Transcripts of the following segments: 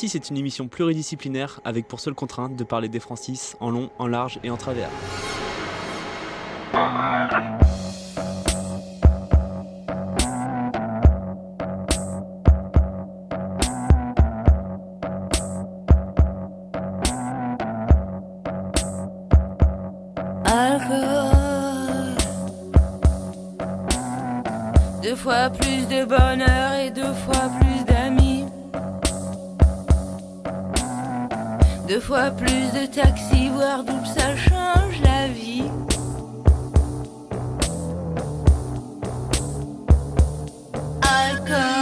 Francis est une émission pluridisciplinaire avec pour seule contrainte de parler des Francis en long, en large et en travers. Alcool. Deux fois plus de bonheur Deux fois plus de taxis, voire double, ça change la vie. Alcool.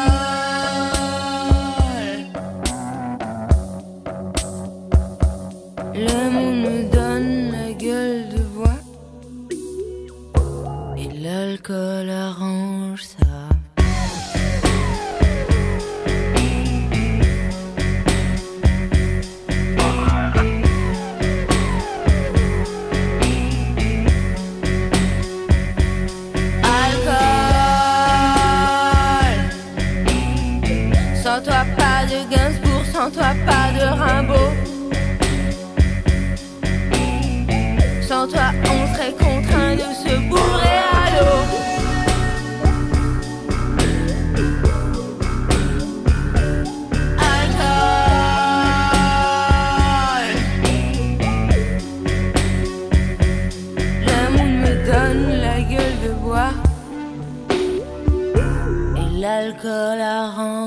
Et l'alcool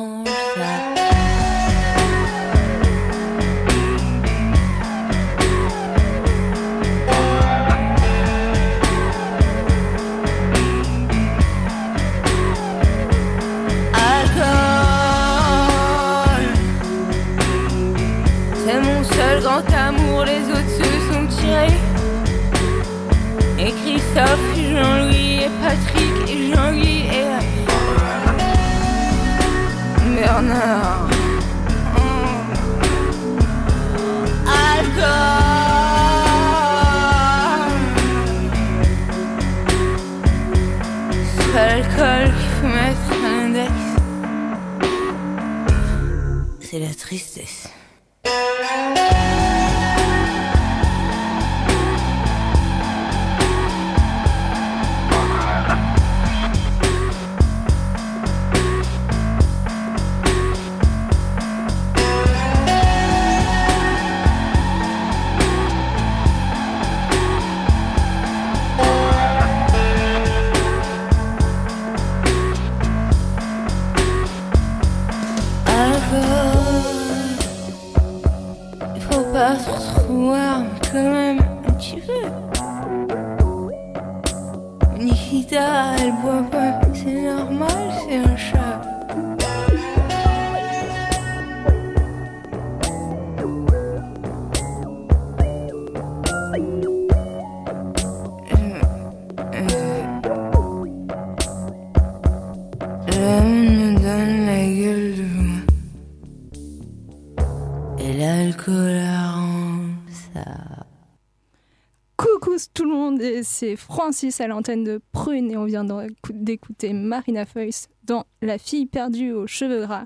Coucou tout le monde, c'est Francis à l'antenne de Prune et on vient d'écouter Marina Foïs dans La fille perdue aux cheveux gras.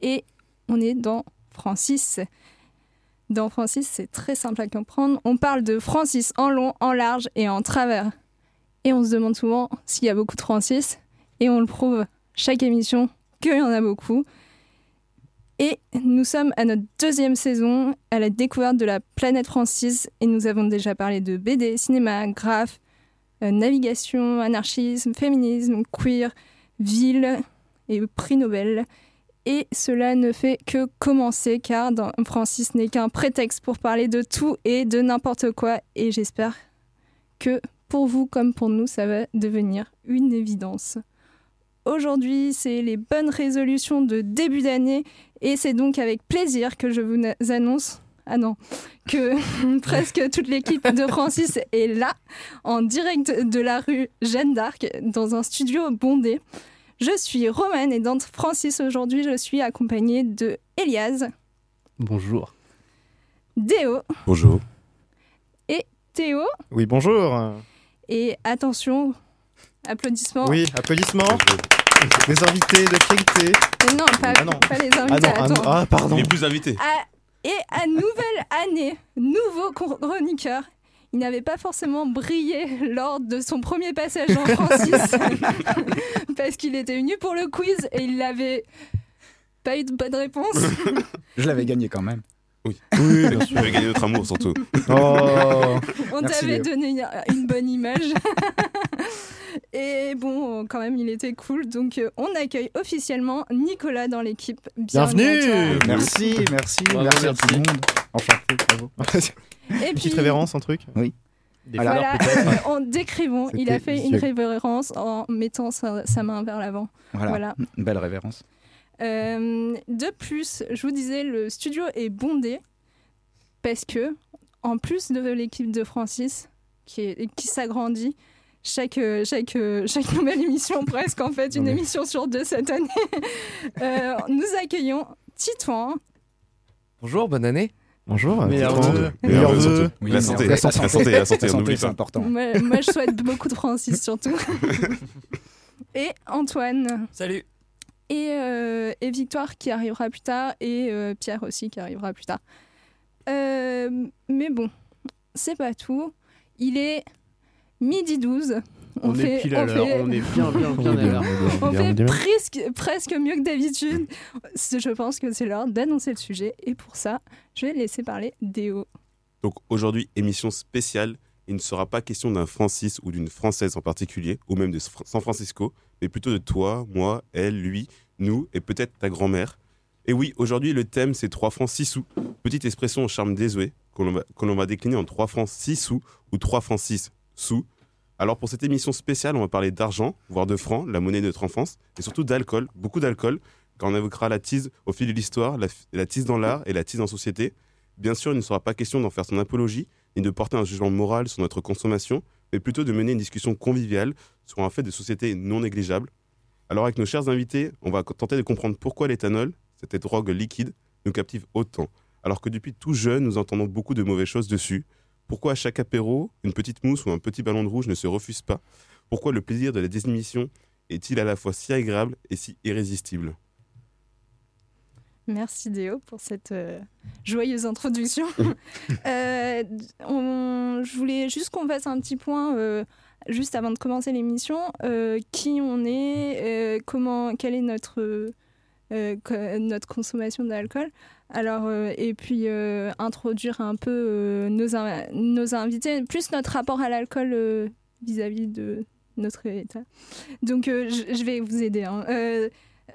Et on est dans Francis. Dans Francis, c'est très simple à comprendre. On parle de Francis en long, en large et en travers. Et on se demande souvent s'il y a beaucoup de Francis. Et on le prouve chaque émission qu'il y en a beaucoup. Et nous sommes à notre deuxième saison, à la découverte de la planète Francis, et nous avons déjà parlé de BD, cinéma, graphe, euh, navigation, anarchisme, féminisme, queer, ville et prix Nobel. Et cela ne fait que commencer, car Francis n'est qu'un prétexte pour parler de tout et de n'importe quoi, et j'espère que pour vous comme pour nous, ça va devenir une évidence. Aujourd'hui, c'est les bonnes résolutions de début d'année et c'est donc avec plaisir que je vous annonce ah non, que presque toute l'équipe de Francis est là, en direct de la rue Jeanne d'Arc, dans un studio bondé. Je suis Romane et dans Francis aujourd'hui, je suis accompagnée de Elias, Bonjour. Déo, Bonjour. Théo Oui, bonjour. et attention, applaudissements. Oui, applaudissements. Les invités de qualité. Mais non, pas, Ah non. pas les Ah invités, non, ah, non, attends. ah, pardon. Les plus invités. À- et à nouvelle année, nouveau chroniqueur. Il n'avait pas forcément brillé lors de son premier passage en Francis parce qu'il était venu pour le quiz et il n'avait pas eu de bonne réponse. Je l'avais gagné quand même. Oui, bien sûr. On va gagner notre amour surtout. Oh. On t'avait donné une, bonne image. Et bon, quand même, il était cool. Donc, euh, on accueille officiellement Nicolas dans l'équipe. Bienvenue. toi. Merci, merci, Bravo, merci, à tout le monde. Enchanté, bravo. Et Petite puis, révérence, un truc Oui. Des Voilà. en décrivant, il a fait une révérence en mettant sa, sa main vers l'avant. Voilà, Voilà. une belle révérence. Euh, de plus, je vous disais, le studio est bondé parce que, en plus de l'équipe de Francis, qui, est- qui s'agrandit, chaque, chaque, chaque nouvelle émission, presque en fait, une Ouais. émission sur deux cette année, euh, nous accueillons Titouan. Bonjour, bonne année. Bonjour. Meilleurs vœux. vœux. Oui, La santé, la la santé. la santé, La on santé, n'oublie c'est pas. important. Moi, moi, je souhaite beaucoup de Francis surtout. Et Antoine. Salut. Et, euh, et Victoire qui arrivera plus tard et euh, Pierre aussi qui arrivera plus tard. Euh, mais bon, c'est pas tout. Il est midi 12. On, est pile à l'heure, fait- on est bien, bien, bien à l'heure. on fait presque, presque mieux que d'habitude. Je pense que c'est l'heure d'annoncer le sujet et pour ça, je vais laisser parler Déo. Donc aujourd'hui, émission spéciale. Il ne sera pas question d'un Francis ou d'une Française en particulier, ou même de San Francisco, mais plutôt de toi, moi, elle, lui, nous et peut-être ta grand-mère. Et oui, aujourd'hui, le thème, c'est 3 francs 6 sous. Petite expression au charme désuet, que l'on va, va décliner en 3 francs 6 sous ou 3 francs 6 sous. Alors pour cette émission spéciale, on va parler d'argent, voire de francs, la monnaie de notre enfance, et surtout d'alcool, beaucoup d'alcool, car on évoquera la tease au fil de l'histoire, la, la tease dans l'art et la tease en société. Bien sûr, il ne sera pas question d'en faire son apologie, ni de porter un jugement moral sur notre consommation, mais plutôt de mener une discussion conviviale sur un fait de société non négligeable. Alors avec nos chers invités, on va tenter de comprendre pourquoi l'éthanol, cette drogue liquide, nous captive autant, alors que depuis tout jeune, nous entendons beaucoup de mauvaises choses dessus. Pourquoi à chaque apéro, une petite mousse ou un petit ballon de rouge ne se refuse pas? Pourquoi le plaisir de la désémission est-il à la fois si agréable et si irrésistible? Merci Déo pour cette euh, joyeuse introduction. Euh, on- je voulais juste qu'on fasse un petit point euh, juste avant de commencer l'émission. qui on est, comment, quelle est notre, notre consommation d'alcool. Alors, et puis introduire un peu nos, in- nos invités, plus notre rapport à l'alcool vis-à-vis de notre état. Donc, je je vais vous aider. hein.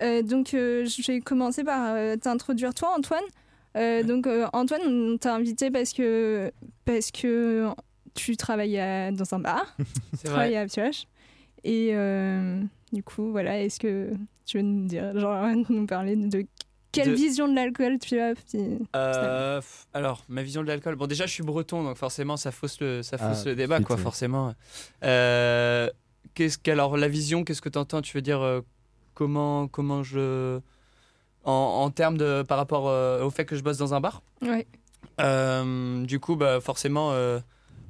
Euh, donc, euh, je vais commencer par euh, t'introduire toi, Antoine. Euh, donc, euh, Antoine, on t'a invité parce que, parce que tu travailles à- dans un bar, tu travailles à Pioche. Et euh, du coup, voilà, est-ce que tu veux nous dire, genre, nous parler de quelle De- vision de l'alcool tu as puis- Euh, alors, ma vision de l'alcool. Bon, déjà, je suis breton, donc forcément, ça fausse le, ça fausse Ah, le débat, quoi, forcément. Euh, qu'est-ce que, alors, la vision, qu'est-ce que tu entends Tu veux dire euh, comment, comment je. En, en termes de. par rapport euh, au fait que je bosse dans un bar Ouais. Euh, du coup, bah, forcément, euh,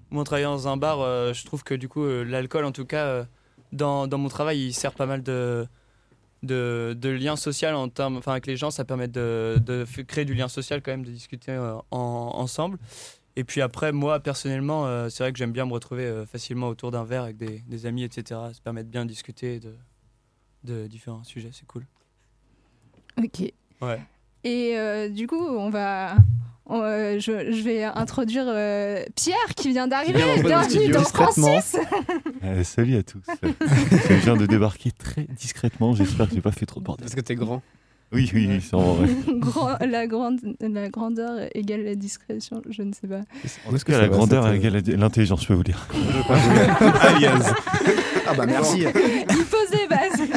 moi, en travaillant dans un bar, euh, je trouve que du coup, euh, l'alcool, en tout cas, dans, dans mon travail, il sert pas mal de, de, de lien social en termes, enfin, avec les gens. Ça permet de, de créer du lien social quand même, de discuter en- ensemble. Et puis après, moi, personnellement, euh, c'est vrai que j'aime bien me retrouver euh, facilement autour d'un verre avec des, des amis, etc. Ça permet de bien discuter de, de différents sujets, c'est cool. Ok. Ouais. Et euh, du coup, on va. on, euh, je, je vais introduire euh, Pierre qui vient d'arriver. Bienvenue dans. Francis. Euh, salut à tous. je viens de débarquer très discrètement. J'espère que j'ai pas fait trop de bordel. Parce que t'es grand. Oui, oui, oui, c'est en vrai. Grand- la, grande, la grandeur égale la discrétion, je ne sais pas. En la grandeur égale l'intelligence, je peux vous dire. Alias. Ah bah merci. Il pose des bases.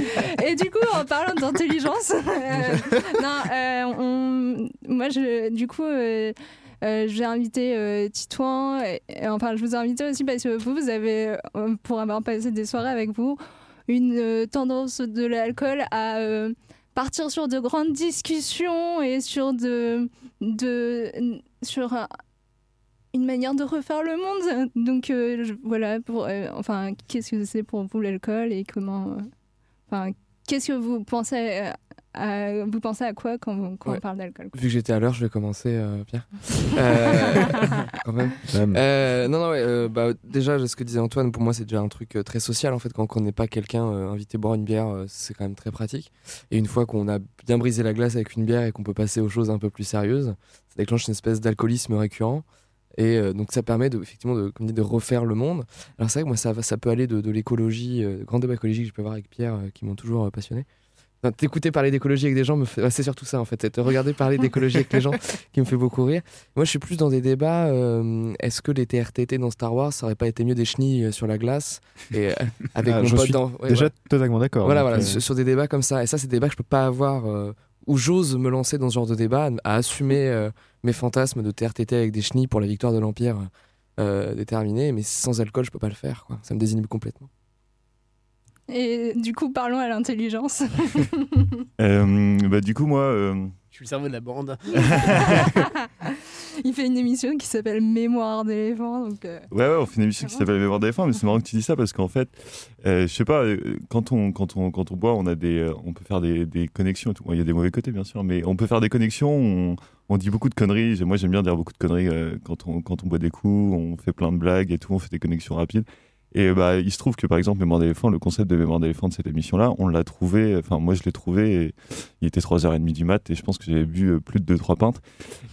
Et du coup, en parlant d'intelligence, euh, non, euh, on- moi, je, du coup, euh, euh, j'ai invité euh, Titouan. et- et enfin, je vous ai invité aussi parce que vous, vous avez, euh, pour avoir passé des soirées avec vous, une tendance de l'alcool à partir sur de grandes discussions et sur de, de sur un- une manière de refaire le monde. Donc je- voilà, pour, enfin, qu'est-ce que c'est pour vous l'alcool et comment, enfin, qu'est-ce que vous pensez euh, à, vous pensez à quoi quand, vous- quand Ouais. on parle d'alcool Vu que j'étais à l'heure, je vais commencer, euh, Pierre. Euh, quand même. Euh, non, non, ouais, euh, bah, déjà, ce que disait Antoine, pour moi, c'est déjà un truc euh, très social. En fait, quand on connaît pas quelqu'un, euh, inviter boire une bière, euh, c'est quand même très pratique. Et une fois qu'on a bien brisé la glace avec une bière et qu'on peut passer aux choses un peu plus sérieuses, ça déclenche une espèce d'alcoolisme récurrent. Et euh, donc ça permet de, effectivement de, comme dit, de refaire le monde. Alors c'est vrai que moi ça, peut aller de, de l'écologie, euh, grand débat écologique que je peux avoir avec Pierre euh, qui m'ont toujours euh, passionné. Enfin, T'écouter parler d'écologie avec des gens, me fait... c'est surtout ça en fait. Te regarder parler d'écologie avec les gens qui me fait beaucoup rire. Moi je suis plus dans des débats, euh, est-ce que les TRTT dans Star Wars, ça aurait pas été mieux des chenilles sur la glace et, euh, avec Ah, mon je pote suis dans... ouais, déjà voilà. totalement d'accord. Voilà, voilà, euh, sur, sur des débats comme ça. Et ça, c'est des débats que je peux pas avoir, euh, où j'ose me lancer dans ce genre de débat, à assumer euh, mes fantasmes de TRTT avec des chenilles pour la victoire de l'Empire euh, déterminée, mais sans alcool, je peux pas le faire. Quoi. Ça me désinhibe complètement. Et du coup, parlons à l'intelligence. Euh, bah, du coup, moi. euh, Je suis le cerveau de la bande. Il fait une émission qui s'appelle Mémoire d'éléphant. Donc, euh, Ouais, ouais, on fait une émission qui s'appelle Mémoire d'éléphant, mais c'est marrant que tu dis ça parce qu'en fait, euh, je sais pas, euh, quand on, quand, on, quand on boit, on, a des, euh, on peut faire des, des connexions. et tout. Il y a des mauvais côtés, bien sûr, mais on peut faire des connexions. On, on dit beaucoup de conneries. Moi, j'aime bien dire beaucoup de conneries quand, on, quand on boit des coups. On fait plein de blagues et tout. On fait des connexions rapides. Et bah, il se trouve que par exemple, Mémoire d'éléphant, le concept de Mémoire d'éléphant de cette émission-là, on l'a trouvé, enfin, moi je l'ai trouvé, et il était 3h30 du mat, et je pense que j'avais bu euh, plus de 2-3 pintes.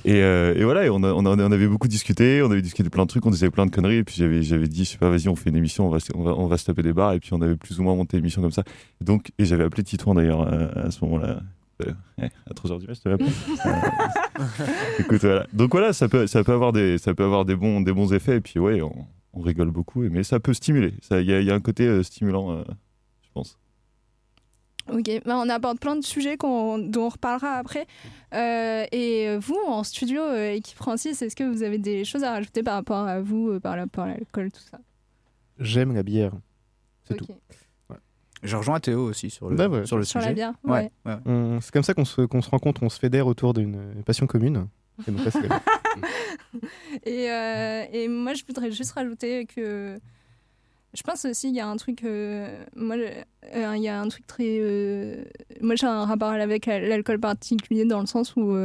Et, euh, et voilà, et on, a- on, a- on avait beaucoup discuté, on avait discuté plein de trucs, on disait plein de conneries, et puis j'avais, dit, je sais pas, vas-y, on fait une émission, on va, se- on, va, on va se taper des bars, et puis on avait plus ou moins monté l'émission comme ça. Donc, et j'avais appelé Titouan d'ailleurs à ce moment-là. Euh, à 3h du mat, je Écoute, voilà. Donc voilà, ça peut, ça peut avoir des, ça peut avoir des bons, des bons effets, et puis ouais, on, on rigole beaucoup, mais ça peut stimuler. Il y, a- il y a un côté euh, stimulant, euh, je pense. Ok, bah, on aborde plein de sujets dont on reparlera après. Euh, et vous, en studio, euh, équipe Francis, est-ce que vous avez des choses à rajouter par rapport à vous, euh, par rapport à l'alcool, tout ça? J'aime la bière. C'est Ok. tout. Je rejoins Théo aussi sur le, Bah ouais. sur le Sur la sujet. bière, ouais. ouais. ouais. C'est comme ça qu'on se, qu'on se rencontre, on se fédère autour d'une passion commune. Et donc Et, euh, et moi, je voudrais juste rajouter que je pense aussi il y a un truc. euh, moi, euh, il y a un truc très. moi, j'ai un rapport avec la- l'alcool particulier dans le sens où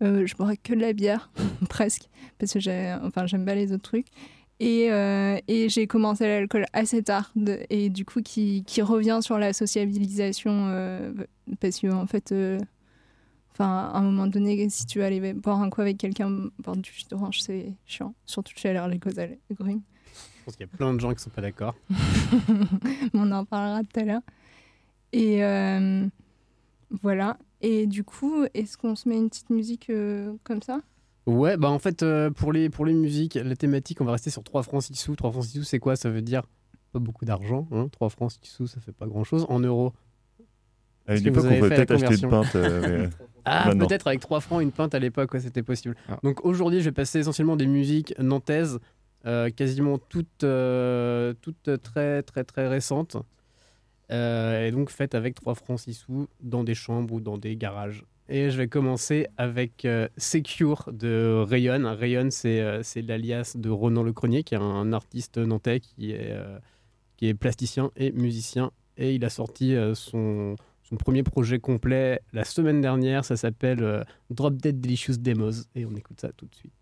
je bois que de la bière, presque, parce que j'ai, enfin, j'aime pas les autres trucs. Et, j'ai commencé l'alcool assez tard, et du coup, qui, revient sur la sociabilisation, parce que en fait. Enfin, à un moment donné, si tu allais boire un coup avec quelqu'un, boire du jus d'orange, c'est chiant. Surtout suis allergique aux agrumes. Je pense qu'il y a plein de gens qui sont pas d'accord. On en parlera tout à l'heure. Et euh, voilà. Et du coup, est-ce qu'on se met une petite musique euh, comme ça? Ouais, bah en fait, euh, pour, les, pour les musiques, la thématique, on va rester sur 3 francs 6 sous. 3 francs 6 sous, c'est quoi? Ça veut dire pas beaucoup d'argent. Hein 3 francs 6 sous, ça fait pas grand-chose. En euros. À Est-ce une que vous époque, on pouvait peut-être acheter une pinte. euh, mais, euh, Ah, peut-être avec 3 francs une pinte à l'époque, ouais, c'était possible. Ah. Donc aujourd'hui, je vais passer essentiellement des musiques nantaises, euh, quasiment toutes, euh, toutes très très très récentes. Euh, et donc faites avec 3 francs 6 sous dans des chambres ou dans des garages. Et je vais commencer avec euh, Secure de Rayon. Rayon, c'est euh, c'est l'alias de Ronan Le Cronier, qui est un artiste nantais qui est, euh, qui est plasticien et musicien. Et il a sorti euh, son, son premier projet complet la semaine dernière. Ça s'appelle euh, Drop Dead Delicious Demos. Et on écoute ça tout de suite.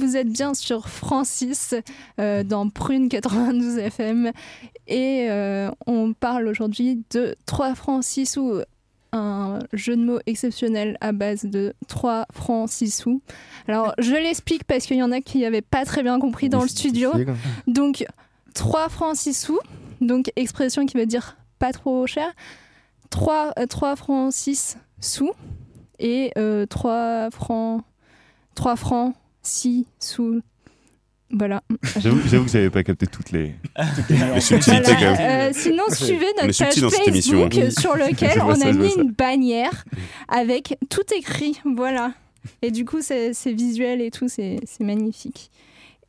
Vous êtes bien sur Francis euh, dans Prune 92 FM. Et euh, on parle aujourd'hui de 3 francs 6 sous, un jeu de mots exceptionnel à base de 3 francs 6 sous. Alors je l'explique parce qu'il y en a qui n'avaient pas très bien compris dans le studio. Donc 3 francs 6 sous, donc expression qui veut dire pas trop cher. 3, 3 francs 6 sous et euh, 3 francs 3 francs 6 sous. Voilà. J'avoue que j'avais pas capté toutes les, toutes les subtilités, quand même. Euh, sinon, suivez notre page subtil dans cette émission, Facebook hein. sur lequel on ça, a mis ça. une bannière avec tout écrit. Voilà. Et du coup, c'est visuel et tout, c'est c'est magnifique.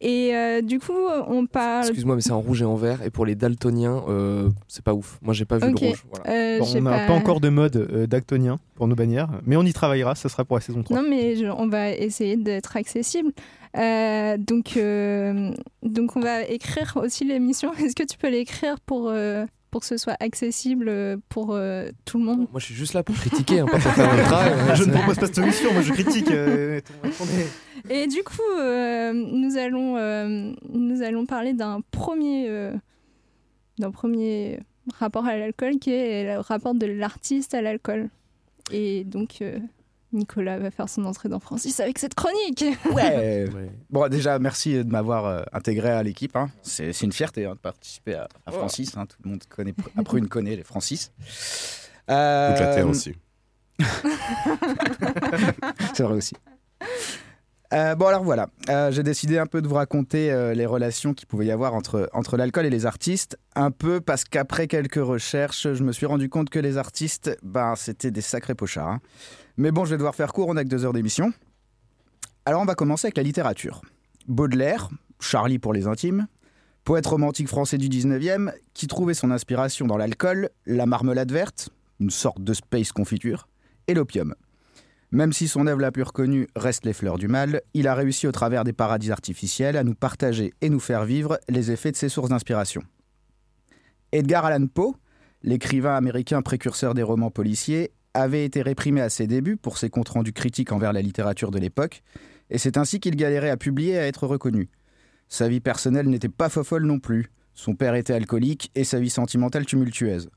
Et euh, du coup, on parle. Excuse-moi, mais c'est en rouge et en vert. Et pour les daltoniens, euh, c'est pas ouf. Moi, j'ai pas vu Ok. le rouge. Voilà. Euh, Bon, on n'a pas- pas... encore de mode euh, d'actonien pour nos bannières, mais on y travaillera, ça sera pour la saison 3. Non, mais je- on va essayer d'être accessible. Euh, donc, euh, donc, on va écrire aussi l'émission. Est-ce que tu peux l'écrire pour, euh, pour que ce soit accessible euh, pour euh, tout le monde Moi, je suis juste là pour critiquer, hein, pas pour faire mon travail. je ne propose pas de solution, moi je critique. euh. Et du coup, euh, nous, allons, euh, nous allons parler d'un premier, euh, d'un premier rapport à l'alcool qui est le rapport de l'artiste à l'alcool. Et donc, euh, Nicolas va faire son entrée dans Francis avec cette chronique. Ouais. Bon, déjà, merci de m'avoir euh, intégré à l'équipe. hein. C'est c'est une fierté hein, de participer à, à Francis. hein. Tout le monde connaît, à Prune connaît les Francis. Euh, Toute la terre aussi. C'est vrai aussi. Euh, bon alors voilà, Euh, j'ai décidé un peu de vous raconter euh, les relations qu'il pouvait y avoir entre, entre l'alcool et les artistes, un peu parce qu'après quelques recherches, je me suis rendu compte que les artistes, ben, c'était des sacrés pochards. hein. Mais bon, je vais devoir faire court, on n'a que deux heures d'émission. Alors on va commencer avec la littérature. Baudelaire, Charlie pour les intimes, poète romantique français du 19e, qui trouvait son inspiration dans l'alcool, la marmelade verte, une sorte de space confiture, et l'opium. Même si son œuvre la plus reconnue reste Les Fleurs du Mal, il a réussi au travers des paradis artificiels à nous partager et nous faire vivre les effets de ses sources d'inspiration. Edgar Allan Poe, l'écrivain américain précurseur des romans policiers, avait été réprimé à ses débuts pour ses comptes rendus critiques envers la littérature de l'époque, et c'est ainsi qu'il galérait à publier et à être reconnu. Sa vie personnelle n'était pas fofolle non plus. Son père était alcoolique et sa vie sentimentale tumultueuse.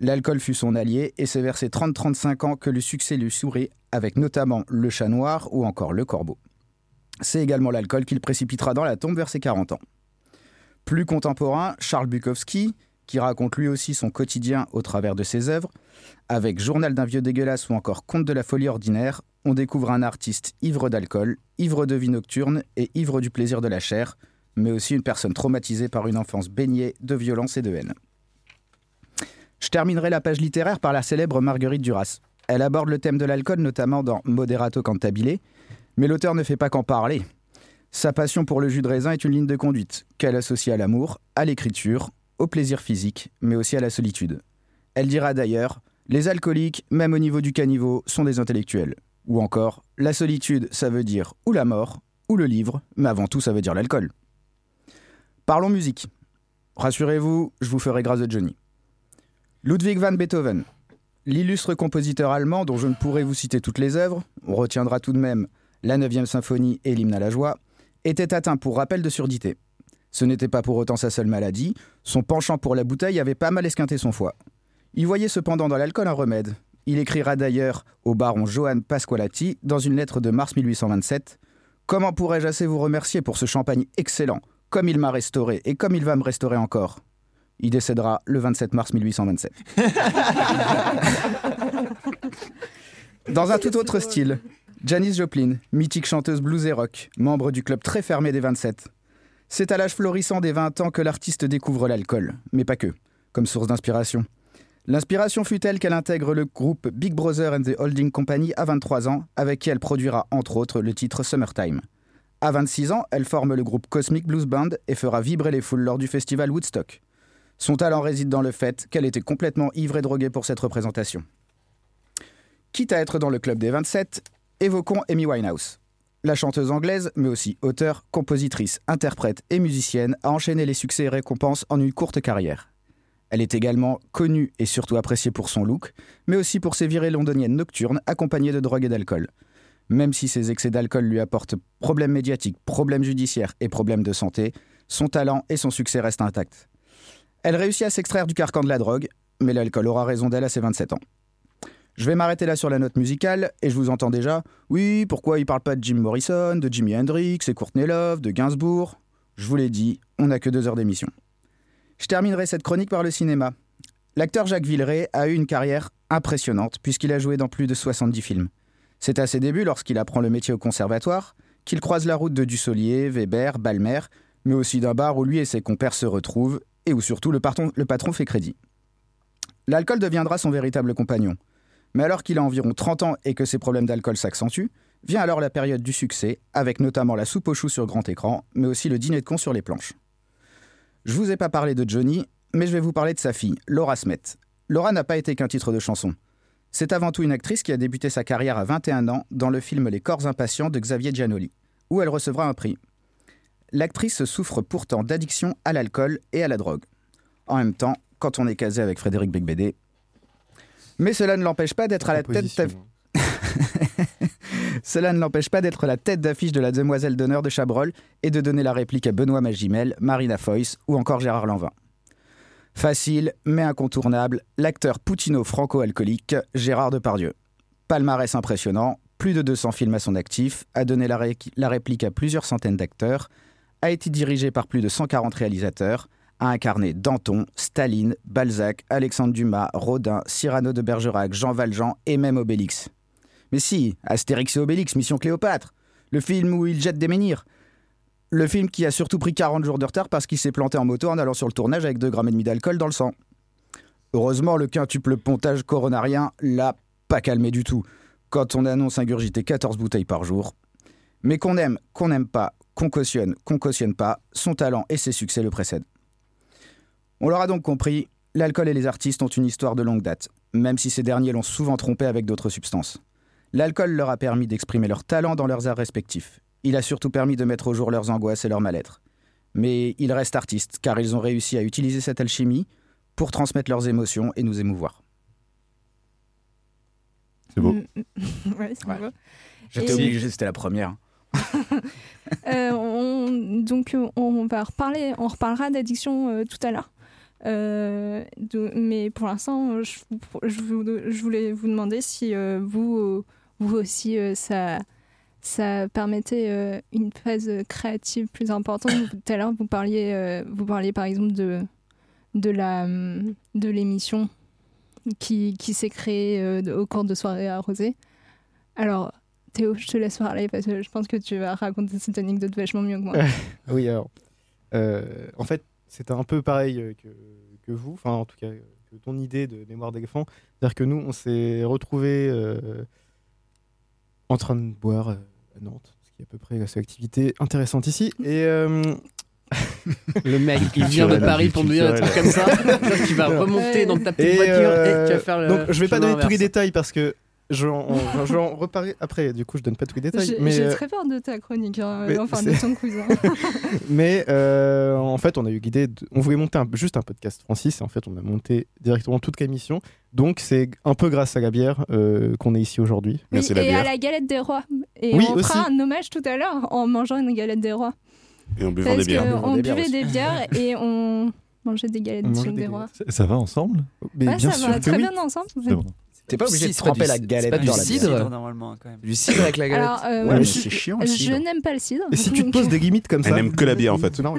L'alcool fut son allié et c'est vers ses 30-35 ans que le succès lui sourit, avec notamment Le Chat Noir ou encore Le Corbeau. C'est également l'alcool qu'il précipitera dans la tombe vers ses 40 ans. Plus contemporain, Charles Bukowski, qui raconte lui aussi son quotidien au travers de ses œuvres, avec Journal d'un vieux dégueulasse ou encore Conte de la folie ordinaire, on découvre un artiste ivre d'alcool, ivre de vie nocturne et ivre du plaisir de la chair, mais aussi une personne traumatisée par une enfance baignée de violence et de haine. Je terminerai la page littéraire par la célèbre Marguerite Duras. Elle aborde le thème de l'alcool notamment dans Moderato Cantabile, mais l'auteur ne fait pas qu'en parler. Sa passion pour le jus de raisin est une ligne de conduite qu'elle associe à l'amour, à l'écriture, au plaisir physique, mais aussi à la solitude. Elle dira d'ailleurs Les alcooliques, même au niveau du caniveau, sont des intellectuels. Ou encore La solitude, ça veut dire ou la mort, ou le livre, mais avant tout, ça veut dire l'alcool. Parlons musique. Rassurez-vous, je vous ferai grâce de Johnny. Ludwig van Beethoven, l'illustre compositeur allemand dont je ne pourrai vous citer toutes les œuvres, on retiendra tout de même la 9e symphonie et l'hymne à la joie, était atteint pour rappel de surdité. Ce n'était pas pour autant sa seule maladie, son penchant pour la bouteille avait pas mal esquinté son foie. Il voyait cependant dans l'alcool un remède. Il écrira d'ailleurs au baron Johann Pasqualati dans une lettre de mars 1827 Comment pourrais-je assez vous remercier pour ce champagne excellent, comme il m'a restauré et comme il va me restaurer encore? Il décédera le 27 mars 1827. Dans un tout autre style, Janis Joplin, mythique chanteuse blues et rock, membre du club très fermé des 27. C'est à l'âge florissant des 20 ans que l'artiste découvre l'alcool, mais pas que, comme source d'inspiration. L'inspiration fut telle qu'elle intègre le groupe Big Brother and the Holding Company à 23 ans, avec qui elle produira entre autres le titre Summertime. À 26 ans, elle forme le groupe Cosmic Blues Band et fera vibrer les foules lors du festival Woodstock. Son talent réside dans le fait qu'elle était complètement ivre et droguée pour cette représentation. Quitte à être dans le club des 27, évoquons Amy Winehouse. La chanteuse anglaise, mais aussi auteure, compositrice, interprète et musicienne, a enchaîné les succès et récompenses en une courte carrière. Elle est également connue et surtout appréciée pour son look, mais aussi pour ses virées londoniennes nocturnes accompagnées de drogue et d'alcool. Même si ses excès d'alcool lui apportent problèmes médiatiques, problèmes judiciaires et problèmes de santé, son talent et son succès restent intacts. Elle réussit à s'extraire du carcan de la drogue, mais l'alcool aura raison d'elle à ses 27 ans. Je vais m'arrêter là sur la note musicale, et je vous entends déjà. Oui, pourquoi il parle pas de Jim Morrison, de Jimi Hendrix et Courtney Love, de Gainsbourg? Je vous l'ai dit, on n'a que deux heures d'émission. Je terminerai cette chronique par le cinéma. L'acteur Jacques Villeray a eu une carrière impressionnante, puisqu'il a joué dans plus de 70 films. C'est à ses débuts, lorsqu'il apprend le métier au conservatoire, qu'il croise la route de Dussolier, Weber, Balmer, mais aussi d'un bar où lui et ses compères se retrouvent, et où surtout le patron, le patron fait crédit. L'alcool deviendra son véritable compagnon. Mais alors qu'il a environ 30 ans et que ses problèmes d'alcool s'accentuent, vient alors la période du succès, avec notamment la soupe aux choux sur grand écran, mais aussi le dîner de con sur les planches. Je vous ai pas parlé de Johnny, mais je vais vous parler de sa fille, Laura Smet. Laura n'a pas été qu'un titre de chanson. C'est avant tout une actrice qui a débuté sa carrière à 21 ans dans le film Les corps impatients de Xavier Giannoli, où elle recevra un prix. L'actrice souffre pourtant d'addiction à l'alcool et à la drogue. En même temps, quand on est casé avec Frédéric Becbédé. Mais cela ne l'empêche pas d'être à la tête d'aff- Cela ne l'empêche pas d'être la tête d'affiche de la demoiselle d'honneur de Chabrol et de donner la réplique à Benoît Magimel, Marina Foïs ou encore Gérard Lanvin. Facile, mais incontournable, l'acteur poutino-franco-alcoolique Gérard Depardieu. Palmarès impressionnant, plus de 200 films à son actif, a donné la, ré- la réplique à plusieurs centaines d'acteurs, a été dirigé par plus de 140 réalisateurs, a incarné Danton, Staline, Balzac, Alexandre Dumas, Rodin, Cyrano de Bergerac, Jean Valjean et même Obélix. Mais si, Astérix et Obélix, Mission Cléopâtre, le film où il jette des menhirs. Le film qui a surtout pris 40 jours de retard parce qu'il s'est planté en moto en allant sur le tournage avec 2 grammes demi d'alcool dans le sang. Heureusement, le quintuple pontage coronarien l'a pas calmé du tout quand on annonce ingurgiter 14 bouteilles par jour. Mais qu'on aime, qu'on n'aime pas, qu'on cautionne, qu'on cautionne pas, son talent et ses succès le précèdent. On l'aura donc compris, l'alcool et les artistes ont une histoire de longue date, même si ces derniers l'ont souvent trompé avec d'autres substances. L'alcool leur a permis d'exprimer leur talent dans leurs arts respectifs. Il a surtout permis de mettre au jour leurs angoisses et leur mal-être. Mais ils restent artistes, car ils ont réussi à utiliser cette alchimie pour transmettre leurs émotions et nous émouvoir. C'est beau. ouais, c'est beau. J'étais Et- obligé, c'était la première. Euh, on- donc euh, on va reparler, on reparlera d'addiction euh, tout à l'heure. Euh, mais pour l'instant, je, voulais vous demander si euh, vous, euh, vous aussi, ça, ça permettait une phase créative plus importante. tout à l'heure, vous parliez, vous parliez par exemple de, de la de l'émission qui, qui s'est créée au cours de soirées arrosées. Alors, Théo, je te laisse parler parce que je pense que tu vas raconter cette anecdote vachement mieux que moi. oui, alors, en fait, c'était un peu pareil euh, que, que vous, enfin, en tout cas, que ton idée de mémoire d'éléphant. C'est-à-dire que nous, on s'est retrouvés euh, en train de boire euh, à Nantes, ce qui est à peu près la seule activité intéressante ici. Et. euh, Le mec, il vient de Paris pour nous dire un truc comme ça. tu vas remonter dans ta petite Et, voiture euh, et tu vas faire le. Donc, je vais pas donner tous les détails parce que je vais en, en- je vais en reparler après. Du coup, je donne pas tous les détails. J'ai euh, très peur de ta chronique, hein, mais enfin de ton cousin. Mais euh, en fait, on a eu l'idée, de- on voulait monter un- juste un podcast Francis, et en fait, on a monté directement toute l'émission. Donc, c'est un peu grâce à la bière euh, qu'on est ici aujourd'hui. Oui, et à la galette des rois. Et Oui, on fera aussi. un hommage tout à l'heure en mangeant une galette des rois. Et en buvant Parce des bières. qu'on buvait des bières et on mangeait des galettes On des des rois. Ça, ça va ensemble? Mais Ouais, ça va très bien ensemble. T'es pas obligé Si, de tremper du- la galette pas du dans la cidre. normalement quand même. Du cidre avec la galette. Alors, euh, Ouais, mais c'est chiant, le je cidre. n'aime pas le cidre. Et si tu te poses des limites comme ça Elle n'aime que la bière en fait. Non,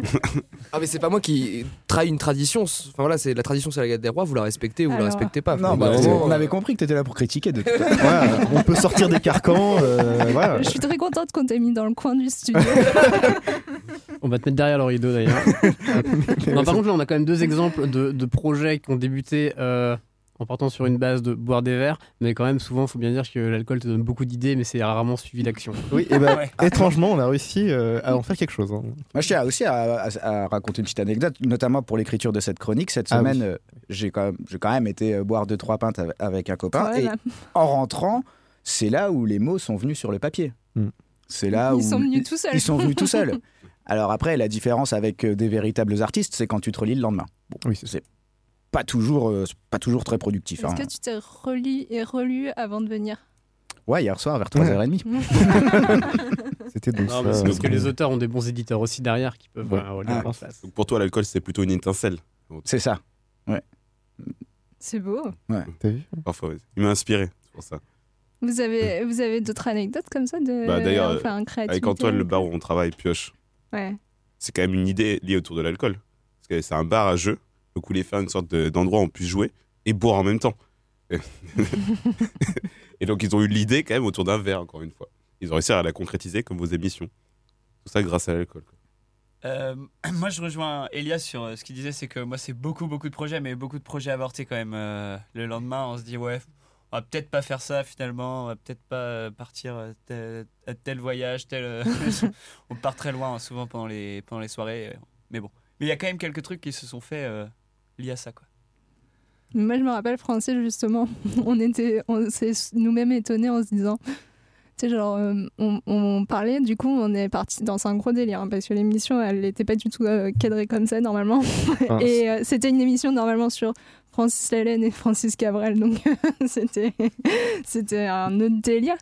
Ah mais c'est pas moi qui trahis une tradition. Enfin voilà, c'est la tradition, c'est la galette des rois. Vous la respectez ou vous la respectez pas. Non, bah, on, avait compris que t'étais là pour critiquer de toute façon. voilà, on peut sortir des carcans. euh, voilà. Je suis très contente qu'on t'ait mis dans le coin du studio. On va te mettre derrière le rideau d'ailleurs. non, par contre, là, on a quand même deux exemples de, de projets qui ont débuté euh, en partant sur une base de boire des verres, mais quand même, souvent, il faut bien dire que l'alcool te donne beaucoup d'idées, mais c'est rarement suivi d'action. Oui, et ben, étrangement, on a réussi euh, à en faire quelque chose. hein. Moi, je tiens aussi à, à- à raconter une petite anecdote, notamment pour l'écriture de cette chronique. Cette Ah semaine, oui. euh, j'ai quand, même- j'ai quand même été euh, boire deux, trois pintes avec, un copain. Et en rentrant, c'est là où les mots sont venus sur le papier. Hmm. C'est là Ils où. sont venus tout seuls. Ils sont venus tout seuls. Alors après, la différence avec des véritables artistes, c'est quand tu te relis le lendemain. Bon, Oui, c'est c'est pas toujours, euh, pas toujours très productif. Est-ce hein. que tu t'es relu et relu avant de venir? Ouais, hier soir vers 3h30. C'était donc Non, c'est parce que les auteurs ont des bons éditeurs aussi derrière qui peuvent Ouais. euh, relire en place. Donc pour toi, l'alcool, c'est plutôt une étincelle. C'est ça. Ouais. C'est beau. Ouais. T'as vu? Parfois, ouais. Il m'a inspiré, c'est pour ça. Vous avez, vous avez d'autres anecdotes comme ça de Bah, D'ailleurs, enfin, euh, avec Antoine, le bar où on travaille, Pioche, Ouais. c'est quand même une idée liée autour de l'alcool. Parce que c'est un bar à jeu, donc vous voulez faire une sorte de- d'endroit où on puisse jouer et boire en même temps. Et- donc ils ont eu l'idée quand même autour d'un verre, encore une fois. Ils ont réussi à la concrétiser comme vos émissions. Tout ça grâce à l'alcool. Euh, moi, je rejoins Elias sur euh, ce qu'il disait, c'est que moi, c'est beaucoup, beaucoup de projets, mais beaucoup de projets avortés quand même. Euh, le lendemain, on se dit, ouais, on va peut-être pas faire ça finalement, on va peut-être pas partir tel, à tel voyage, tel. on part très loin hein, souvent pendant les, pendant les soirées, mais bon. Mais il y a quand même quelques trucs qui se sont faits liés à ça, quoi. Moi, je me rappelle, Francis, justement, on était, on s'est nous-mêmes étonnés en se disant, tu sais, genre, euh, on, on parlait, du coup, on est parti dans un gros délire, hein, parce que l'émission, elle n'était pas du tout euh, cadrée comme ça, normalement. Ah. et euh, c'était une émission, normalement, sur Francis Lalanne et Francis Cabrel, donc c'était, c'était un autre délire.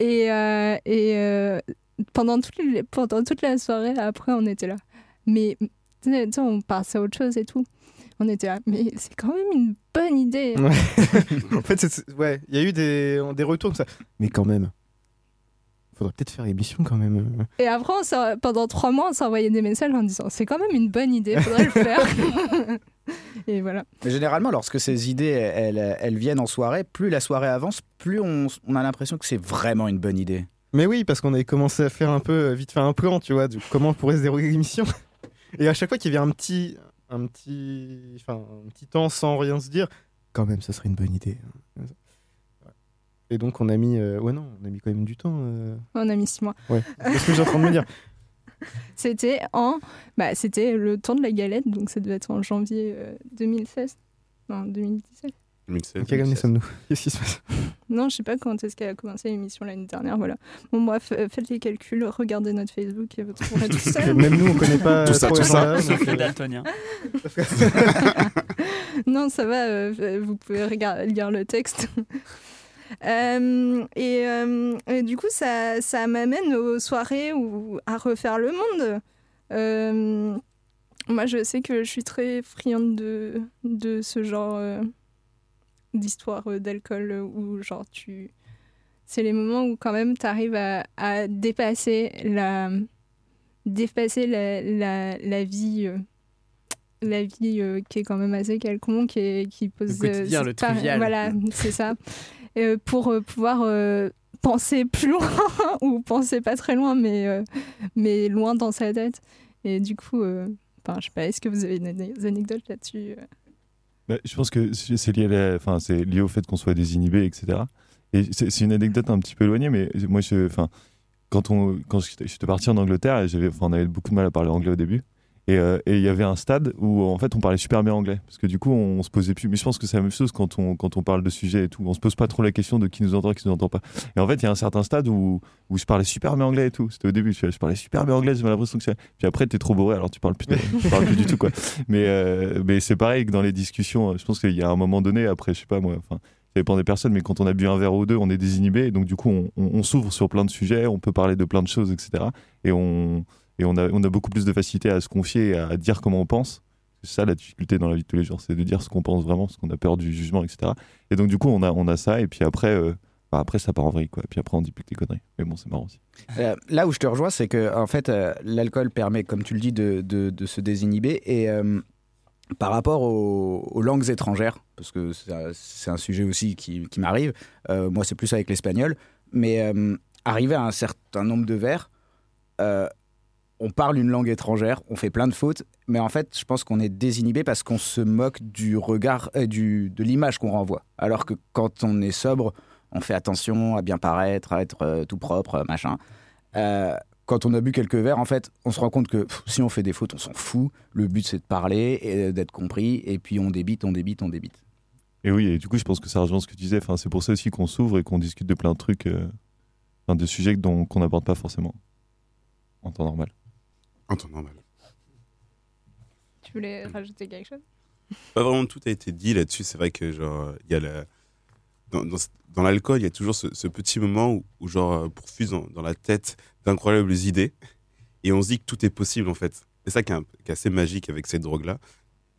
Et, euh, et euh, pendant, toute les- pendant toute la soirée, après, on était là. Mais, tu sais, on passait à autre chose et tout. On était là, mais c'est quand même une bonne idée. Ouais. en fait, c'est- c'est- ouais, il y a eu des, des retours comme ça. Mais quand même, faudrait peut-être faire l'émission quand même. Et après, on pendant trois mois, on s'envoyait des messages en disant c'est quand même une bonne idée, faudrait le faire. et voilà. Mais généralement, lorsque ces idées elles, elles viennent en soirée, plus la soirée avance, plus on, on a l'impression que c'est vraiment une bonne idée. Mais oui, parce qu'on avait commencé à faire un peu, euh, vite faire un plan, tu vois, de comment pourrait se dérouler l'émission. Et à chaque fois qu'il y avait un petit, un petit, enfin, un petit temps sans rien se dire, quand même, ça serait une bonne idée. Et donc on a mis, euh, ouais non, on a mis quand même du temps. euh. On a mis six mois. Ouais. C'est ce que j'ai en train de me dire. C'était en, bah, c'était le temps de la galette, donc ça devait être en janvier euh, 2016, non 2017. 2016. Quelle année sommes-nous Qu'est-ce qui se passe Non, je sais pas quand est-ce qu'elle a commencé l'émission l'année dernière, voilà. Bon bref, euh, faites les calculs, regardez notre Facebook et vous trouverez tout ça. Même nous, on connaît pas Tout ça, tout ça. Les euh, daltoniens. non, ça va, euh, vous pouvez regarder, lire le texte. Euh, et, euh, et du coup, ça, ça m'amène aux soirées où, à refaire le monde. Euh, moi, je sais que je suis très friande de, de ce genre d'histoire euh, d'alcool euh, où, genre, tu. C'est les moments où, quand même, tu arrives à, à dépasser la. dépasser la, la, la vie. euh, la vie euh, qui est quand même assez quelconque et qui pose quotidien, euh, le trivial. voilà c'est ça pour pouvoir penser plus loin ou penser pas très loin mais mais loin dans sa tête et du coup je sais pas est-ce que vous avez des anecdotes là-dessus Je pense que c'est lié, au fait qu'on soit désinhibé, etc. Et c'est une anecdote un petit peu éloignée, mais moi, quand, on, quand j'étais parti en Angleterre, on avait beaucoup de mal à parler anglais au début. Et euh, et il y avait un stade où en fait on parlait super bien anglais. Parce que du coup on, se posait plus. Mais je pense que c'est la même chose quand on quand on parle de sujets et tout. On se pose pas trop la question de qui nous entend qui nous entend pas. Et en fait il y a un certain stade où, où je parlais super bien anglais et tout. C'était au début je, parlais super bien anglais j'avais l'impression que c'est- puis après t'es trop bourré alors tu parles plus tu parles plus du tout quoi. Mais euh, mais c'est pareil que dans les discussions. Je pense qu'il y a un moment donné après je sais pas moi enfin ça dépend des personnes, mais quand on a bu un verre ou deux, on est désinhibé. Donc, du coup, on, on- on s'ouvre sur plein de sujets, on peut parler de plein de choses, etc. Et on, et on, a, on a beaucoup plus de facilité à se confier, à dire comment on pense. C'est ça la difficulté dans la vie de tous les jours, c'est de dire ce qu'on pense vraiment, parce qu'on a peur du jugement, etc. Et donc, du coup, on a, on a ça. Et puis après, euh, bah, après ça part en vrille, quoi. Puis après, on dit plus des conneries. Mais bon, c'est marrant aussi. Euh, là où je te rejoins, c'est que en fait, euh, l'alcool permet, comme tu le dis, de, de- se désinhiber. Et par rapport aux, langues étrangères, parce que c'est un- sujet aussi qui, qui m'arrive, moi c'est plus avec l'espagnol, mais arrivé à un certain nombre de vers, euh, on parle une langue étrangère, on fait plein de fautes, mais en fait, je pense qu'on est désinhibé parce qu'on se moque du regard, euh, du, de l'image qu'on renvoie. Alors que quand on est sobre, on fait attention à bien paraître, à être euh, tout propre, machin. Euh, quand on a bu quelques verres, en fait, on se rend compte que si on fait des fautes, on s'en fout. Le but, c'est de parler et d'être compris. Et puis on débite, on débite, on débite. Et oui, et du coup, je pense que ça rejoint ce que tu disais. Enfin, c'est pour ça aussi qu'on s'ouvre et qu'on discute de plein de trucs, de sujets qu'on n'aborde pas forcément en temps normal. En temps normal. tu voulais rajouter quelque chose? Pas vraiment tout a été dit là-dessus. C'est vrai que genre il y a la dans, dans, dans l'alcool, il y a toujours ce, ce petit moment où, où genre, pourfuse dans, dans la tête d'incroyables idées. Et on se dit que tout est possible, en fait. C'est ça qui est, un- qui est assez magique avec cette drogue-là.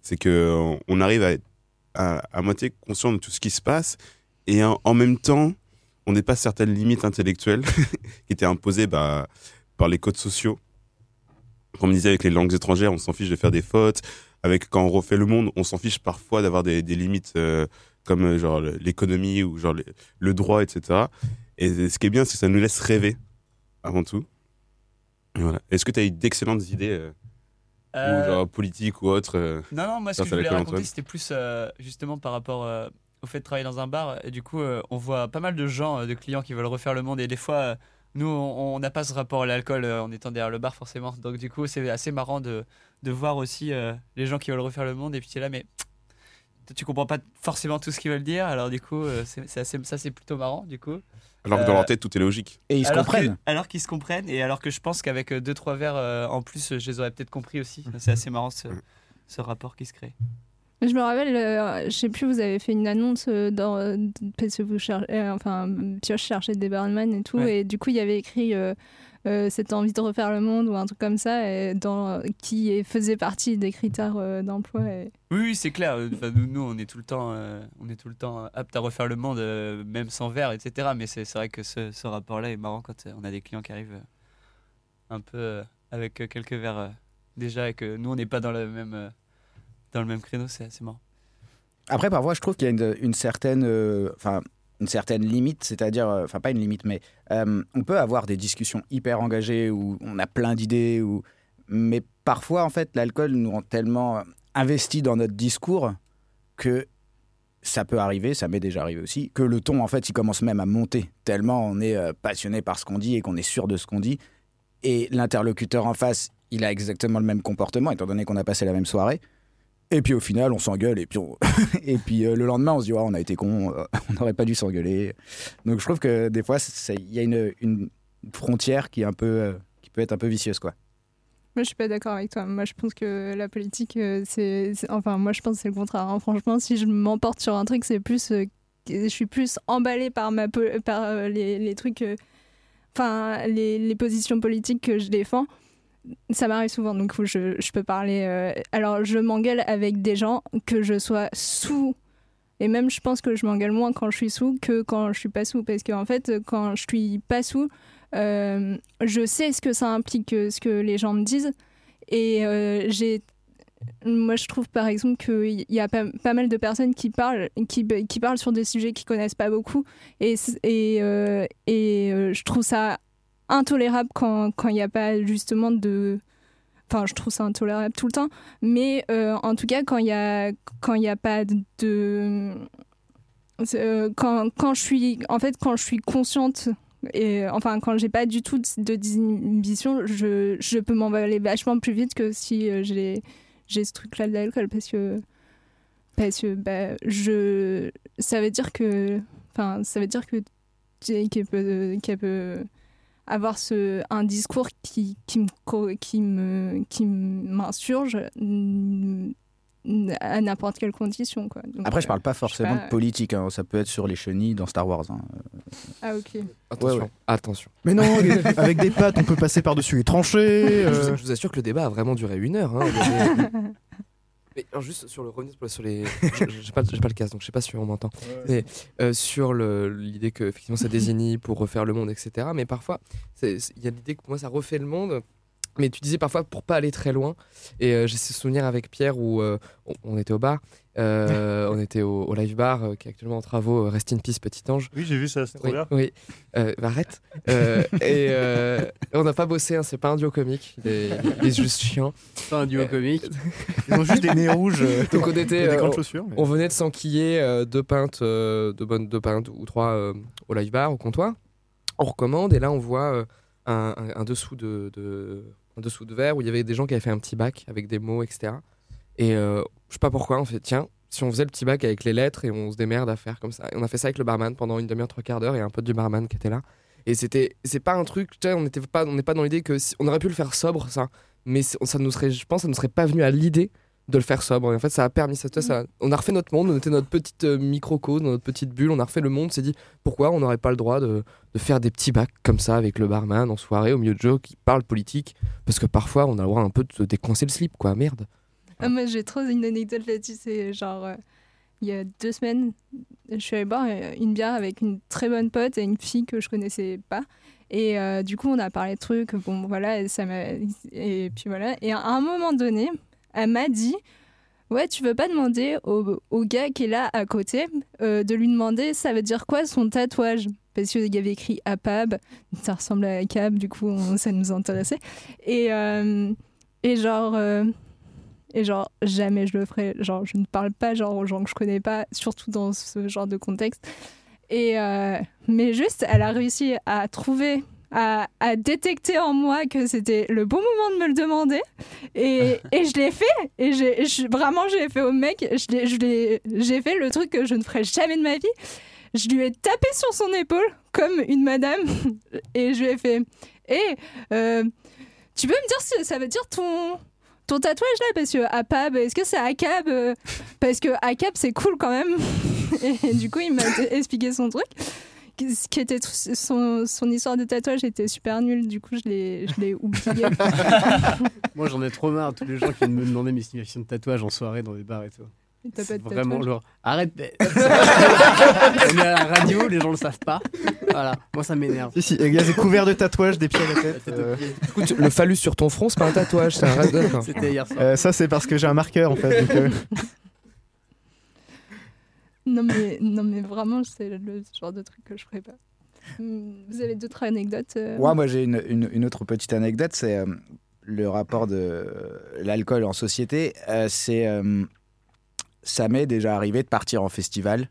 C'est qu'on on arrive à être à, à moitié conscient de tout ce qui se passe. Et en, en même temps, on n'est pas certaines limites intellectuelles qui étaient imposées bah, par les codes sociaux. Comme on disait avec les langues étrangères, on s'en fiche de faire des fautes. Avec quand on refait le monde, on s'en fiche parfois d'avoir des, des limites euh, comme euh, genre l'économie ou genre le, le droit, etc. Et ce qui est bien, c'est que ça nous laisse rêver avant tout. Voilà. Est-ce que tu as eu d'excellentes idées euh, Euh, ou genre politiques ou autres euh, Non, non, moi ce que je voulais raconter, c'était plus euh, justement par rapport euh, au fait de travailler dans un bar. Et du coup, euh, on voit pas mal de gens, euh, de clients qui veulent refaire le monde. Et des fois, euh, nous, on n'a pas ce rapport à l'alcool euh, en étant derrière le bar, forcément. Donc, du coup, c'est assez marrant de, de voir aussi euh, les gens qui veulent refaire le monde. Et puis, tu es là, mais tu comprends pas forcément tout ce qu'ils veulent dire. Alors, du coup, euh, c'est assez, ça, c'est plutôt marrant, du coup. Alors que dans leur tête, tout est logique. alors que- alors qu'ils se comprennent et alors que je pense qu'avec 2-3 verres euh, en plus, je les aurais peut-être compris aussi. C'est assez marrant ce, ce rapport qui se crée. Je me rappelle, euh, je sais plus, vous avez fait une annonce euh, dans, euh, parce que vous cherchez, euh, enfin, Pioche cherchait des barman et tout, Ouais. et du coup, il y avait écrit cette envie de refaire le monde ou un truc comme ça, et dans, qui faisait partie des critères d'emploi. et- Oui, oui, c'est clair. Enfin, nous, nous, on est tout le temps, on est tout le temps apte à refaire le monde, même sans verre, etc. Mais c'est vrai que ce, ce rapport-là est marrant quand on a des clients qui arrivent un peu avec quelques verres déjà et que nous, on n'est pas dans le même, dans le même créneau. C'est assez marrant. Après, parfois, je trouve qu'il y a une, certaine, euh, enfin, une certaine limite, c'est-à-dire, euh, enfin, pas une limite, mais euh, on peut avoir des discussions hyper engagées où on a plein d'idées, où... mais parfois, en fait, l'alcool nous rend tellement investis dans notre discours que ça peut arriver, ça m'est déjà arrivé aussi, que le ton, en fait, il commence même à monter, tellement on est passionné par ce qu'on dit et qu'on est sûr de ce qu'on dit. Et l'interlocuteur en face, il a exactement le même comportement, étant donné qu'on a passé la même soirée. Et puis au final, on s'engueule et puis, euh, le lendemain, on se dit Ouais, on a été con, euh, on n'aurait pas dû s'engueuler. Donc je trouve que des fois, il y a une, frontière qui est un peu, euh, qui peut être un peu vicieuse, quoi. Moi, je suis pas d'accord avec toi. Moi, je pense que la politique, c'est. Enfin, moi, je pense c'est le contraire. hein. Franchement, si je m'emporte sur un truc, c'est plus. je suis plus emballée par, les, trucs. Enfin, les positions politiques que je défends. Ça m'arrive souvent, donc je, peux parler. euh, alors, je m'engueule avec des gens que je sois sous. Et même, je pense que je m'engueule moins quand je suis sous que quand je suis pas sous. Parce qu'en fait, quand je suis pas sous, euh, je sais ce que ça implique, euh, ce que les gens me disent. Et j'ai. Moi, je trouve par exemple qu'il y a pas, mal de personnes qui parlent, qui, parlent sur des sujets qu'ils connaissent pas beaucoup. Et, et, je trouve ça intolérable quand quand il n'y a pas justement de. Enfin, je trouve ça intolérable tout le temps. Mais euh, en tout cas, quand il n'y a, quand a pas de. euh, quand, quand je suis. En fait, quand je suis consciente et enfin, quand j'ai pas du tout de, de désinhibition, je, je peux m'emballer vachement plus vite que si euh, j'ai ce truc-là de l'alcool parce que parce que bah, je ça veut dire que enfin ça veut dire que qu'elle peut qu'elle peut avoir ce un discours qui qui me qui me qui m'insurge à n'importe quelle condition quoi. Donc, Après, je parle pas forcément pas. de politique, hein. ça peut être sur les chenilles dans Star Wars. hein. Ah ok. Attention, Ouais, ouais. attention. Mais non, avec des pattes, on peut passer par-dessus les tranchées. Je, vous, euh. je vous assure que le débat a vraiment duré une heure. hein. Mais alors, juste sur le revenir sur- les. je- J'ai pas, pas le casque, donc je sais pas si on m'entend. Mais euh, sur l'idée que effectivement ça désigne pour refaire le monde, etc. Mais parfois, il y a l'idée que pour moi ça refait le monde. Mais tu disais parfois pour pas aller très loin. Et euh, j'ai ce souvenir avec Pierre où euh, on, était au bar, euh, on était au, au live bar euh, qui est actuellement en travaux. euh, Rest in peace, petit ange. Oui, j'ai vu ça, c'est trop oui, bien. Oui, Euh, bah, arrête. Euh, et euh, on n'a pas bossé, hein, c'est pas un duo comique. Il est, il est juste chiant. C'est pas un duo comique. Ils ont juste des nez rouges. euh, Donc on était, des grandes chaussures. mais- on venait de s'enquiller euh, deux pintes, euh, deux bonnes deux pintes ou trois euh, au live bar, au comptoir. On recommande et là on voit euh, un, un- un dessous de, de- dessous de verre où il y avait des gens qui avaient fait un petit bac avec des mots, etc. Et euh, je sais pas pourquoi on fait tiens. Si on faisait le petit bac avec les lettres et on se démerde à faire comme ça. Et on a fait ça avec le barman pendant une demi-heure, trois quarts d'heure et un pote du barman qui était là. Et c'était, c'est pas un truc, on n'était pas, on n'est pas dans l'idée que on aurait pu le faire sobre ça, mais ça nous serait, je pense, ça nous serait pas venu à l'idée de le faire sobre. Et en fait, ça a permis ça, ça. On a refait notre monde, on était notre petite euh, microcosme, notre petite bulle, on a refait le monde, on s'est dit pourquoi on n'aurait pas le droit de, de faire des petits bacs comme ça avec le barman en soirée au milieu de jeux qui parle politique? Parce que parfois on a le droit un peu de décoincer le slip, quoi, merde. Ah, moi, j'ai trop une anecdote là-dessus. C'est genre, euh, il y a deux semaines, je suis allée boire euh, une bière avec une très bonne pote et une fille que je connaissais pas. Et euh, du coup, on a parlé de trucs. Bon, voilà, et ça. Et puis voilà. Et à un moment donné, elle m'a dit Ouais, tu veux pas demander au, gars qui est là à côté euh, de lui demander ça veut dire quoi son tatouage? Parce qu'il y avait écrit APAB, ça ressemble à CAB, du coup, ça nous intéressait. Et, euh, et genre. euh, et genre, jamais je le ferai. Genre, je ne parle pas genre aux gens que je connais pas, surtout dans ce genre de contexte. Et mais juste, elle a réussi à trouver, à, à détecter en moi que c'était le bon moment de me le demander. Et, et je l'ai fait. Et j'ai, vraiment, j'ai fait au mec, je l'ai- je l'ai- j'ai fait le truc que je ne ferai jamais de ma vie. Je lui ai tapé sur son épaule comme une madame. Et je lui ai fait Hé, euh, tu peux me dire si ça veut dire ton, ton tatouage là? Parce que APAB, est-ce que c'est ACAB euh, Parce que ACAB, c'est cool quand même. Et du coup, il m'a expliqué son truc. Ce qui était son, son histoire de tatouage était super nulle, du coup je l'ai oublié. Moi, j'en ai trop marre, tous les gens qui viennent me demander mes significations de tatouage en soirée dans des bars et tout. C'est vraiment lourd. Arrête. mais- On est à la radio, les gens le savent pas. Voilà, moi ça m'énerve. Si, si, et Gaz est couvert de tatouages des pieds à la tête. euh. Écoute, le phallus sur ton front, c'est pas un tatouage, c'est un. C'était hier soir. Euh, ça, c'est parce que j'ai un marqueur en fait. donc, euh, Non mais, non mais vraiment, c'est le genre de truc que je ferais pas. Hmm, Vous avez d'autres anecdotes euh Ouais, moi j'ai une, une- une autre petite anecdote, c'est euh, le rapport de euh, l'alcool en société. Euh, c'est, euh, ça m'est déjà arrivé de partir en festival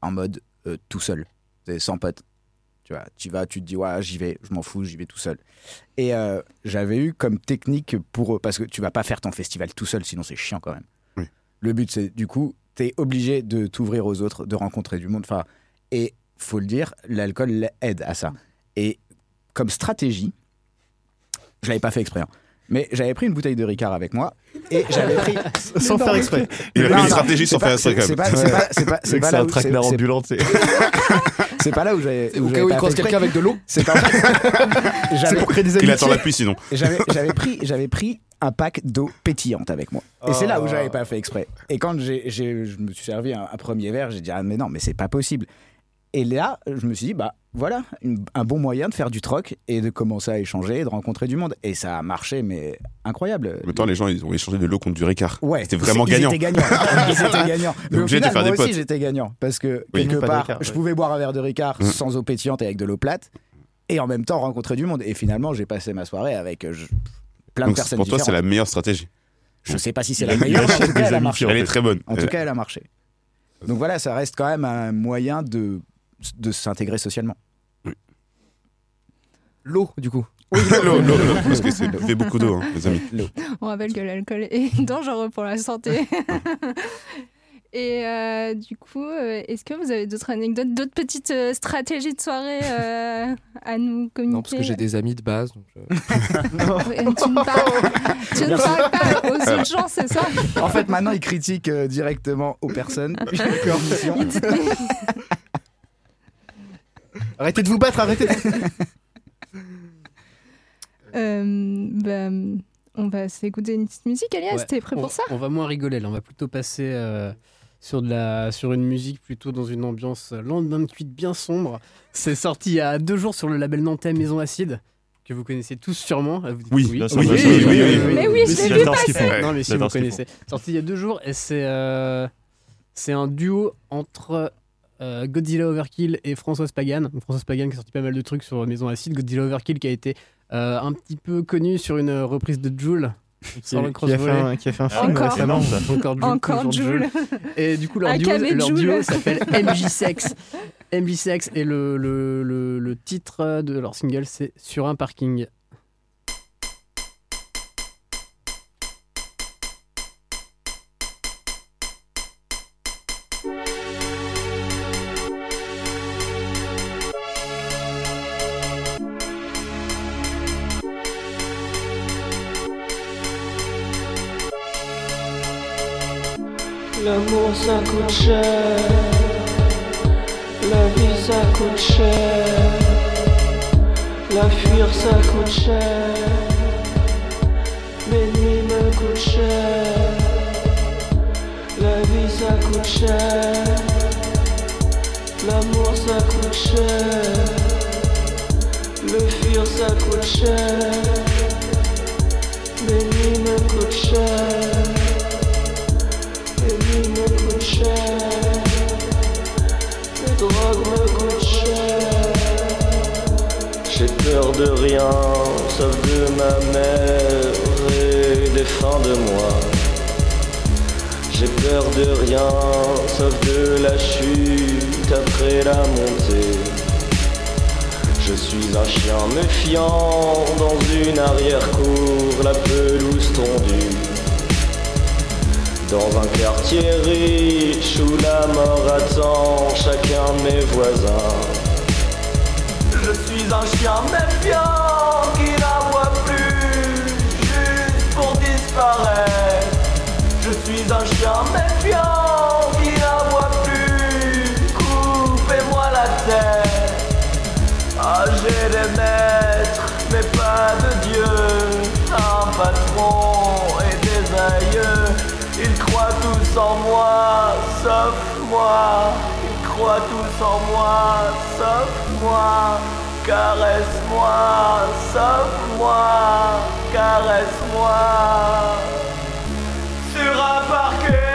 en mode euh, tout seul, C'est sans pote. Tu vois, tu vas, tu te dis ouais, j'y vais, je m'en fous, j'y vais tout seul. Et euh, j'avais eu comme technique pour parce que tu vas pas faire ton festival tout seul, sinon c'est chiant quand même. Le but c'est du coup, tu es obligé de t'ouvrir aux autres, de rencontrer du monde. Enfin, et faut le dire, l'alcool aide à ça. Et comme stratégie, je l'avais pas fait exprès, hein, mais j'avais pris une bouteille de Ricard avec moi et j'avais pris Sans faire exprès. Il a fait une stratégie sans pas- faire exprès, c'est- quand c'est même. pas- c'est pas- c'est pas- c'est pas un où- traquenard c'est- ambulant. C'est pas là où j'avais. Au où cas où il pas croise quelqu'un avec de l'eau C'est fait, j'avais- pour créer des Il attend la pluie sinon. J'avais j'avais pris, j'avais pris un pack d'eau pétillante avec moi. Et c'est là où Oh. j'avais pas fait exprès. Et quand j'ai, j'ai- je me suis servi un, un premier verre, j'ai dit ah mais non mais c'est pas possible. Et là, je me suis dit bah voilà une- un bon moyen de faire du troc et de commencer à échanger, et de rencontrer du monde. Et ça a marché mais incroyable. En même temps, les gens, ils ont échangé de l'eau contre du Ricard. Ouais, C'était vraiment ils gagnant. étaient gagnants. Ils étaient gagnants. Mais au de final, faire moi des aussi, j'étais gagnant parce que Oui. quelque de part, Ricard, je ouais. pouvais boire un verre de Ricard Mm. sans eau pétillante et avec de l'eau plate, et en même temps rencontrer du monde. Et finalement, j'ai passé ma soirée avec euh, je- plein de Donc, personnes pour toi, c'est la meilleure stratégie. Je sais pas si c'est la Il meilleure, mais en achète tout cas, elle a marché. Elle est très bonne. En tout cas, elle a marché. Donc voilà, ça reste quand même un moyen de, de s'intégrer socialement. L'eau, du coup. l'eau, l'eau, l'eau, parce que c'est beaucoup d'eau, hein, les amis. On rappelle que l'alcool est dangereux pour la santé. Et euh, du coup, euh, est-ce que vous avez d'autres anecdotes, d'autres petites euh, stratégies de soirée euh, à nous communiquer? Non, parce que j'ai des amis de base. Donc, tu ne parles, tu ne parles pas aux autres gens, c'est ça? En fait, maintenant, il critique euh, directement aux personnes. mission. Arrêtez de vous battre, arrêtez. de- Euh, bah, On va s'écouter une petite musique, Ouais, t'es prêt on- pour ça On va moins rigoler là, on va plutôt passer euh, sur, de la, sur une musique plutôt dans une ambiance lendemain de cuite bien sombre. C'est sorti il y a deux jours sur le label nantais Maison Acide, que vous connaissez tous sûrement. Vous dites Oui, oui, bien oui, oui, oui, oui. Mais oui, je l'ai vu passer. font. Non mais si vous connaissez. Sorti il y a deux jours et c'est euh, c'est un duo entre euh, Godzilla Overkill et Françoise Pagan. Françoise Pagan qui a sorti pas mal de trucs sur Maison Acide. Godzilla Overkill qui a été euh, un petit peu connu sur une reprise de Joule. Qui, le qui a fait un, qui a fait un film Encore. récemment. Encore Joule. Encore Joule. Et du coup, leur duo, leur duo s'appelle MJ Sex. MJ Sex et le, le, le, le titre de leur single, c'est Sur un parking. L'amour ça coûte cher, la vie ça coûte cher, la fuir ça coûte cher, mes nuits me coûtent cher, la vie ça coûte cher, l'amour ça coûte cher, le fuir ça coûte cher, mes nuits me coûtent cher. Drogues me coûtent cher. J'ai peur de rien, sauf de ma mère et des fins de moi. J'ai peur de rien, sauf de la chute après la montée. Je suis un chien méfiant dans une arrière-cour, la pelouse tondue. Dans un quartier riche où la mort attend chacun mes voisins. Je suis un chien méfiant qui n'aboie plus juste pour disparaître. Je suis un chien méfiant qui n'aboie plus. Coupez-moi la tête. Ah, j'ai des maîtres, mais pas de Dieu. Un patron. Ils croient tous en moi, sauf moi. Ils croient tous en moi, sauf moi. Caresse-moi, sauf moi. Caresse-moi. Sur un parquet,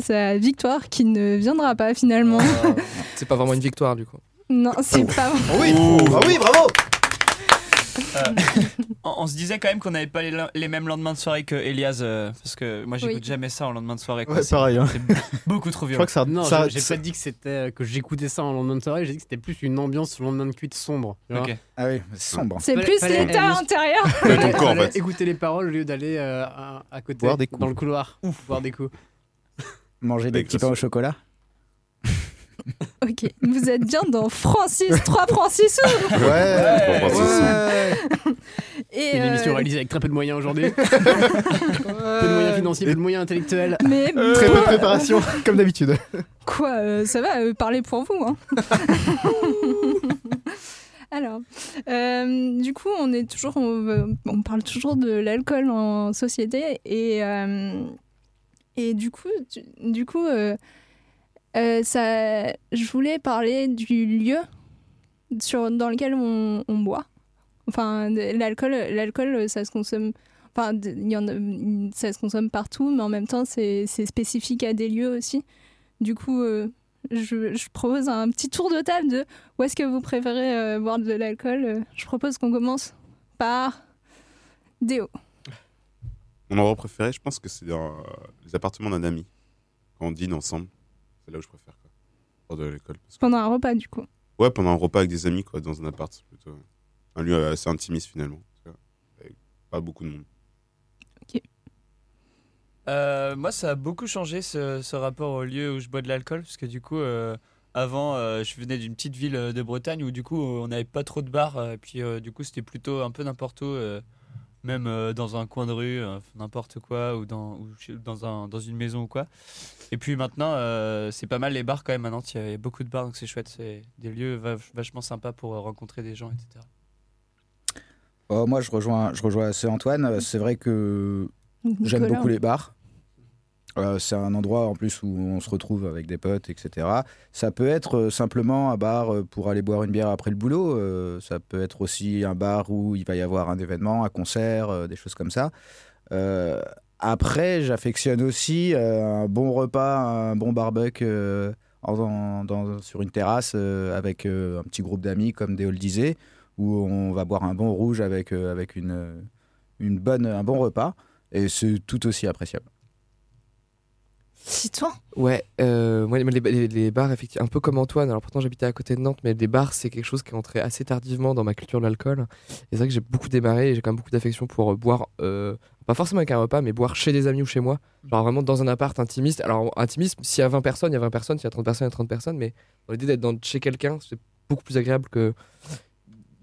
dédicace à Victoire qui ne viendra pas finalement. C'est pas vraiment une victoire du coup. non, c'est pas vrai. oui, ah oui, bravo. Euh, on, on se disait quand même qu'on n'avait pas les, les mêmes lendemains de soirée que Elias, euh, parce que moi j'écoute Oui. jamais ça en lendemain de soirée. quoi. Ouais, C'est- pareil, hein. C'est beaucoup trop violent. crois que ça- Non, ça- j'ai- pas dit que c'était euh, que j'écoutais ça en lendemain de soirée, j'ai dit que c'était plus une ambiance lendemain de cuite sombre. tu vois. Ok. Ah oui, sombre. C'est plus l'état intérieur. ton corps, en fallait fait. Écouter les paroles au lieu d'aller euh, à, à côté, Boire des coups. dans le couloir, boire des coups. Manger des petits pains au chocolat. Ok, vous êtes bien dans Francis, 3 Francis sous. Ouais. Pour Francis. Ouais. Et Une euh, émission réalisée avec très peu de moyens aujourd'hui. peu de moyens financiers, peu de moyens intellectuels. mais Très peu de préparation, comme d'habitude. quoi, euh, ça va, euh, parler pour vous. Hein. Alors, euh, du coup, on est toujours, on, parle toujours de l'alcool en société et euh, et du coup, du, coup, euh, euh, ça, je voulais parler du lieu sur dans lequel on, boit. Enfin, l'alcool, l'alcool, ça se consomme Enfin, y en ça se consomme partout, mais en même temps, c'est spécifique à des lieux aussi. Du coup, euh, je, propose un petit tour de table de où est-ce que vous préférez boire de l'alcool. Je propose qu'on commence par Déo. Mon endroit préféré, je pense que c'est dans euh, les appartements d'un ami. Quand on dîne ensemble, c'est là où je préfère quoi. Hors de l'école. parce que- Pendant un repas, du coup. Ouais, pendant un repas avec des amis, quoi, dans un appart, plutôt un lieu assez intimiste finalement. avec pas beaucoup de monde. Euh, moi, ça a beaucoup changé ce, ce rapport au lieu où je bois de l'alcool, parce que du coup, euh, avant, euh, je venais d'une petite ville euh, de Bretagne où du coup, on n'avait pas trop de bars, euh, et puis euh, du coup, c'était plutôt un peu n'importe où, euh, même euh, dans un coin de rue, euh, n'importe quoi, ou dans, ou chez- dans, un, dans une maison ou quoi. Et puis maintenant, euh, c'est pas mal les bars quand même à Nantes, il y a- il y, a beaucoup de bars, donc c'est chouette, c'est des lieux va- vachement sympas pour euh, rencontrer des gens, etc. Oh, moi, je rejoins, je rejoins assez Antoine. C'est vrai que j'aime Nicolas. beaucoup les bars. Euh, c'est un endroit en plus où on se retrouve avec des potes, etc. Ça peut être euh, simplement un bar euh, pour aller boire une bière après le boulot. Ça peut être aussi un bar où il va y avoir un événement, un concert, des choses comme ça. Après, j'affectionne aussi un bon repas, un bon barbecue sur une terrasse avec un petit groupe d'amis, comme Déo le disait, où on va boire un bon rouge avec, avec une, une bonne, un bon repas. Et c'est tout aussi appréciable. C'est toi Ouais, euh, moi les, bars, effectivement, un peu comme Antoine, alors pourtant j'habitais à côté de Nantes, mais les bars c'est quelque chose qui est entré assez tardivement dans ma culture de l'alcool. Et c'est vrai que j'ai beaucoup démarré et j'ai quand même beaucoup d'affection pour euh, boire, euh, pas forcément avec un repas, mais boire chez des amis ou chez moi. Genre vraiment dans un appart intimiste. Alors intimiste, s'il y a 20 personnes, il y a 20 personnes, s'il y a 30 personnes, il y a 30 personnes, mais l'idée d'être dans- chez quelqu'un, c'est beaucoup plus agréable que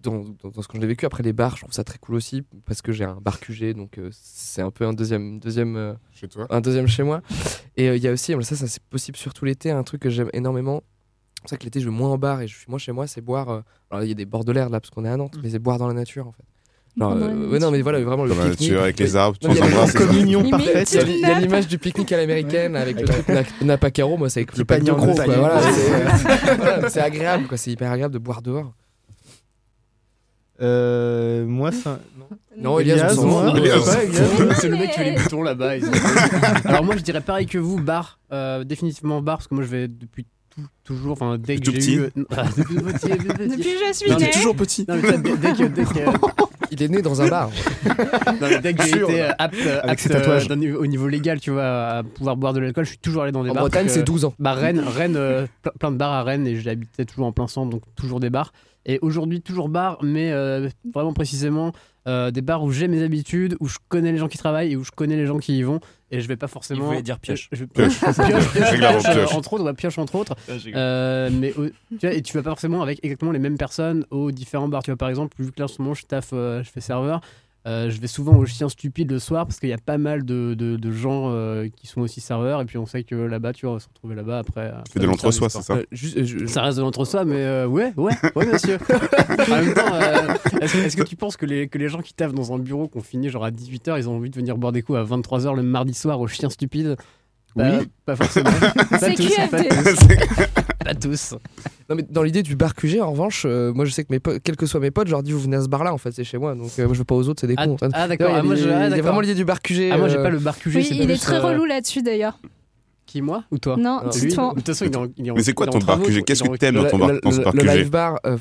dans, dans- dans ce que j'ai vécu. Après les bars, je trouve ça très cool aussi parce que j'ai un bar QG, donc euh, c'est un peu un deuxième, deuxième, euh, Chez toi un deuxième chez moi. Et euh, il y a aussi, ça, ça c'est possible surtout l'été, un truc que j'aime énormément. C'est pour ça que l'été je vais moins en bar et je suis moins chez moi, c'est boire. euh, alors il y a des bords de l'air là parce qu'on est à Nantes, mais c'est boire dans la nature en fait. Genre, la euh, nature. ouais, non mais voilà vraiment le pique-nique. avec les arbres, Non, ça communion parfaite. il y a- l'image du pique-nique à l'américaine avec le truc Caro, moi c'est avec le panier en gros voilà, c'est agréable quoi, c'est hyper agréable de boire dehors. Euh, moi, ça. Non. Non, Elias, on moi. C'est le mec qui fait les boutons là-bas. Alors moi je dirais pareil que vous, bar, euh, définitivement bar, parce que moi je vais depuis tout- toujours, enfin dès que j'ai petit eu... Ah, depuis petit, depuis petit. Depuis je suis Non, mais née. toujours petit. Non, mais ça, dès, dès que, dès que- Il est né dans un bar. non, mais dès que j'ai été apte, Avec apte, ses tatouages. euh, niveau- au niveau légal, tu vois, à pouvoir boire de l'alcool, je suis toujours allé dans des En bars. Bretagne, parce c'est que- 12 ans. Bah, Rennes, Rennes euh, ple- plein de bars à Rennes et j'habitais toujours en plein centre, donc toujours des bars. Et aujourd'hui, toujours bar, mais euh, vraiment précisément euh, des bars où j'ai mes habitudes, où je connais les gens qui travaillent et où je connais les gens qui y vont. Et je vais pas forcément. Voulait dire pioche. Je- je- Pioche. pioche, pioche, pioche, Régulièrement pioche, euh, pioche. entre autres, ouais, pioche entre autres. Ah. Euh, mais tu vois, et tu vas pas forcément avec exactement les mêmes personnes aux différents bars. Tu vois, par exemple, vu que là en ce moment je taffe, euh, je fais serveur, euh, je vais souvent au chien stupide le soir parce qu'il y a pas mal de, de, de gens euh, qui sont aussi serveurs. Et puis on sait que là-bas, tu vas se retrouver là-bas après. Tu fais de l'entre-soi, c'est ça Euh, juste, euh, je- Ça reste de l'entre-soi, mais euh, ouais, ouais, ouais, monsieur. en même temps, euh, est-ce que tu penses que les, que les gens qui taffent dans un bureau qu'on finit genre à 18h, ils ont envie de venir boire des coups à 23h le mardi soir au chien stupide Bah, Oui. Pas forcément. pas, C'est tous, pas, tous. Pas tous. Non mais dans l'idée du bar QG en revanche, euh, moi je sais que mes potes, quels que soient mes potes, je leur dis vous venez à ce bar là en fait, c'est chez moi, donc euh, moi je vais pas aux autres, c'est des Ah, cons. Ah, d'accord, il y a ah, moi, je- ah, il y a vraiment l'idée du bar QG. Ah, moi j'ai euh, pas le bar QG. Oui, c'est il est très euh, relou là-dessus d'ailleurs. Qui, moi ou toi Non, Lui, toi. de toute façon, il est en- il est en- Mais c'est quoi ton bar QG Qu'est-ce que t'aimes dans ton bar, dans ce le- live bar, euh,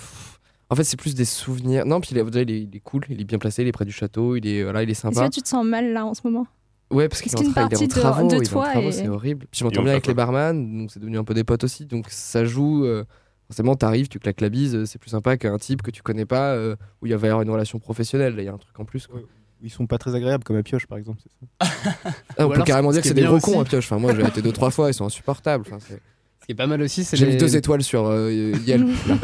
en fait c'est plus des souvenirs. Non, puis il est, déjà, il est, il est cool, il est bien placé, il est près du château, il est, voilà, il est Est-ce sympa. que tu te sens mal là en ce moment Ouais, parce qu'il est, Est-ce qu'une tra- est en de- travaux, de il est en toi travaux, c'est horrible. Puis je m'entends bien avec les barman, donc c'est devenu un peu des potes aussi, donc ça joue. euh, forcément, t'arrives, tu claques la bise, euh, c'est plus sympa qu'un type que tu connais pas, euh, où il va y avoir une relation professionnelle. Là, il y a un truc en plus. Quoi. Ils sont pas très agréables comme à pioche par exemple. c'est ça Ah, Ou on peut carrément dire que est c'est des gros cons à pioche. Enfin, moi, j'ai été deux trois fois, ils sont insupportables. Enfin, c'est- Ce qui est pas mal aussi, c'est j'ai les... mis deux étoiles sur euh, Yelp. là.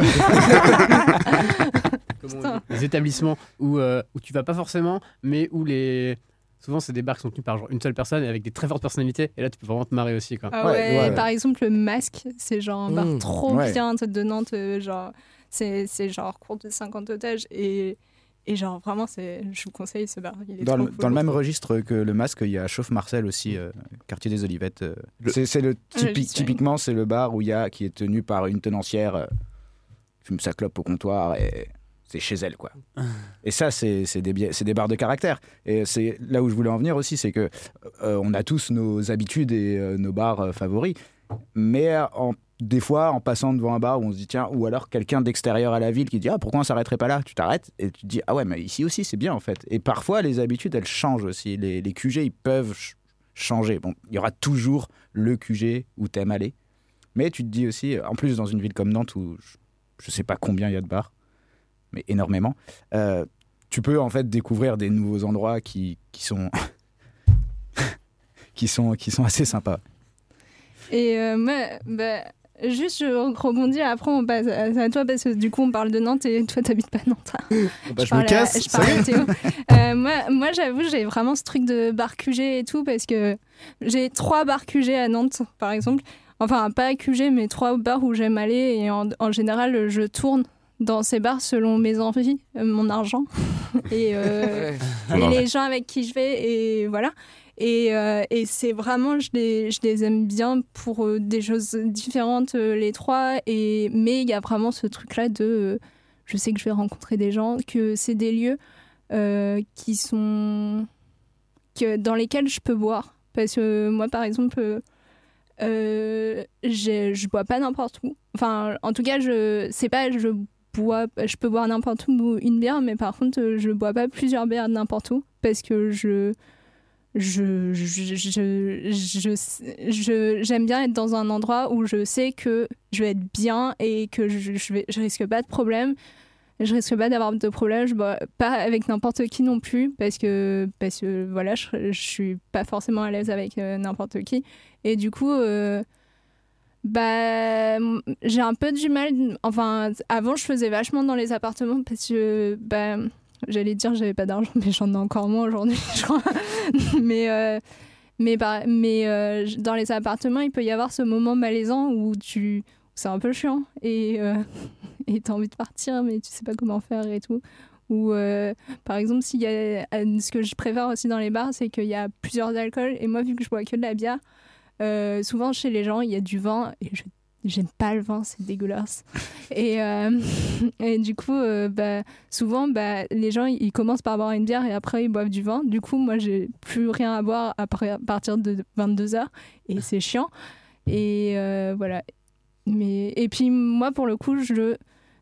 comment on dit, les établissements où, euh, où tu vas pas forcément, mais où les. Souvent, c'est des bars qui sont tenus par genre une seule personne et avec des très fortes personnalités. Et là, tu peux vraiment te marrer aussi. Quoi. Ah Ouais, ouais, ouais. par exemple, le masque, c'est genre un bar Mmh. trop Ouais. bien de Nantes. euh, genre, c'est c'est genre cours de 50 otages. Et, et genre, vraiment, c'est je vous conseille ce bar. Il est Dans trop le, cool. dans le même registre que le masque, il y a Chauffe Marcel aussi, euh, quartier des Olivettes. euh. C'est le Ah, typi- typiquement c'est le bar où il y a qui est tenu par une tenancière, euh, qui fume sa clope au comptoir et c'est chez elle, quoi. Et ça, c'est des, des barres de caractère. Et c'est là où je voulais en venir aussi, c'est que euh, on a tous nos habitudes et euh, nos bars euh, favoris, mais en- des fois, en passant devant un bar où on se dit tiens, ou alors quelqu'un d'extérieur à la ville qui dit ah pourquoi on s'arrêterait pas là, tu t'arrêtes et tu te dis ah ouais mais ici aussi c'est bien en fait. Et parfois les habitudes elles changent aussi, les, QG ils peuvent ch- changer. Bon, il y aura toujours le QG où t'aimes aller, mais tu te dis aussi, en plus dans une ville comme Nantes où je, je sais pas combien il y a de bars, mais énormément, euh, tu peux en fait découvrir des nouveaux endroits qui, qui sont qui sont qui sont assez sympas. Et euh, moi, bah, juste, je rebondis, après on passe à, à toi parce que du coup on parle de Nantes et toi t'habites pas Nantes. bah, je me à- casse, je parle à salut. Théo. Euh, moi, moi j'avoue, j'ai vraiment ce truc de bar QG et tout parce que j'ai trois bars QG à Nantes par exemple. Enfin, pas QG, mais trois bars où j'aime aller et en, en général je tourne dans ces bars selon mes envies, euh, mon argent et, euh, et les gens avec qui je vais et voilà. Et, euh, et c'est vraiment, je les, je les aime bien pour des choses différentes, les trois. Et, mais il y a vraiment ce truc-là de. euh, je sais que je vais rencontrer des gens, que c'est des lieux euh, qui sont. Que, dans lesquels je peux boire. Parce que moi, par exemple, euh, je bois pas n'importe où. Enfin, en tout cas, je c'est pas je je peux boire n'importe où une bière, mais par contre, je bois pas plusieurs bières n'importe où parce que je j'aime bien être dans un endroit où je sais que je vais être bien et que je, je risque pas de problème. Je risque pas d'avoir de problème. Je bois pas avec n'importe qui non plus parce que, parce que voilà, je, je suis pas forcément à l'aise avec euh, n'importe qui. Et du coup, euh, bah, j'ai un peu du mal. Enfin, avant, je faisais vachement dans les appartements parce que, bah, j'allais dire j'avais pas d'argent, mais j'en ai encore moins aujourd'hui, je crois. mais, euh, mais, par- mais euh, dans les appartements, il peut y avoir ce moment malaisant où tu, c'est un peu chiant et euh, t'as envie de partir, mais tu sais pas comment faire et tout. Ou euh, par exemple, y a, euh, ce que je préfère aussi dans les bars, c'est qu'il y a plusieurs alcools. Et moi, vu que je bois que de la bière, euh, souvent chez les gens, il y a du vin et je j'aime pas le vin, c'est dégueulasse. et, euh, et du coup, euh, bah, souvent, bah, les gens ils commencent par boire une bière et après ils boivent du vin. Du coup, moi, j'ai plus rien à boire après, à partir de 22h et c'est chiant. Et euh, voilà. Mais, et puis, moi, pour le coup, je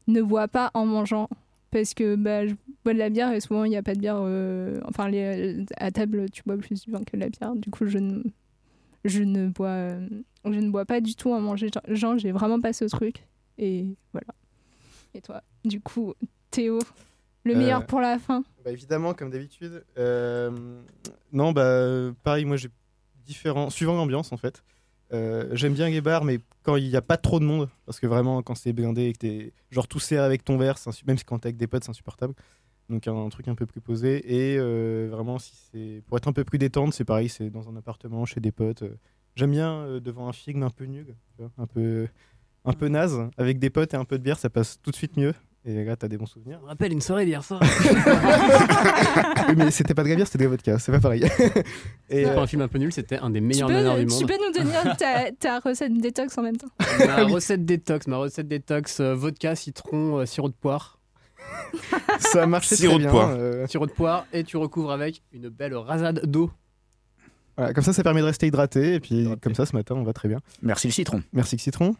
ne bois pas en mangeant parce que bah, je bois de la bière et souvent il n'y a pas de bière. enfin, les, à table, tu bois plus du vin que de la bière. Du coup, je ne, je ne bois, euh, je ne bois pas du tout en manger. Genre, j'ai vraiment pas ce truc. Et voilà. Et toi, du coup, Théo, le Euh, meilleur pour la fin? Bah, évidemment, comme d'habitude. Euh, non, bah, pareil, moi j'ai différents. Suivant l'ambiance en fait. Euh, J'aime bien les bars, mais quand il n'y a pas trop de monde, parce que vraiment, quand c'est blindé et que t'es genre tout serré avec ton verre, même si quand t'es avec des potes, c'est insupportable. Donc un, truc un peu plus posé. Et euh, vraiment, si c'est pour être un peu plus détente, c'est pareil, c'est dans un appartement, chez des potes. euh. J'aime bien euh, devant un film un peu nul, tu un peu, un peu naze, avec des potes et un peu de bière, ça passe tout de suite mieux. Et là, t'as des bons souvenirs. Je me rappelle une soirée d'hier soir. Oui, mais c'était pas de la bière, c'était de la vodka, c'est pas pareil. C'était euh, pas un film un peu nul, c'était un des Tu meilleurs peux, nanars du tu monde. peux nous donner ta, ta recette détox en même temps? Ma recette détox, ma recette détox, euh, vodka, citron, euh, sirop de poire. Ça a marché Sirop très de bien. poire. euh, Sirop de poire et tu recouvres avec une belle rasade d'eau. voilà, comme ça, ça permet de rester hydraté. Et puis, comme ça, ce matin, on va très bien. Merci le citron. Merci le citron.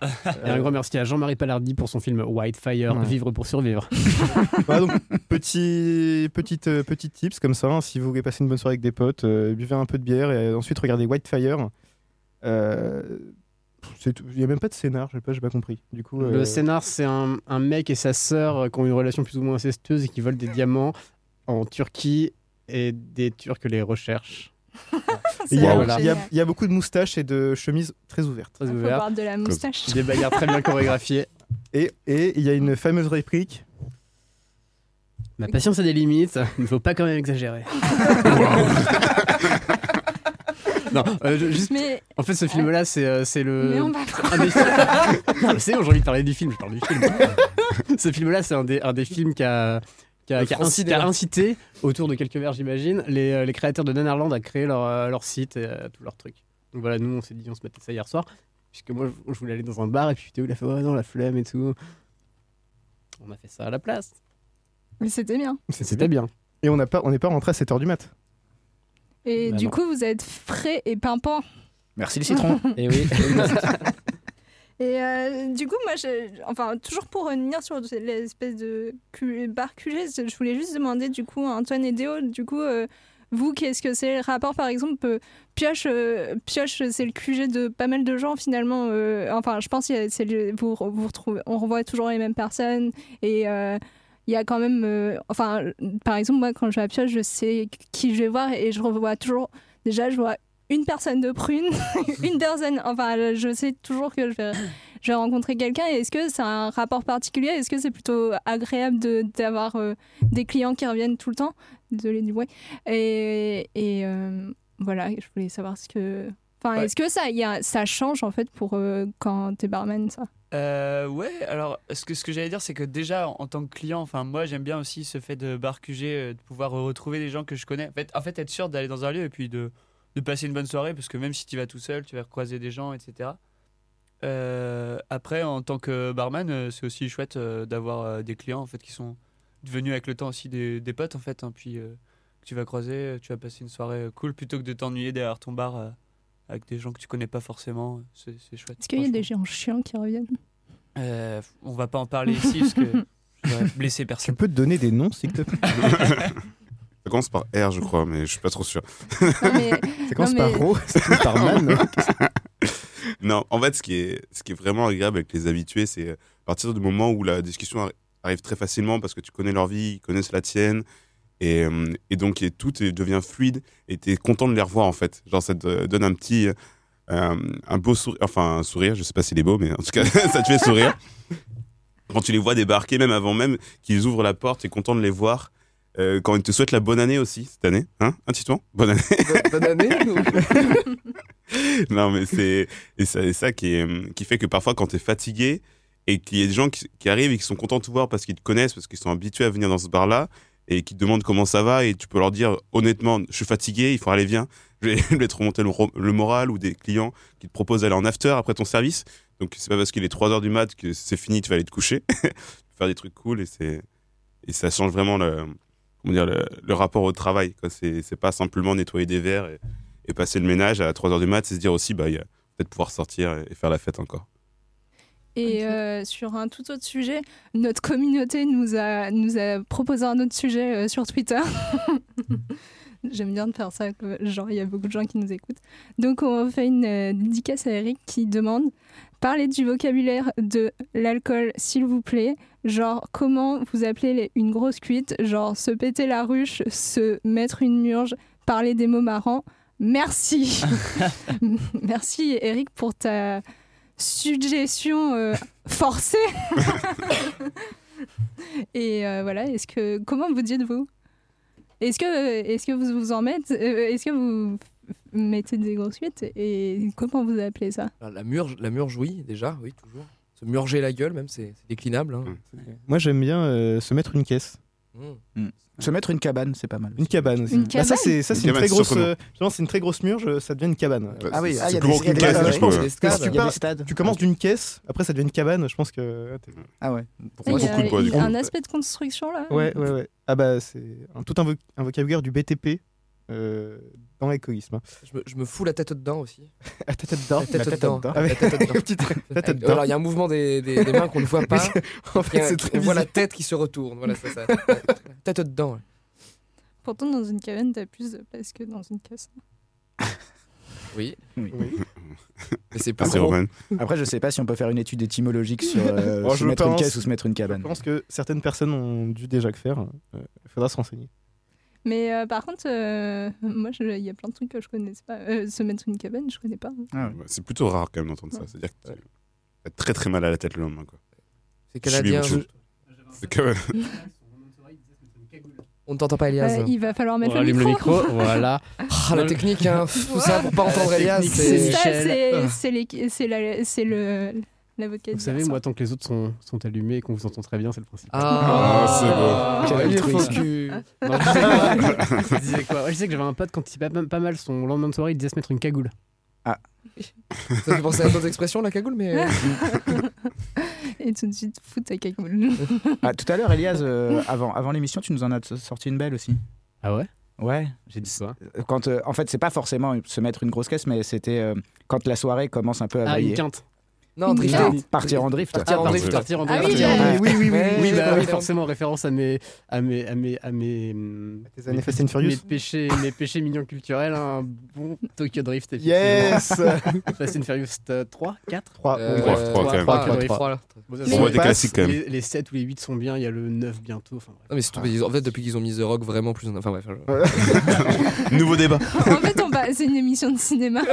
Et un grand merci à Jean-Marie Palardi pour son film Whitefire, Ouais. Vivre pour survivre. Voilà, donc, petit, petite, euh, petite tips comme ça. hein, si vous voulez passer une bonne soirée avec des potes, euh, buvez un peu de bière et ensuite regardez Whitefire. Euh. Il n'y a même pas de scénar, j'ai pas, j'ai pas compris. Du coup, Le euh, scénar, c'est un, un mec et sa sœur euh, qui ont une relation plus ou moins incestueuse et qui volent des diamants en Turquie et des Turcs les recherchent. il y, a, Voilà. il y a- il y a beaucoup de moustaches et de chemises très ouvertes. Très Faut ouvert. boire de la moustache. Des bagarres très bien chorégraphiées. Et et il y a une fameuse réplique. Ma patience a des limites, il ne faut pas quand même exagérer. non, euh, je- juste. Mais En fait, ce film-là, c'est euh, c'est le. Mais on va un des films- non, mais c'est bon, j'ai envie de parler du film, je parle du film. ce film-là, c'est un des, un des films qui a, qui a, Le qui a franc incité, qui a cinéma. incité, autour de quelques verres, j'imagine, les, euh, les créateurs de Nanarland à créer leur, euh, leur site et euh, tout leur truc. Donc voilà, nous, on s'est dit, on se mettait ça hier soir, puisque moi, je je voulais aller dans un bar, et puis Théo, il a fait, ouais, non, la flemme et tout. On a fait ça à la place. Mais c'était bien. C'était bien. Et on n'a pas, on n'est pas rentré à 7h du mat. Et Bah du non. coup, vous êtes frais et pimpant. Merci le citron. Et oui. Et euh, du coup, moi, enfin, toujours pour revenir sur l'espèce de bar QG, je voulais juste demander du coup à Antoine et Déo, du coup, euh, vous, qu'est-ce que c'est le rapport Par exemple, euh, Pioche, euh, Pioche c'est le QG de pas mal de gens finalement. euh, enfin, je pense que vous, vous retrouvez, on revoit toujours les mêmes personnes et euh, il y a quand même, euh, enfin, par exemple, moi, quand je vais à Pioche, je sais qui je vais voir et je revois toujours. Déjà, je vois une personne de prune, une personne. Enfin, je sais toujours que je vais, je vais rencontrer quelqu'un. Est-ce que c'est un rapport particulier? Est-ce que c'est plutôt agréable de- d'avoir euh, des clients qui reviennent tout le temps? Désolée du bruit. Et, et, euh, voilà, je voulais savoir ce que. Enfin, Ouais. est-ce que ça, y a, ça change en fait pour euh, quand t'es barman, ça? Euh, ouais, alors ce que, j'allais dire, c'est que déjà en, tant que client, enfin moi j'aime bien aussi ce fait de bar euh, de pouvoir euh, retrouver des gens que je connais. En fait, en fait être sûr d'aller dans un lieu et puis de, passer une bonne soirée, parce que même si tu vas tout seul, tu vas croiser des gens, etc. Euh, après, en tant que barman, c'est aussi chouette d'avoir des clients en fait qui sont devenus avec le temps aussi des, potes en fait, hein, puis tu vas croiser, tu vas passer une soirée cool plutôt que de t'ennuyer derrière ton bar avec des gens que tu connais pas forcément. C'est c'est chouette. Est-ce qu'il y a des gens chiants qui reviennent? Euh, on va pas en parler ici parce que je voudrais blesser personne. Tu peux te donner des noms, s'il te plaît? Ça commence par R, je crois, mais je suis pas trop sûr. mais- Ça commence non, par Ro, ça finit par Man. non, en fait, ce qui est, ce qui est vraiment agréable avec les habitués, c'est à partir du moment où la discussion arri- arrive très facilement parce que tu connais leur vie, ils connaissent la tienne. Et, euh, et donc, et tout devient fluide et tu es content de les revoir, en fait. Genre, ça te donne un petit. euh, un beau sourire, enfin un sourire, je sais pas s'il est beau, mais en tout cas, ça te fait sourire. Quand tu les vois débarquer, même avant même qu'ils ouvrent la porte, tu es content de les voir. Euh, quand ils te souhaitent la bonne année aussi, cette année. Hein, hein Titouan? Bonne année. Bonne année non, mais c'est et ça, et ça qui, est, qui fait que parfois, quand tu es fatigué et qu'il y a des gens qui, qui arrivent et qui sont contents de te voir parce qu'ils te connaissent, parce qu'ils sont habitués à venir dans ce bar-là et qui te demandent comment ça va, et tu peux leur dire honnêtement, je suis fatigué, il faut aller, viens, je vais, te remonter le, moral ou des clients qui te proposent d'aller en after après ton service. Donc, c'est pas parce qu'il est 3 heures du mat que c'est fini, tu vas aller te coucher. Faire des trucs cool et, c'est et ça change vraiment le, comment dire, le, rapport au travail. C'est pas simplement nettoyer des verres et, passer le ménage à 3 heures du mat, c'est se dire aussi, bah, peut-être pouvoir sortir et faire la fête encore. Et euh, sur un tout autre sujet, notre communauté nous a, nous a proposé un autre sujet euh, sur Twitter. J'aime bien de faire ça, genre il y a beaucoup de gens qui nous écoutent. Donc on fait une euh, dédicace à Eric qui demande parlez du vocabulaire de l'alcool s'il vous plaît. Genre comment vous appelez les- une grosse cuite, genre se péter la ruche, se mettre une murge, parler des mots marrants. Merci. Merci Eric pour ta suggestion euh, forcée. Et euh, voilà, est-ce que comment vous dites-vous Est-ce que est-ce que vous vous en mettez euh, Est-ce que vous mettez des grosses cuites et comment vous appelez ça? Alors, La murge, la murge, oui, déjà, oui, toujours. Se murger la gueule, même, c'est déclinable. hein. Moi, j'aime bien euh, se mettre une caisse. Mm. Se mettre une cabane, c'est pas mal. Une cabane aussi. Une Bah, ça, cabane c'est ça, Une c'est une très grosse. euh, c'est une très grosse murge, ça devient une cabane. Ah oui, ah, il y a des- y a des- caisse, je pense. si tu il y a pars- des stades. Tu commences d'une caisse, après ça devient une cabane. Je pense que. Ah ouais. Il y a, il y a un aspect de construction là? Ouais, ouais, ouais. Ah bah, c'est un- tout un, vo- un vocabulaire du BTP euh, dans l'égoïsme. Je me, je me fous la tête dedans aussi. La tête dedans La tête La tête dedans. dedans. La tête dedans. Petite- la tête Euh, dedans. Alors, il y a un mouvement des, des- des mains qu'on ne voit pas. En fait, c'est très on voit la tête qui se retourne. Voilà, c'est ça. tête dedans. ouais. Pourtant dans une cabane t'as plus de place que dans une caisse. Oui. Oui. Mais c'est Ah. Roman. Après, je sais pas si on peut faire une étude étymologique sur euh, Oh, se je mettre une pense- caisse ou se mettre une cabane. Je pense que certaines personnes ont dû déjà le faire. Il faudra se renseigner. Mais euh, par contre, euh, moi je- il y a plein de trucs que je connais pas. Euh, se mettre une cabane, je connais pas. Ouais, C'est plutôt rare quand même d'entendre ça. C'est-à-dire que tu as très très mal à la tête le lendemain. quoi. C'est canadien. Bouchou. C'est que- On ne t'entend pas, Elias. Euh, il va falloir mettre On le allume le micro. micro, voilà. Ah, la technique, hein. Tout ça pour pas entendre Elias. c'est- c'est c'est les- c'est la- c'est le l'avocat. Vous savez, moi, tant que les autres sont, sont allumés et qu'on vous entend très bien, c'est le principe. Ah, Quel il est faux altruisme. cul. Non, je, disais quoi je sais que j'avais un pote, quand il pas, pas mal son lendemain de soirée, il disait se mettre une cagoule. Ah. Ça fait penser à d'autres expressions, la cagoule, mais. euh, Et tout de suite, fout ta cagoule. Ah, tout à l'heure, Elias, euh, avant, avant l'émission, tu nous en as sorti une belle aussi. Ah ouais? Ouais, j'ai dit ça. Quand, euh, en fait, c'est pas forcément se mettre une grosse caisse, mais c'était euh, quand la soirée commence un peu à Ah, vriller. une quinte. Non, drifter. Partir en drift. Partir en drift. Partir en Ah drift. oui, Partir en euh, drift. oui, oui, oui, oui, bah, oui, ouais. forcément référence à mes, à mes, à mes, à mes, tes années mes- Fast and Furious. mes péchés, mes péchés mignons culturels, un bon Tokyo Drift. Yes effectivement. Fast and Furious euh, 3, 4 3, Euh, Trois, trois, quand même. trois, Tokyo trois, Drift. trois, là. Bon, ça, On c'est- voit des classiques quand même. les, les 7 ou les 8 sont bien, il y a le 9 bientôt. Enfin, bref. Non, mais surtout, en fait, depuis qu'ils ont mis The Rock vraiment plus. en- Enfin, bref. Nouveau débat. en fait, on c'est une émission de cinéma.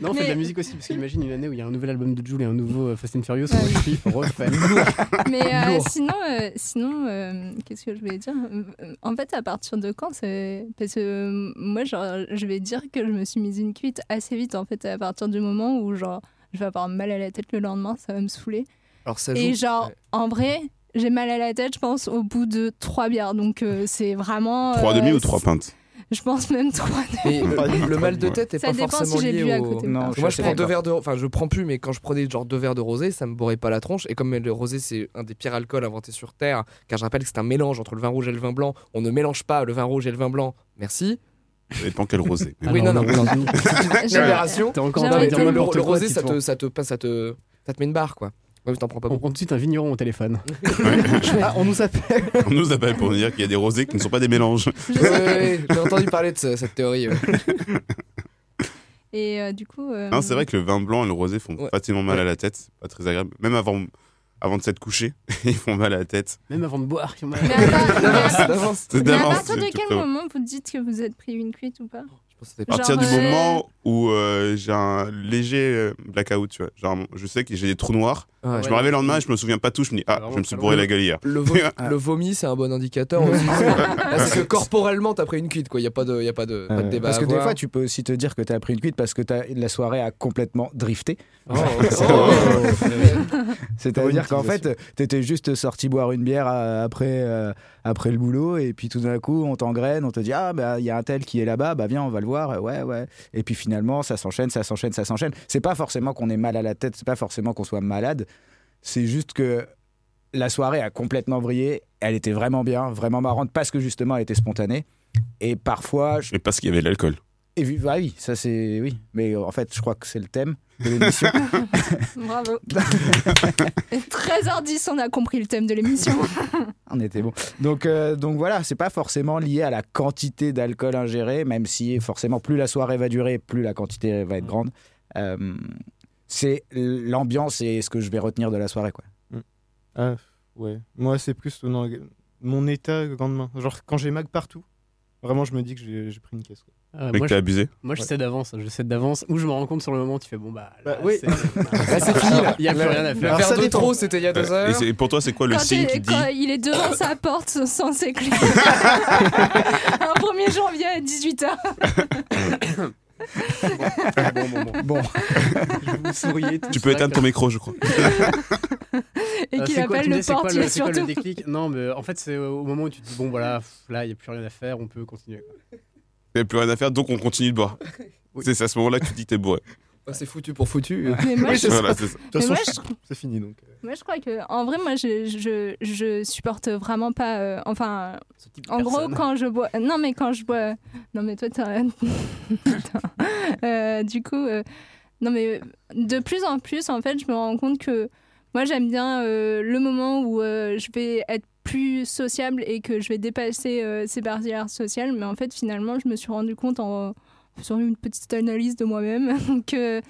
Non, on fait de la musique aussi, parce qu'imagine une année où il y a un nouvel album de Jules et un nouveau euh, Fast and Furious, on oui. refait. Mais euh, sinon, euh, sinon euh, qu'est-ce que je voulais dire? En fait, à partir de quand c'est Parce que moi, genre, je vais dire que je me suis mise une cuite assez vite, en fait, à partir du moment où, genre, je vais avoir mal à la tête le lendemain, ça va me saouler. Alors, ça Et genre, Ouais. en vrai, j'ai mal à la tête, je pense, au bout de trois bières. Donc, euh, c'est vraiment. Trois euh, demi ou trois pintes? Je pense même trois Mais le, le mal de tête est Ça pas dépend forcément si lié bu à au... côté. Non, je Moi, je prends deux verres de... Enfin, je prends plus, mais quand je prenais genre deux verres de rosé, ça me bourrait pas la tronche. Et comme le rosé, c'est un des pires alcools inventés sur Terre, car je rappelle que c'est un mélange entre le vin rouge et le vin blanc. On ne mélange pas le vin rouge et le vin blanc. Merci. Ça dépend quel rosé. Mais oui, non, non. non. Arrêté. dire Le, le n'importe quoi, rosé, ça, te, ça, te, ça te met une barre, quoi. Ouais, mais t'en prends pas On beaucoup. prend tout de suite un vigneron au téléphone. Ah, on nous appelle. On nous appelle pour nous dire qu'il y a des rosés qui ne sont pas des mélanges. Ouais, J'ai entendu parler de ce- cette théorie. ouais. Et euh, du coup. euh, Non, c'est vrai que le vin blanc et le rosé font Ouais. facilement mal à la tête. Pas très agréable. Même avant, avant de s'être couché, ils font mal à la tête. Même avant de boire. ils ont mal. À, d'avance. C'est mais à partir de quel moment vous dites que vous êtes pris une cuite ou pas? À partir du moment où euh, j'ai un léger euh, blackout, tu vois. Genre, je sais que j'ai des trous noirs. Ouais. Je me réveille le lendemain je me souviens pas tout. Je me dis, ah, je me suis bourré la gueule hier. Le, vo- le vomi, c'est un bon indicateur aussi. C'est que corporellement, t'as pris une cuite, quoi. Il n'y a pas de, y a pas de, pas de débat. parce que à des fois, tu peux aussi te dire que tu as pris une cuite parce que t'as- la soirée a complètement drifté. Oh, oh. C'est-à-dire Pour qu'en fait, t'étais juste sorti boire une bière euh, après, euh, après le boulot, et puis tout d'un coup, on t'engraine, on te dit Ah, bah, il y a un tel qui est là-bas, bah viens, on va le voir. Ouais, ouais. Et puis finalement, ça s'enchaîne, ça s'enchaîne, ça s'enchaîne. C'est pas forcément qu'on ait mal à la tête, c'est pas forcément qu'on soit malade, c'est juste que la soirée a complètement brillé, elle était vraiment bien, vraiment marrante, parce que justement, elle était spontanée. Et parfois, je- parce qu'il y avait l'alcool. Et vu- bah oui, ça c'est oui, mais en fait, je crois que c'est le thème de l'émission. Bravo. Et 13h10, on a compris le thème de l'émission. On était bon. Donc, euh, donc voilà, c'est pas forcément lié à la quantité d'alcool ingéré, même si forcément plus la soirée va durer, plus la quantité va être grande. Euh, c'est l'ambiance et ce que je vais retenir de la soirée, quoi. Ah, ouais. Moi, c'est plus mon état le lendemain. Genre, quand j'ai mag partout, vraiment, je me dis que j'ai pris une caisse. quoi. Mec, moi, t'as je, abusé. moi, je Ouais. sais d'avance. Je sais d'avance. Ou je me rends compte sur le moment, tu fais bon, bah. Là, Bah, oui. c'est- Là, c'est fini, là. Il n'y a plus rien à faire. Ça de trop, c'était il y a deux Et heures. c'est- pour toi, c'est quoi le quand, signe qui dit il est devant sa porte sans ses clés. Un 1er janvier à 18h. bon, bon, bon. Bon, Vous souriez. Tu peux éteindre ton micro, je crois. Et Euh, qu'il appelle le portier surtout. le déclic Non, mais en fait, c'est au moment où tu te dis bon, voilà, là, il n'y a plus rien à faire, on peut continuer. Il n'y a plus rien à faire, donc on continue de boire. C'est à ce moment-là que tu dis que t'es bourré. Bah, c'est foutu pour foutu. Mais moi, je, Voilà, c'est ça. De toute façon, c'est fini donc. euh. moi, je crois que, en vrai, moi, je, je, je supporte vraiment pas. euh, enfin, en gros, quand je bois. Non, mais quand je bois. Non, mais toi, t'as. Putain. Euh, du coup, euh, non, mais de plus en plus, en fait, je me rends compte que moi, j'aime bien euh, le moment où euh, je vais être plus sociable et que je vais dépasser euh, ces barrières sociales. Mais en fait, finalement, je me suis rendu compte en faisant une petite analyse de moi-même. Que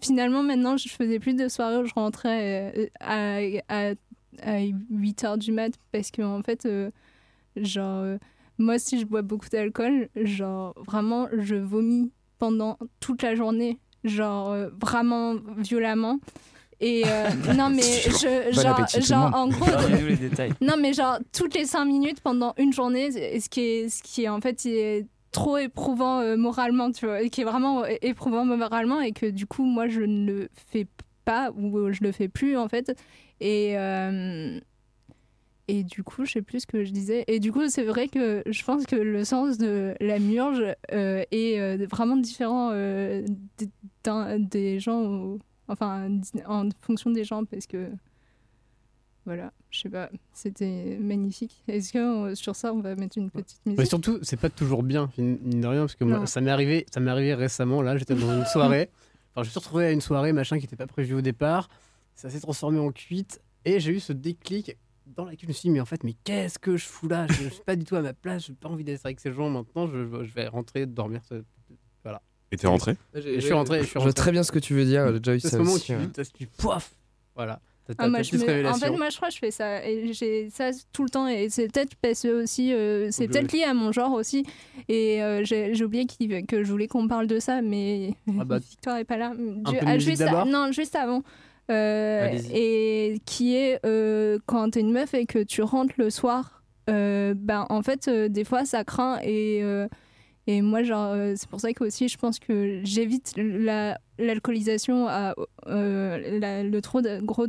finalement, maintenant, je faisais plus de soirées où je rentrais euh, à, à, à 8 h du mat parce que, en fait, euh, genre, euh, moi, si je bois beaucoup d'alcool, genre, vraiment, je vomis pendant toute la journée, genre, euh, vraiment violemment. Et euh, non, mais je, Bon genre, appétit, en gros, non, mais genre, toutes les cinq minutes pendant une journée, ce qui est, ce qui est en fait est trop éprouvant euh, moralement, tu vois, et qui est vraiment é- éprouvant moralement, et que du coup, moi, je ne le fais pas, ou euh, je le fais plus, en fait. Et, euh, Et du coup, je sais plus ce que je disais. Et du coup, c'est vrai que je pense que le sens de la murge euh, est euh, vraiment différent euh, des, gens, enfin, en fonction des gens, parce que voilà, je sais pas, c'était magnifique. Est-ce que euh, sur ça, on va mettre une petite musique? Mais surtout, c'est pas toujours bien, mine de rien, parce que moi, ça m'est arrivé, ça m'est arrivé récemment. Là, j'étais dans une soirée. Enfin, je me suis retrouvé à une soirée, machin, qui n'était pas prévu au départ. Ça s'est transformé en cuite. Et j'ai eu ce déclic dans laquelle je me suis dit, mais en fait, mais qu'est-ce que je fous là? Je suis pas du tout à ma place, j'ai pas envie d'être avec ces gens maintenant. Je, je vais rentrer, dormir. Voilà. Et t'es rentré? Et Je suis rentré. Je, suis Je vois rentré. très bien ce que tu veux dire. J'ai déjà eu C'est ça ce moment où tu, ouais. t'as- tu poif Voilà. Ah, ta moi, petite je me- En fait, moi, je crois que je fais ça. Et j'ai ça tout le temps. Et c'est peut-être parce que aussi, euh, c'est peut-être lié à mon genre aussi. Et euh, j'ai oublié que je voulais qu'on parle de ça, mais Ah bah, Victoire est pas là. ah, juste, non, juste avant. Euh, et qui est euh, quand t'es une meuf et que tu rentres le soir, ben en fait, des fois ça craint et. Et moi, genre, euh, c'est pour ça que aussi, je pense que j'évite la- l'alcoolisation, à, euh, la, le trop gros,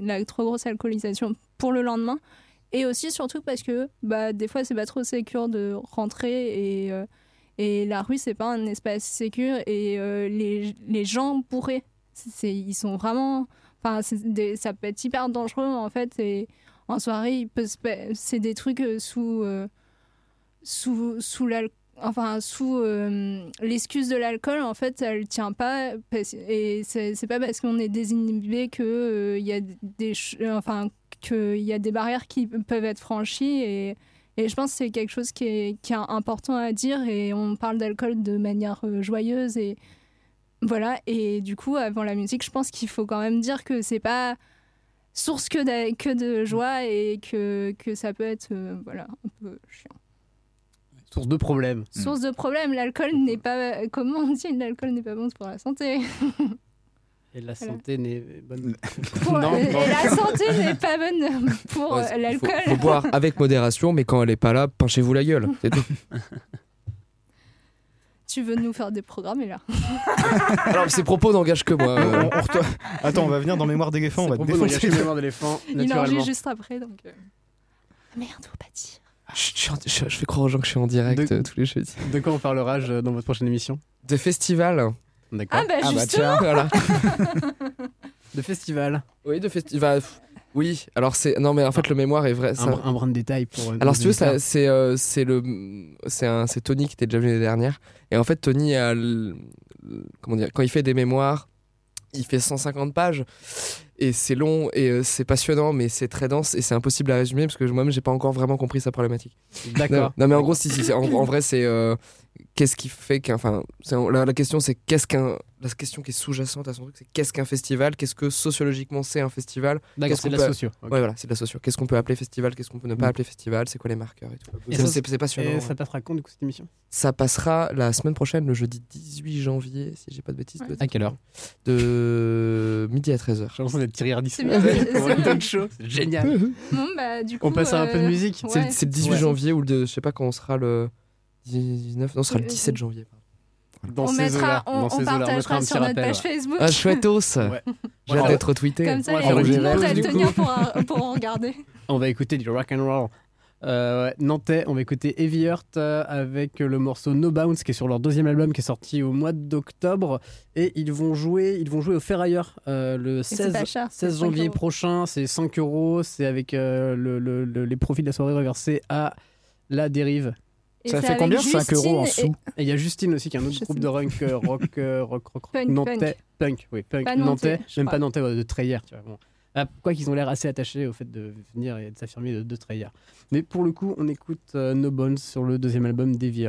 la trop grosse alcoolisation pour le lendemain. Et aussi, surtout parce que bah, des fois, c'est pas trop sécure de rentrer et, euh, et la rue, c'est pas un espace sécure et les, les gens bourrés, c'est, ils sont vraiment. Enfin, ça peut être hyper dangereux en fait. Et en soirée, il peut c'est des trucs sous. sous, sous l'al- enfin sous euh, l'excuse de l'alcool en fait elle tient pas et c'est pas parce qu'on est désinhibé que il y a des euh, enfin que il y a des barrières qui peuvent être franchies et je pense que c'est quelque chose qui est, important à dire et on parle d'alcool de manière euh, joyeuse et voilà. Et du coup avant la musique je pense qu'il faut quand même dire que c'est pas source que de, que de joie et que, que ça peut être euh, voilà un peu chiant Source de problème. Source de problème, l'alcool n'est pas. Comment on dit L'alcool n'est pas bon pour la santé? Et la Voilà. santé n'est bonne. Pour- Non, et non. la santé n'est pas bonne pour Ouais, euh, faut- l'alcool. Faut, boire avec modération, mais quand elle est pas là, pinchez-vous la gueule. C'est tout. Tu veux nous faire des programmes, et là? Alors, ces propos n'engagent que moi. euh. On- on retourne- Attends, on va venir dans Mémoire d'éléphant, on va te défoncer. Mémoire d'éléphant, Il enregistre juste après, donc. euh. Merde. Chut, je, je- je fais croire aux gens que je suis en direct De- euh, tous les jeudis. De quoi on parlera je- dans votre prochaine émission De festival. D'accord. Ah, bah, Ah, bah, justement. tiens. Voilà. De festival. Oui, de festival. Oui, alors c'est. Non, mais en fait, le mémoire est vrai. Un, ça- br- un brin de détail pour. euh, Alors, si tu veux, c'est euh, c'est le c'est un c'est Tony qui était déjà venu l'année dernière. Et en fait, Tony a comment dire quand il fait des mémoires, il fait 150 pages et c'est long et euh, c'est passionnant, mais c'est très dense et c'est impossible à résumer parce que moi-même j'ai pas encore vraiment compris sa problématique. D'accord. Non, non, mais en gros, si, si, en vrai, c'est euh, qu'est-ce qui fait qu'un. Enfin, la, la question, c'est qu'est-ce qu'un. La question qui est sous-jacente à son truc, c'est qu'est-ce qu'un festival Qu'est-ce que sociologiquement c'est un festival D'accord, c'est de la peut- socio, ok. Ouais, voilà, c'est de la socio. Qu'est-ce qu'on peut appeler festival Qu'est-ce qu'on peut ne pas Mm. appeler festival C'est quoi les marqueurs et tout. Et ça- c'est passionnant. Et ça passera quand du coup cette émission? Ça passera la semaine prochaine, le jeudi 18 janvier, si j'ai pas de bêtises. Ouais. À quelle heure? De midi à 13h. J'ai l'impression d'être Thierry Ardisson. C'est bien, c'est- génial. Bon, bah, du coup. On passe à un peu de euh, musique. C'est le- ouais. c'est le 18 Ouais. janvier ou le, de- je sais pas quand on sera le 19, non, ce sera le Euh, 17 janvier. Dans on mettra, on, dans on partagera un petit sur notre rappel, page ouais. Facebook. Ah, chouettos Ouais. J'ai hâte d'être retweeté. Comme ça, On va les gens vont venir pour, un- pour en regarder. On va écouter du rock and roll. Euh, ouais, Nantais, on va écouter Heavy Heart euh, avec le morceau No Bounce qui est sur leur deuxième album qui est sorti au mois d'octobre et ils vont jouer ils vont jouer au Ferrailleur euh, le c'est 16, pas cher, c'est 16 5 janvier euros. prochain c'est 5 euros c'est avec euh, le- le- le- les profits de la soirée reversés à la dérive Et Ça fait combien 5 euros en sous? Et il y a Justine aussi qui est un autre Je groupe de rock euh, rock euh, rock rock, rock Punk, nantais. Punk oui punk. Pas nantais même pas nantais ouais, de Treyer tu vois bon. Ah, quoi qu'ils ont l'air assez attachés au fait de venir et de s'affirmer de, de Treyer mais pour le coup on écoute euh, No Bones sur le deuxième album d'Heavy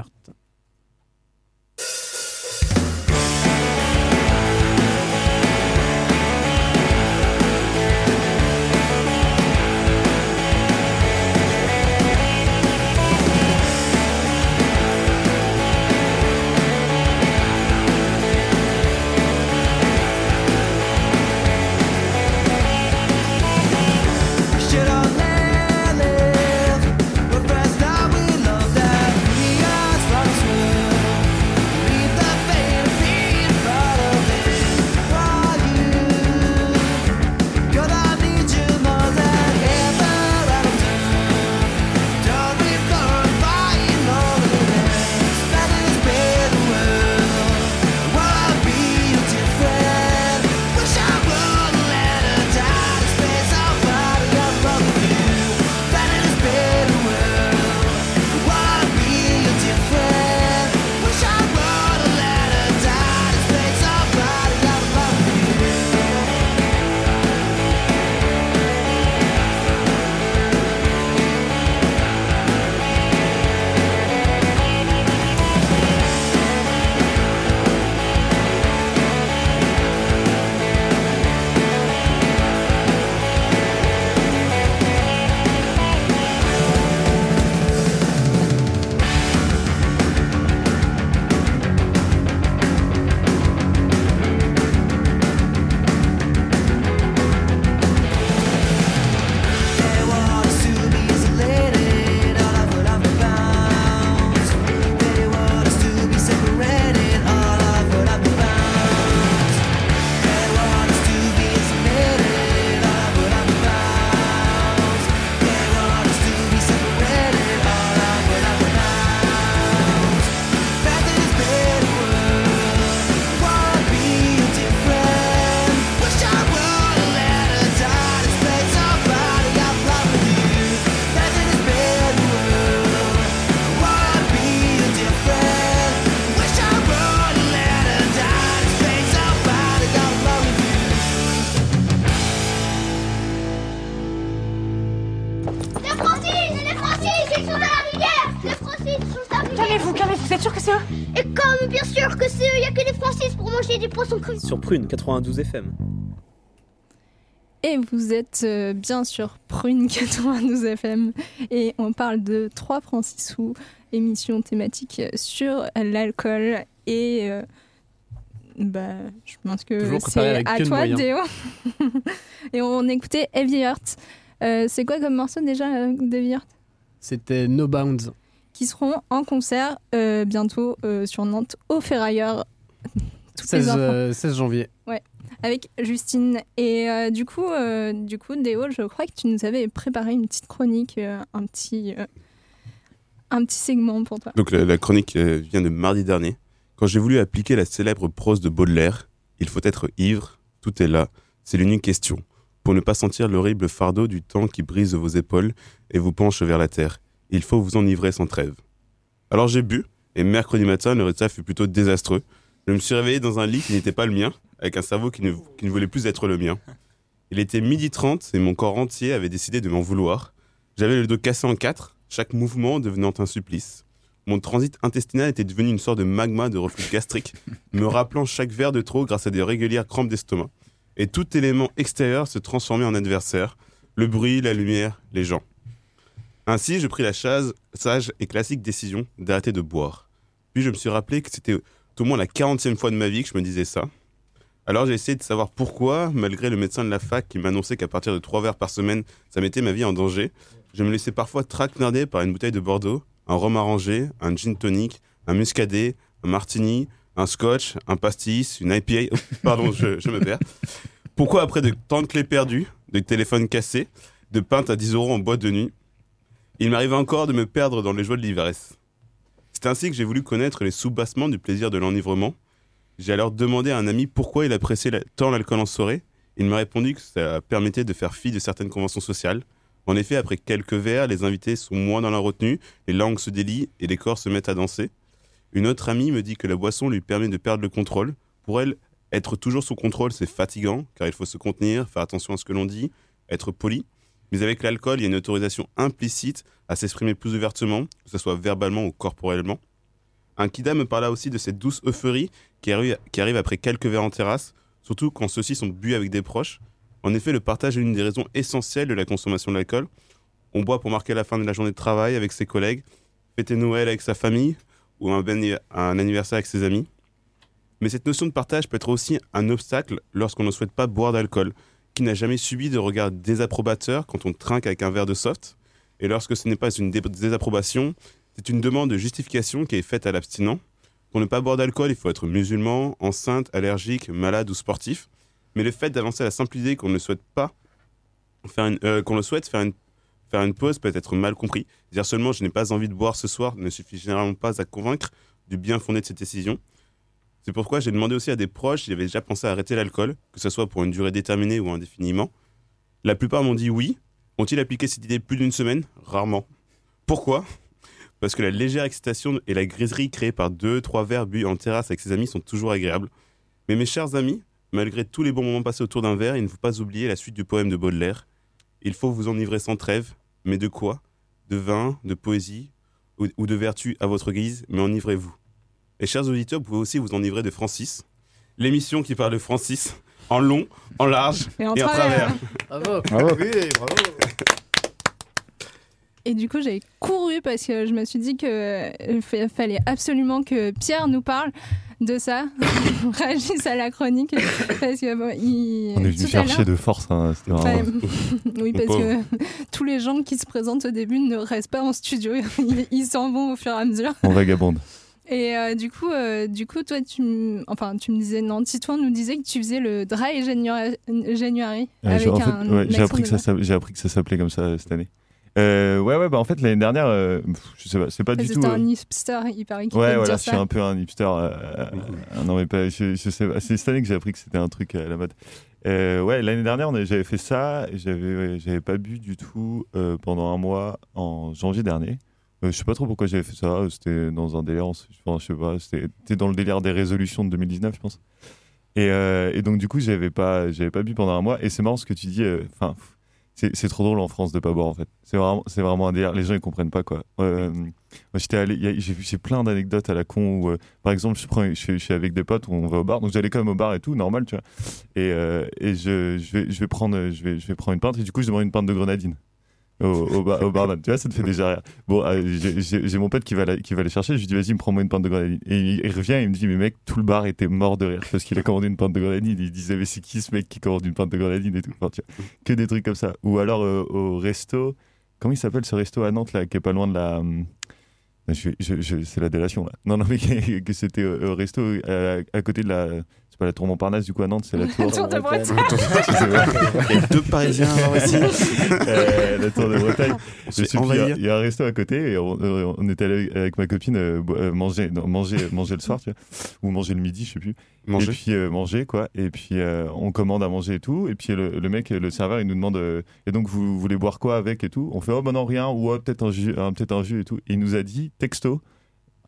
Sur Prune 92 FM. Et vous êtes euh, bien sûr Prune 92 FM et on parle de 3 francs 6 sous, émission thématique sur l'alcool et euh, bah, je pense que Toujours préparé c'est avec à toi. Déo. et on écoutait Heavy Heart. Euh, c'est quoi comme morceau déjà d'Heavy Heart? C'était No Bounds. Qui seront en concert euh, bientôt euh, sur Nantes au Ferrailleur. Toutes les 16, infos. euh, 16 janvier. Ouais, avec Justine. Et euh, du coup, euh, du coup, Déo, je crois que tu nous avais préparé une petite chronique, euh, un petit, euh, un petit segment pour toi. Donc la, la chronique euh, vient de mardi dernier. Quand j'ai voulu appliquer la célèbre prose de Baudelaire, il faut être ivre, tout est là, c'est l'unique question, pour ne pas sentir l'horrible fardeau du temps qui brise vos épaules et vous penche vers la terre. Il faut vous enivrer sans trêve. Alors j'ai bu, et mercredi matin, le résultat fut plutôt désastreux. Je me suis réveillé dans un lit qui n'était pas le mien, avec un cerveau qui ne, qui ne voulait plus être le mien. Il était midi 30 et mon corps entier avait décidé de m'en vouloir. J'avais le dos cassé en quatre, chaque mouvement devenant un supplice. Mon transit intestinal était devenu une sorte de magma de reflux gastrique, me rappelant chaque verre de trop grâce à des régulières crampes d'estomac. Et tout élément extérieur se transformait en adversaire, le bruit, la lumière, les gens. Ainsi, je pris la sage et classique décision d'arrêter de boire. Puis je me suis rappelé que c'était au moins la 40e fois de ma vie que je me disais ça. Alors j'ai essayé de savoir pourquoi, malgré le médecin de la fac qui m'annonçait qu'à partir de 3 verres par semaine, ça mettait ma vie en danger, je me laissais parfois traquenarder par une bouteille de Bordeaux, un rhum arrangé, un gin tonic, un muscadet, un martini, un scotch, un pastis, une IPA. Oh, pardon, je, je me perds. Pourquoi après de tant de clés perdues, de téléphones cassés, de pintes à 10 euros en boîte de nuit, il m'arrivait encore de me perdre dans les joies de l'ivresse. C'est ainsi que j'ai voulu connaître les soubassements du plaisir de l'enivrement. J'ai alors demandé à un ami pourquoi il appréciait tant l'alcool en soirée. Il m'a répondu que ça permettait de faire fi de certaines conventions sociales. En effet, après quelques verres, les invités sont moins dans la retenue, les langues se délient et les corps se mettent à danser. Une autre amie me dit que la boisson lui permet de perdre le contrôle. Pour elle, être toujours sous contrôle, c'est fatigant, car il faut se contenir, faire attention à ce que l'on dit, être poli. Mais avec l'alcool, il y a une autorisation implicite à s'exprimer plus ouvertement, que ce soit verbalement ou corporellement. Un kida me parla aussi de cette douce euphorie qui arrive, après quelques verres en terrasse, surtout quand ceux-ci sont bu avec des proches. En effet, le partage est l'une des raisons essentielles de la consommation de l'alcool. On boit pour marquer la fin de la journée de travail avec ses collègues, fêter Noël avec sa famille ou un, ben- un anniversaire avec ses amis. Mais cette notion de partage peut être aussi un obstacle lorsqu'on ne souhaite pas boire d'alcool. Qui n'a jamais subi de regard désapprobateur quand on trinque avec un verre de soft Et lorsque ce n'est pas une dé- désapprobation, c'est une demande de justification qui est faite à l'abstinent. Pour ne pas boire d'alcool, il faut être musulman, enceinte, allergique, malade ou sportif. Mais le fait d'avancer à la simple idée qu'on ne souhaite pas faire une, euh, le souhaite faire faire une pause peut être mal compris. Dire seulement je n'ai pas envie de boire ce soir ne suffit généralement pas à convaincre du bien fondé de cette décision. C'est pourquoi j'ai demandé aussi à des proches s'ils avaient déjà pensé à arrêter l'alcool, que ce soit pour une durée déterminée ou indéfiniment. La plupart m'ont dit oui. Ont-ils appliqué cette idée plus d'une semaine? Rarement. Pourquoi? Parce que la légère excitation et la griserie créée par deux, trois verres bu en terrasse avec ses amis sont toujours agréables. Mais mes chers amis, malgré tous les bons moments passés autour d'un verre, il ne faut pas oublier la suite du poème de Baudelaire. Il faut vous enivrer sans trêve, mais de quoi? De vin, de poésie ou, de vertu à votre guise, mais enivrez-vous. Et chers auditeurs, vous pouvez aussi vous enivrer de Francis, l'émission qui parle de Francis en long, en large Et et en en, travers. Bravo. Bravo. Oui, bravo. Et du coup, j'ai couru parce que je me suis dit qu'il fallait absolument que Pierre nous parle de ça, réagisse à la chronique. Parce que, bon, il... On est venu chercher de force. hein, vraiment- oui, Mon parce pauvre. que tous les gens qui se présentent au début ne restent pas en studio, ils ils s'en vont au fur et à mesure. On vagabonde. Et euh, du coup, euh, du coup, toi, tu, m- enfin, tu me disais, non, Titouan nous disait que tu faisais le dry January, January Euh, avec j'ai- en fait, un ouais, j'ai appris, que ça de- s'app- j'ai appris que ça s'appelait comme ça euh, cette année. Euh, ouais, ouais, bah en fait, l'année dernière, euh, je sais pas, c'est pas du C'était tout. un hipster, il paraît qu'il Ouais, voilà, je suis ça. un peu un hipster. euh, euh, non, mais pas, je, je sais pas. C'est cette année que j'ai appris que c'était un truc à la mode. Euh, ouais, l'année dernière, j'avais fait ça. J'avais, ouais, j'avais pas bu du tout euh, pendant un mois en janvier dernier. Euh, je sais pas trop pourquoi j'avais fait ça. C'était dans un délire, enfin, je sais pas. C'était dans le délire des résolutions de 2019, je pense. Et, euh, et donc, du coup, j'avais pas, pas bu pendant un mois. Et c'est marrant ce que tu dis. euh, Enfin, c'est trop drôle en France de pas boire en fait. C'est vraiment, vraiment un délire. Les gens ils comprennent pas quoi. Euh, j'étais allé, j'ai plein d'anecdotes à la con euh, par exemple, je, suis- avec des potes, on va au bar, donc j'allais quand même au bar et tout, normal, tu vois. Et, euh, je, vais, prendre, je vais prendre une pinte et du coup je demande une pinte de grenadine. Au, bar- au barman, tu vois, ça te fait déjà rire. Bon, euh, j'ai- mon pote qui va, la- qui va aller chercher, je lui dis, vas-y, prends-moi une pinte de grenadine. Et il, revient et il me dit, mais mec, tout le bar était mort de rire parce qu'il a commandé une pinte de grenadine. Il disait, mais c'est qui ce mec qui commande une pinte de grenadine et tout. Enfin, tu vois, que des trucs comme ça. Ou alors euh, au resto, comment il s'appelle ce resto à Nantes, là, qui est pas loin de la. je- c'est la délation là. Non, non, mais que, c'était au, au resto à, à côté de la. C'est pas la tour Montparnasse du coup à Nantes, c'est la tour. Tour de Bretagne. Il y a deux Parisiens ici. Euh, la tour de Bretagne. On se Je plus, Il y a- envahir. il y, a un resto à côté et on, euh, on était allé avec ma copine euh, euh, manger, non, manger, manger le soir, tu vois, ou manger le midi, je sais plus. Manger. Et puis euh, manger quoi. Et puis euh, on commande à manger et tout. Et puis le, le mec, le serveur, il nous demande euh, et donc vous voulez boire quoi avec et tout? On fait oh bah non rien ou oh, peut-être un jus, peut-être un jus et tout. Et il nous a dit texto,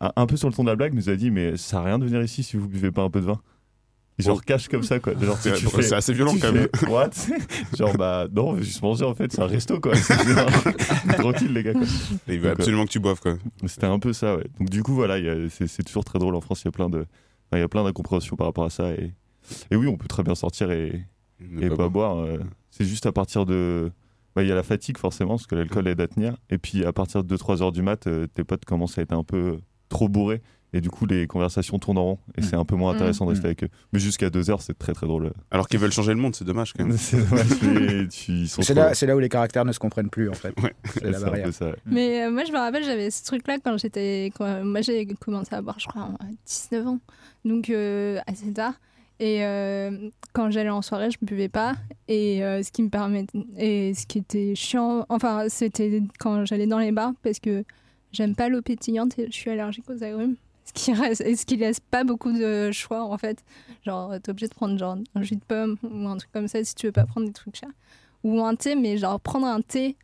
un, un peu sur le ton de la blague, il nous a dit mais ça sert à rien de venir ici si vous buvez pas un peu de vin. Genre Oh. cache comme ça quoi. Genre, C'est- fais- assez violent, tu quand même. fais, What? Genre bah non, on veut juste manger en fait, c'est un resto quoi. Tranquille les gars. Quoi. Et il veut Donc, absolument que tu boives, quoi. euh, C'était un peu ça, ouais. Donc du coup voilà, a- c'est c'est toujours très drôle en France. Il y a plein de, il y a plein d'incompréhensions par rapport à ça et, et oui, on peut très bien sortir et, et pas pas boire. euh, c'est juste à partir de, bah, il y a la fatigue forcément parce que l'alcool aide à tenir. Et puis à partir de 2-3 heures du mat, euh, tes potes commencent à être un peu trop bourrés. Et du coup, les conversations tournent en rond. Et c'est un peu moins intéressant de rester avec eux. Mais jusqu'à 2 heures, c'est très très drôle. Alors qu'ils veulent changer le monde, c'est dommage quand même. C'est trop- là, où les caractères ne se comprennent plus en fait. C'est la barrière. peu ça, ouais. Mais euh, moi, je me rappelle, j'avais ce truc-là quand j'étais. quand- Moi, j'ai commencé à boire, je crois, à 19 ans. Donc, euh, assez tard. Et euh, quand j'allais en soirée, je ne buvais pas. Et euh, ce qui me permettait. Et ce qui était chiant. Enfin, c'était quand j'allais dans les bars parce que j'aime pas l'eau pétillante et je suis allergique aux agrumes. Ce qui, reste, et ce qui laisse pas beaucoup de choix en fait. Genre, t'es obligé de prendre genre un jus de pomme ou un truc comme ça si tu veux pas prendre des trucs chers. Ou un thé, mais genre prendre un thé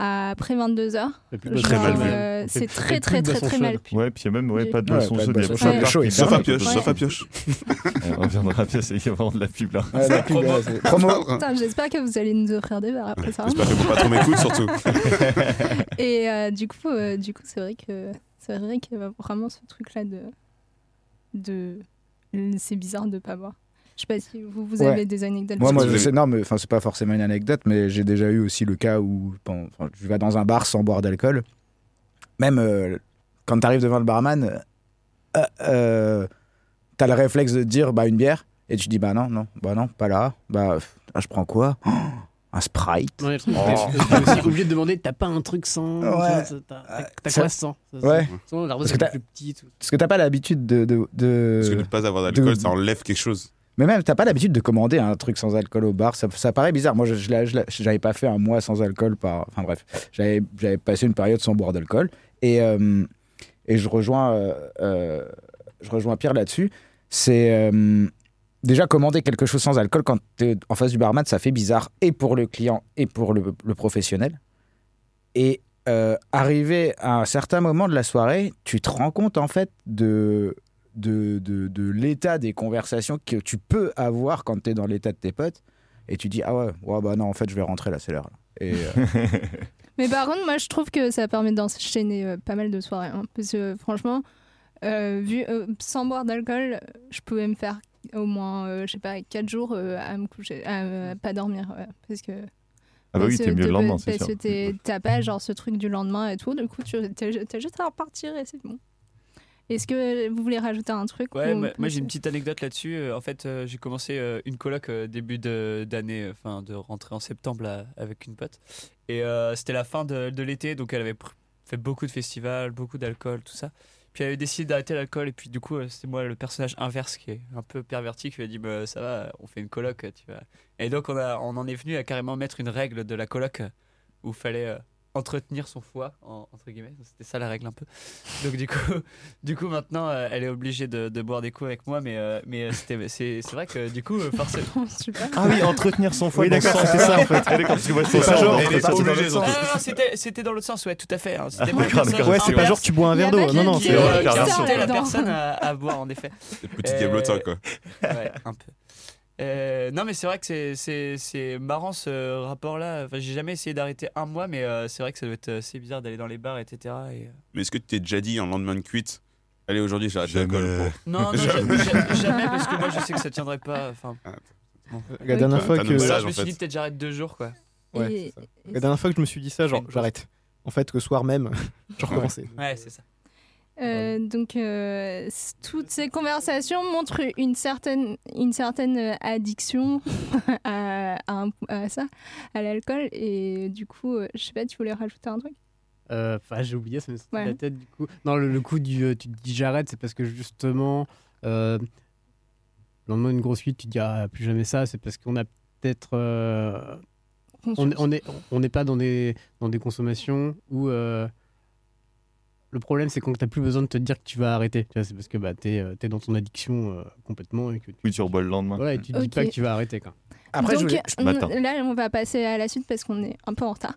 après 22h. Et puis, bah, très mal vu. c'est très très très très mal pu. Ouais, puis il y a même ouais, pas de boisson pas de chaude. Sauf à pioche, sauf à pioche. Ouais, On reviendra après, il y a vraiment de la pub là. Ouais, la pub, J'espère que vous allez nous offrir des verres après ça. J'espère que mon patron m'écoute surtout. Et euh, du coup, euh, du coup, c'est vrai que c'est vrai qu'il y a vraiment ce truc-là de de c'est bizarre de pas boire. Je sais pas si vous, vous Ouais. avez des anecdotes. Moi, moi, là-dessus. je sais, non, mais enfin, c'est pas forcément une anecdote, mais j'ai déjà eu aussi le cas où bon, je vais dans un bar sans boire d'alcool. Même euh, quand tu arrives devant le barman, euh, euh, t'as le réflexe de dire bah une bière et tu dis bah non, non, bah non, pas là. Bah ah, je prends quoi? Oh, Un Sprite. Ouais, le truc, Oh. aussi obligé de demander t'as pas un truc sans. Ouais. T'as Ça- quoi sans? Ouais. la Parce que t'as- plus petite. Parce que t'as pas l'habitude de, de, de- Parce que de ne pas avoir d'alcool, de- ça enlève quelque chose. Mais même, t'as pas l'habitude de commander un truc sans alcool au bar. Ça, ça paraît bizarre. Moi, je, je je j'avais pas fait un mois sans alcool. Par... Enfin bref, j'avais j'avais passé une période sans boire d'alcool. Et, euh, et je, rejoins, euh, euh, je rejoins Pierre là-dessus. C'est euh, déjà commander quelque chose sans alcool quand t'es en face du barman, ça fait bizarre et pour le client et pour le, professionnel. Et euh, arrivé à un certain moment de la soirée, tu te rends compte en fait de, de, de, l'état des conversations que tu peux avoir quand tu es dans l'état de tes potes. Et tu dis, ah ouais, ouais, bah non, en fait, je vais rentrer là, c'est l'heure. euh, Mais par contre, moi, je trouve que ça permet d'enchaîner euh, pas mal de soirées. hein. parce que franchement, euh, vu, euh, sans boire d'alcool, je pouvais me faire au moins, euh, je sais pas, 4 jours euh, à me coucher, à euh, pas dormir. ouais, parce que. Ah bah oui, parce t'es que mieux le lendemain, c'est Parce sûr. que t'es- t'as pas genre ce truc du lendemain et tout, du coup, tu as juste à repartir et c'est bon. Est-ce que vous voulez rajouter un truc Ouais, ou moi, j'ai une petite anecdote là-dessus. Euh, En fait, euh, j'ai commencé euh, une coloc euh, début de- d'année, euh, enfin de rentrer en septembre là, avec une pote. Et euh, c'était la fin de, de l'été, donc elle avait fait beaucoup de festivals, beaucoup d'alcool, tout ça. Puis elle avait décidé d'arrêter l'alcool, et puis du coup, euh, c'est moi le personnage inverse qui est un peu perverti qui lui a dit bah, Ça va, on fait une coloc, tu vois. Et donc, on, a, on en est venu à carrément mettre une règle de la coloc euh, où fallait. Entretenir son foie en- entre guillemets c'était ça la règle un peu donc du coup du coup maintenant euh, elle est obligée de, de boire des coups avec moi mais euh, mais euh, c'était c'est c'est vrai que du coup euh, forcément Ah oui, entretenir son foie Oui, dans le d'accord, c'est ça, en fait. Ah, d'accord, parce que moi, C'est c'est pas ça, genre, on elle est rentre pas ça dans obligée, le non, sang. non, non, c'était c'était dans l'autre sens ouais tout à fait hein. c'était Ah. Ouais, c'est pas genre tu bois un verre d'eau. Non, non, c'est la personne à, boire en effet Et- diablotins, quoi. ouais un peu Euh, non, mais c'est vrai que c'est- c'est c'est marrant ce rapport-là. Enfin, j'ai jamais essayé d'arrêter un mois, mais euh, c'est vrai que ça doit être assez bizarre d'aller dans les bars, etc. Et, euh, Mais est-ce que tu t'es déjà dit en lendemain de cuite? Allez, aujourd'hui, j'arrête l'alcool pour. Non, non, Jamais. ja- ja- jamais, parce que moi je sais que ça tiendrait pas. Enfin, bon. La dernière fois que- je me suis dit peut-être j'arrête deux jours, quoi. Ouais, Et-. La dernière fois que je me suis dit ça, genre, j'arrête. En fait, le soir même, je recommençais. Ouais, c'est ça. Euh, donc, euh, toutes ces conversations montrent une certaine, une certaine euh, addiction à, à un- à ça, à l'alcool. Et du coup, euh, je sais pas, tu voulais rajouter un truc? Enfin, j'ai oublié, ça me sortit de Ouais. la tête du coup. Non, le, le coup du tu te dis j'arrête, c'est parce que justement, le lendemain d'une grosse suite, tu te dis ah, plus jamais ça, c'est parce qu'on a peut-être. on on est on n'est pas dans des, dans des consommations où. Euh, le problème, c'est quand tu plus besoin de te dire que tu vas arrêter. C'est parce que bah, tu es, dans ton addiction euh, complètement. Et que tu, Oui, tu rebois le lendemain. voilà, et tu te dis Ok. pas que tu vas arrêter. Quoi. Après, je Donc, voulais- euh, Matin. là, on va passer à la suite parce qu'on est un peu en retard,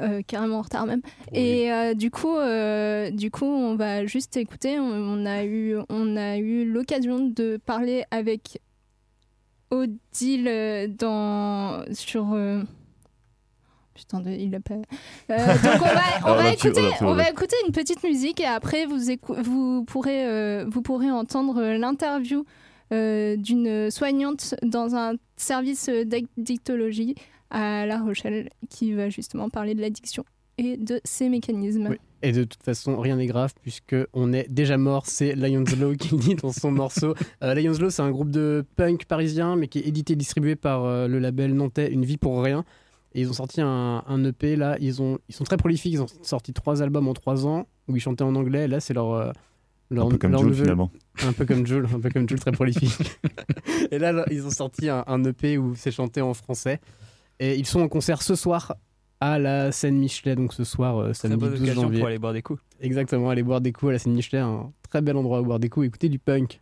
euh, carrément en retard même. Et euh, du coup, euh, du coup, on va juste écouter. On, on a eu, on a eu l'occasion de parler avec Odile euh, dans sur. Putain, de, il a pas. Euh, donc on va, on écouter, on va écouter une petite musique et après vous vous pourrez, euh, vous pourrez entendre l'interview euh, d'une soignante dans un service d'addictologie à La Rochelle qui va justement parler de l'addiction et de ses mécanismes. Oui. Et de toute façon, rien n'est grave puisque on est déjà mort. C'est Lions Law qui dit dans son morceau. Euh, Lions Law, c'est un groupe de punk parisien, mais qui est édité et distribué par euh, le label nantais Une vie pour rien. Et ils ont sorti un, un EP là. Ils, ont, ils sont très prolifiques. Ils ont sorti trois albums en trois ans où ils chantaient en anglais. Là, c'est leur. euh, leur Un peu comme Jules, finalement. Un peu comme Jules, un peu comme Jules, très prolifique. et là, ils ont sorti un, un EP où c'est chanté en français. Et ils sont en concert ce soir à la scène Michelet, donc ce soir, euh, samedi bonne 12 occasion janvier. pour aller boire des coups. Exactement, aller boire des coups à la scène Michelet, un très bel endroit où boire des coups, écouter du punk.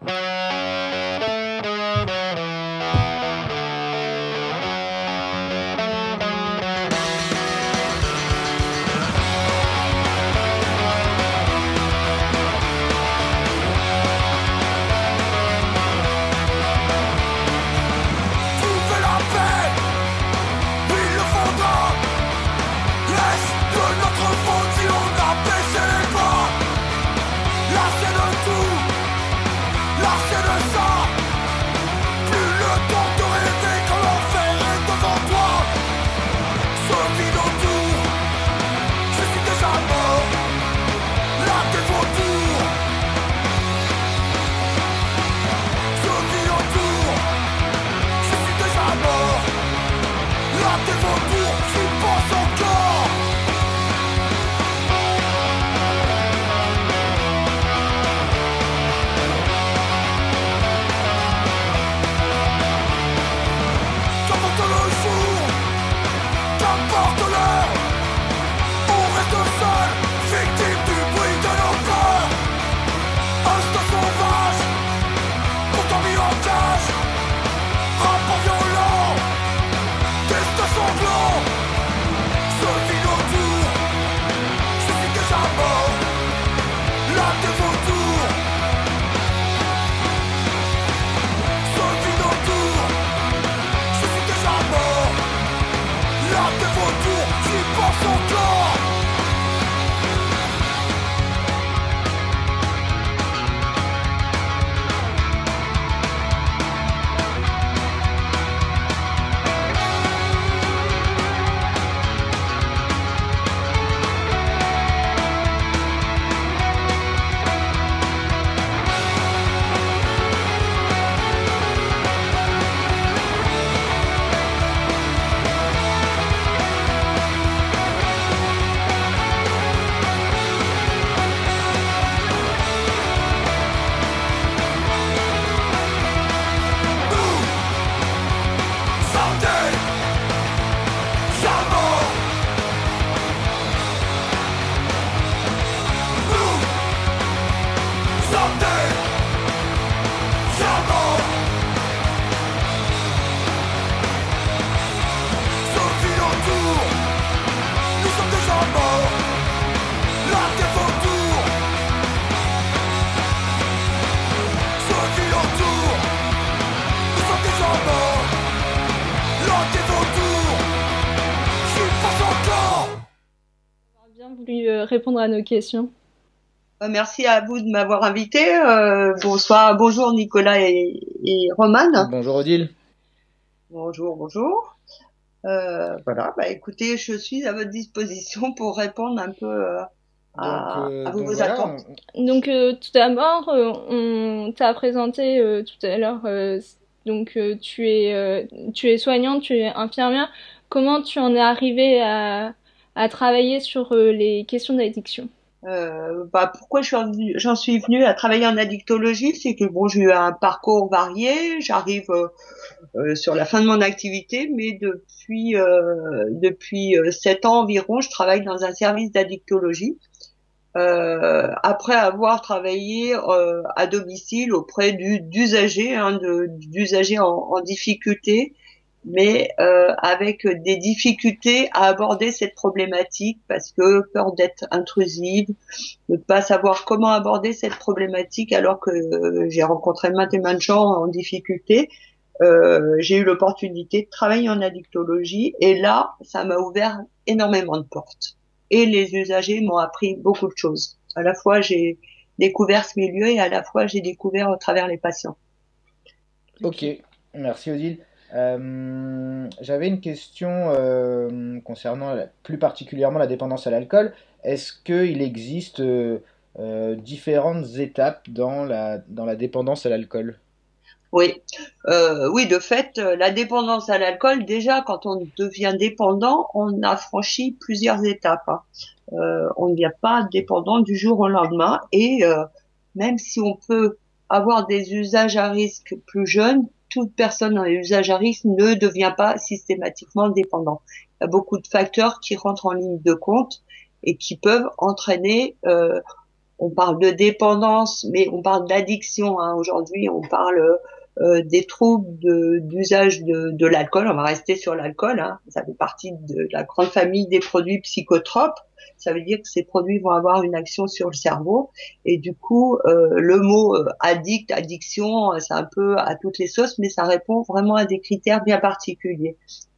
Trouve répondre à nos questions. Euh, merci à vous de m'avoir invité. Euh, bonsoir, bonjour Nicolas et, et Romane. Bonjour Odile. Bonjour, bonjour. Euh, voilà, bah écoutez, je suis à votre disposition pour répondre un peu euh, à, euh, à vos, donc vos voilà, attentes. Donc euh, tout d'abord, euh, on t'a présenté euh, tout à l'heure. euh, donc euh, tu es euh, tu es soignante, tu es infirmière. Comment tu en es arrivée à à travailler sur euh, les questions d'addiction? Euh, bah, pourquoi j'en suis venue à travailler en addictologie, c'est que bon, j'ai eu un parcours varié, j'arrive euh, sur la fin de mon activité, mais depuis depuis sept ans environ, je travaille dans un service d'addictologie. Après avoir travaillé à domicile auprès du- d'usagers, hein, d'usagers en difficulté, mais euh, avec des difficultés à aborder cette problématique parce que peur d'être intrusive, de pas savoir comment aborder cette problématique alors que euh, j'ai rencontré maintes et maintes gens en difficulté. Euh, j'ai eu l'opportunité de travailler en addictologie et là, ça m'a ouvert énormément de portes. Et les usagers m'ont appris beaucoup de choses. À la fois, j'ai découvert ce milieu et à la fois, j'ai découvert au travers les patients. Ok, merci Odile. Euh, J'avais une question euh, concernant plus particulièrement la dépendance à l'alcool. Est-ce qu'il existe euh, différentes étapes dans la, dans la dépendance à l'alcool? Oui, oui, de fait, la dépendance à l'alcool, déjà, quand on devient dépendant, on a franchi plusieurs étapes. hein. On ne devient pas dépendant du jour au lendemain, et même si on peut avoir des usages à risque plus jeunes, toute personne dans les usages à risque ne devient pas systématiquement dépendant. Il y a beaucoup de facteurs qui rentrent en ligne de compte et qui peuvent entraîner euh, on parle de dépendance, mais on parle d'addiction. Hein. Aujourd'hui, on parle euh, des troubles de- d'usage de, de l'alcool. On va rester sur l'alcool. Hein. Ça fait partie de la grande famille des produits psychotropes. Ça veut dire que ces produits vont avoir une action sur le cerveau. Et du coup, euh, le mot euh, addict, addiction, euh, c'est un peu à toutes les sauces, mais ça répond vraiment à des critères bien particuliers.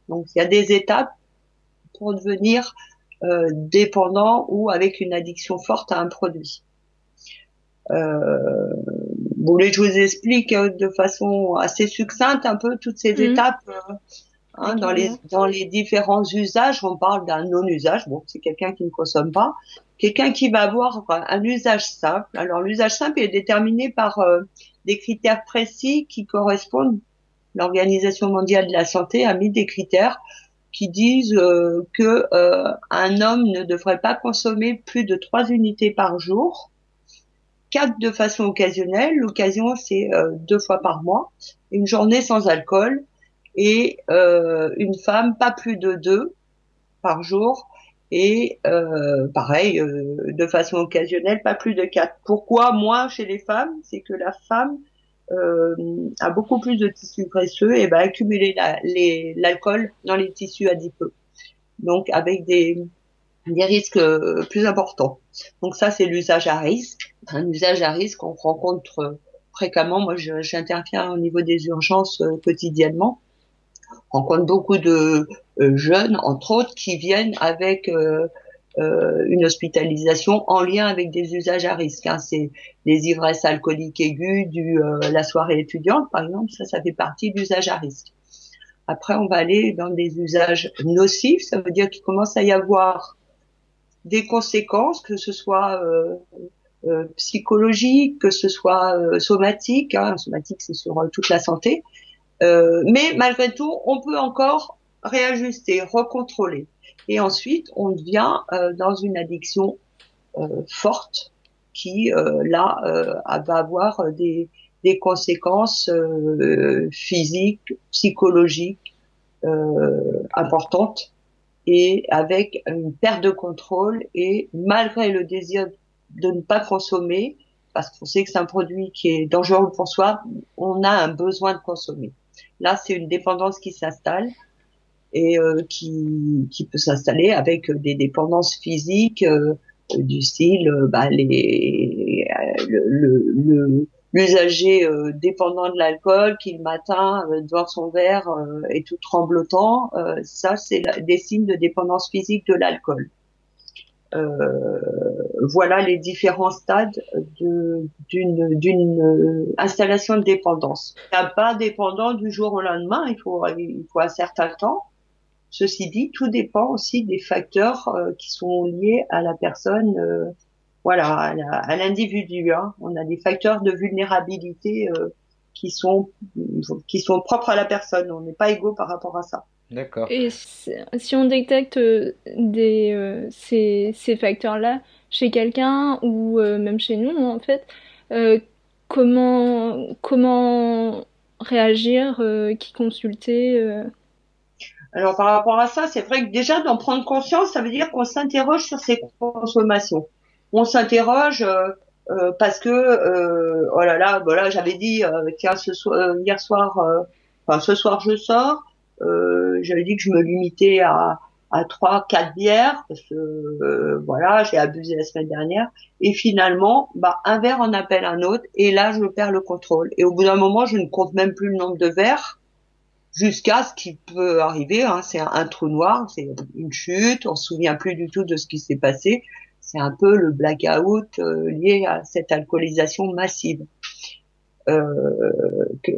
Donc, il y a des étapes pour devenir euh, dépendant ou avec une addiction forte à un produit. Euh, vous voulez que je vous explique euh, de façon assez succincte un peu toutes ces Mhm. étapes euh, hein, dans les dans les différents usages On parle d'un non-usage. Bon, c'est quelqu'un qui ne consomme pas. Quelqu'un qui va avoir un usage simple. Alors l'usage simple est déterminé par euh, des critères précis qui correspondent. L'Organisation mondiale de la santé a mis des critères qui disent euh, que euh, un homme ne devrait pas consommer plus de trois unités par jour, quatre de façon occasionnelle. L'occasion c'est euh, deux fois par mois, une journée sans alcool et euh, une femme pas plus de deux par jour et euh, pareil euh, de façon occasionnelle pas plus de quatre. Pourquoi moins chez les femmes C'est que la femme a beaucoup plus de tissus graisseux et va accumuler l'alcool dans les tissus adipeux. Donc avec des, des risques euh, plus importants. Donc ça c'est l'usage à risque. Un usage à risque qu'on rencontre euh, fréquemment. Moi j'interviens au niveau des urgences euh, quotidiennement. On rencontre beaucoup de jeunes, entre autres, qui viennent avec une hospitalisation en lien avec des usages à risque. hein. C'est des ivresses alcooliques aiguës, du la soirée étudiante, par exemple. Ça, ça fait partie d'usages à risque. Après, on va aller dans des usages nocifs. Ça veut dire qu'il commence à y avoir des conséquences, que ce soit euh, euh, psychologiques, que ce soit euh, somatique. Hein. Somatique, c'est sur euh, toute la santé. Euh, mais malgré tout, on peut encore réajuster, recontrôler. Et ensuite, on devient dans une addiction forte qui, là, va avoir des, des conséquences physiques, psychologiques importantes et avec une perte de contrôle et malgré le désir de ne pas consommer, parce qu'on sait que c'est un produit qui est dangereux pour soi, on a un besoin de consommer. Là, c'est une dépendance qui s'installe et euh, qui, qui peut s'installer avec des dépendances physiques euh, du style euh, bah, les, euh, le- le- l'usager euh, dépendant de l'alcool qui le matin euh, devant son verre euh, est tout tremblotant. Euh, ça, c'est des signes de dépendance physique de l'alcool. Euh, voilà les différents stades de- d'une euh, installation de dépendance. A pas dépendant du jour au lendemain, il faut il faut un certain temps. Ceci dit, tout dépend aussi des facteurs qui sont liés à la personne, voilà, à l'individu. hein. On a des facteurs de vulnérabilité euh, qui sont qui sont propres à la personne. On n'est pas égaux par rapport à ça. D'accord. Et si on détecte euh, des, euh, ces, ces facteurs-là chez quelqu'un ou euh, même chez nous, en fait, euh, comment, comment réagir, euh, qui consulter euh, Alors par rapport à ça, c'est vrai que déjà d'en prendre conscience, ça veut dire qu'on s'interroge sur ses consommations. On s'interroge euh, euh, parce que euh, oh là là, voilà, j'avais dit tiens ce soir, hier soir, enfin ce soir je sors, j'avais dit que je me limitais à à trois, quatre bières parce que voilà, j'ai abusé la semaine dernière et finalement, bah un verre en appelle un autre et là je perds le contrôle et au bout d'un moment, je ne compte même plus le nombre de verres jusqu'à ce qui peut arriver. Hein, c'est un, un trou noir, c'est une chute, on se souvient plus du tout de ce qui s'est passé. C'est un peu le blackout euh, lié à cette alcoolisation massive. Euh, que,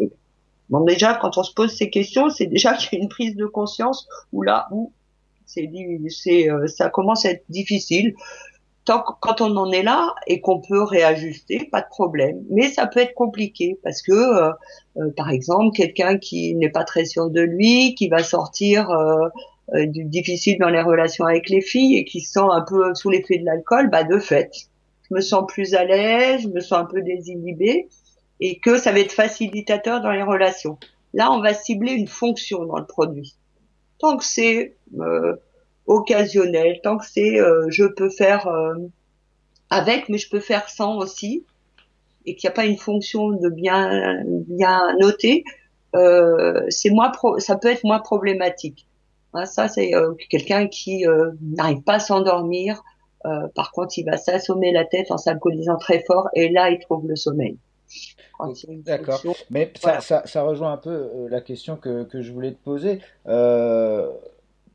bon, déjà, quand on se pose ces questions, c'est déjà qu'il y a une prise de conscience où là, où c'est, c'est, euh, ça commence à être difficile. Tant que- quand on en est là et qu'on peut réajuster, pas de problème. Mais ça peut être compliqué parce que, euh, euh, par exemple, quelqu'un qui n'est pas très sûr de lui, qui va sortir euh, difficile dans les relations avec les filles et qui se sent un peu sous l'effet de l'alcool, bah de fait, je me sens plus à l'aise, je me sens un peu désinhibée et que ça va être facilitateur dans les relations. Là, on va cibler une fonction dans le produit. Tant que c'est euh, occasionnel, tant que c'est euh, je peux faire euh, avec, mais je peux faire sans aussi, et qu'il n'y a pas une fonction de bien bien noter, euh, c'est moins ça peut être moins problématique. Hein, ça, c'est euh, quelqu'un qui euh, n'arrive pas à s'endormir. Euh, par contre, il va s'assommer la tête en s'alcoolisant très fort, et là, il trouve le sommeil. D'accord. Mais ça, ça, ça rejoint un peu la question que, que je voulais te poser.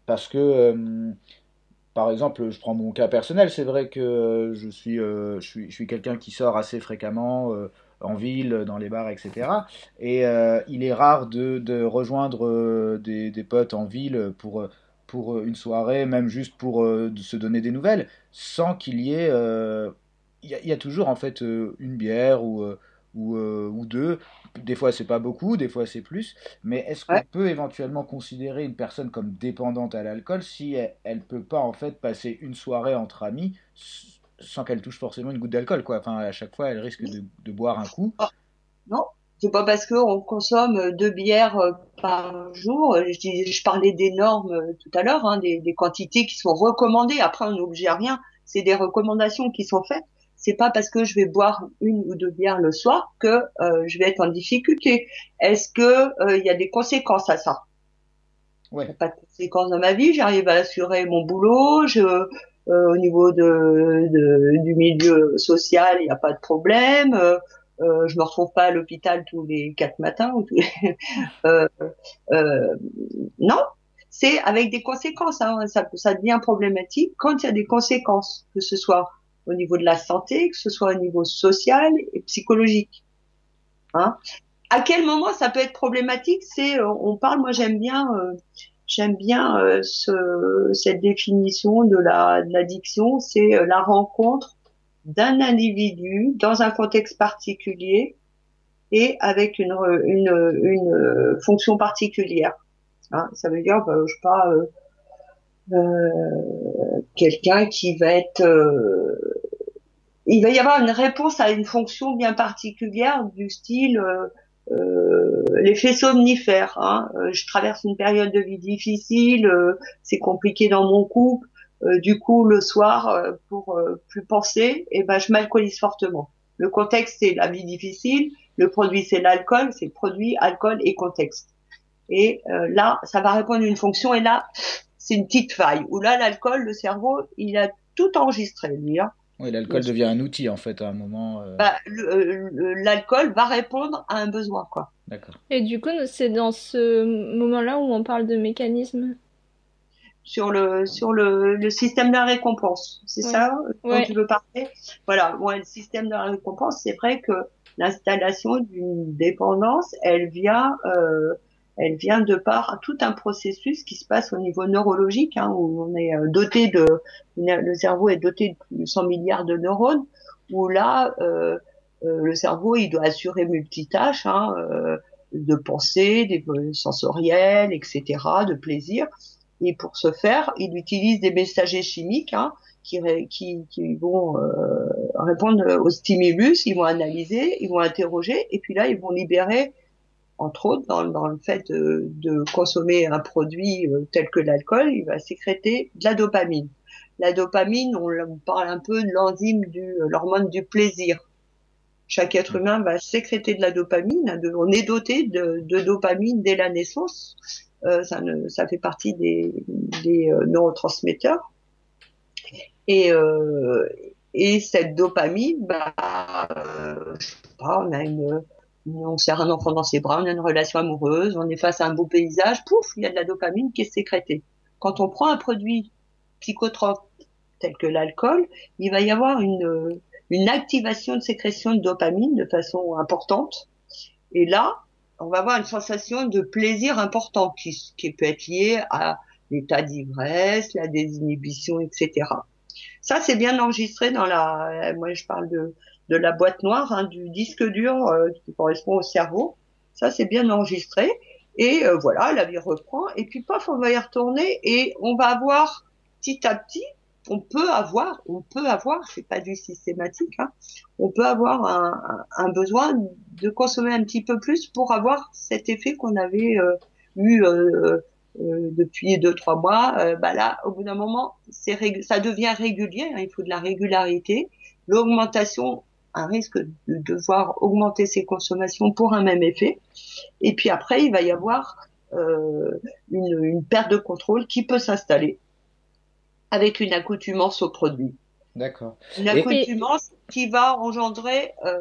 parce que, par exemple, je prends mon cas personnel. C'est vrai que je suis, euh, je suis, je suis quelqu'un qui sort assez fréquemment euh, en ville, dans les bars, etc. Et euh, il est rare de, de rejoindre euh, des, des potes en ville pour, pour une soirée, même juste pour euh, se donner des nouvelles, sans qu'il y ait... Il y, a- il y a toujours en fait une bière ou, ou, ou deux. Des fois c'est pas beaucoup, des fois c'est plus. Mais est-ce qu'on peut éventuellement considérer une personne comme dépendante à l'alcool si elle, elle peut pas en fait passer une soirée entre amis sans qu'elle touche forcément une goutte d'alcool quoi. Enfin à chaque fois elle risque de, de boire un coup. Non, c'est pas parce qu'on consomme deux bières euh, par jour. Je, je parlais des normes euh, tout à l'heure, hein, des, des quantités qui sont recommandées. Après, on n'est obligé à rien. C'est des recommandations qui sont faites. C'est pas parce que je vais boire une ou deux bières le soir que euh, je vais être en difficulté. Est-ce que euh, il y a des conséquences à ça? Ouais. Il n'y a pas de conséquences dans ma vie. J'arrive à assurer mon boulot. Je, au niveau de, de- du milieu social, il n'y a pas de problème. Euh, euh, je me retrouve pas à l'hôpital tous les quatre matins ou tous les... euh, euh, non, c'est avec des conséquences. Hein. Ça, devient problématique quand il y a des conséquences, que ce soit au niveau de la santé, que ce soit au niveau social et psychologique. Hein. À quel moment ça peut être problématique? C'est, euh, on parle, moi j'aime bien, euh, j'aime bien euh, ce, cette définition de la l'addiction, c'est euh, la rencontre d'un individu dans un contexte particulier et avec une une, une euh, fonction particulière. Hein, ça veut dire, bah, je sais pas, euh, euh, quelqu'un qui va être, euh, il va y avoir une réponse à une fonction bien particulière du style euh, l'effet somnifère. Hein. Euh, je traverse une période de vie difficile, euh, c'est compliqué dans mon couple. Euh, du coup, le soir, euh, pour plus penser, et ben, je m'alcoolise fortement. Le contexte, c'est la vie difficile. Le produit, c'est l'alcool. C'est produit, alcool et contexte. Et là, ça va répondre à une fonction. Et là, c'est une petite faille. Où là, l'alcool, le cerveau, il a tout enregistré, lui. Hein. Oui, l'alcool devient un outil en fait à un moment. euh, Bah, euh, l'alcool va répondre à un besoin, quoi. D'accord. Et du coup, c'est dans ce moment-là où on parle de mécanisme? sur le sur le, le système de la récompense. C'est Ouais. ça dont Ouais. tu veux parler? Voilà, ouais, le système de la récompense, c'est vrai que l'installation d'une dépendance, elle vient euh, elle vient de par tout un processus qui se passe au niveau neurologique, hein, où on est euh, doté de, le cerveau est doté de plus de 100 milliards de neurones, où là, euh, euh, le cerveau, il doit assurer multitâches, hein, euh, de pensée, des sensoriels, etc., de plaisir. Et pour ce faire, il utilise des messagers chimiques hein, qui, qui, qui vont euh, répondre au stimulus, ils vont analyser, ils vont interroger, et puis là, ils vont libérer entre autres, dans, dans le fait de, de consommer un produit euh, tel que l'alcool, il va sécréter de la dopamine. La dopamine, on, parle un peu de l'enzyme du, euh, l'hormone du plaisir. Chaque être humain va sécréter de la dopamine. de- on est doté de, de dopamine dès la naissance. Euh, ça, ne, ça fait partie des, des neurotransmetteurs. Et, euh, et cette dopamine, bah, euh, je sais pas, on a une, on serre un enfant dans ses bras, on a une relation amoureuse, on est face à un beau paysage, pouf, il y a de la dopamine qui est sécrétée. Quand on prend un produit psychotrope tel que l'alcool, il va y avoir une, une activation de sécrétion de dopamine de façon importante. Et là, on va avoir une sensation de plaisir important qui, qui peut être liée à l'état d'ivresse, la désinhibition, etc. Ça, c'est bien enregistré dans la, moi je parle de, de la boîte noire, hein, du disque dur euh, qui correspond au cerveau. Ça, c'est bien enregistré. Et euh, voilà, la vie reprend. Et puis, paf, on va y retourner et on va avoir petit à petit, on peut avoir, on peut avoir, c'est pas du systématique, hein, on peut avoir un, un- besoin de consommer un petit peu plus pour avoir cet effet qu'on avait euh, eu euh, euh, depuis deux trois mois. Euh, bah là, au bout d'un moment, ça devient régulier. hein, il faut de la régularité. L'augmentation, un risque de devoir augmenter ses consommations pour un même effet. Et puis après, il va y avoir euh, une, une perte de contrôle qui peut s'installer avec une accoutumance au produit. D'accord. Une Et- accoutumance qui va engendrer euh,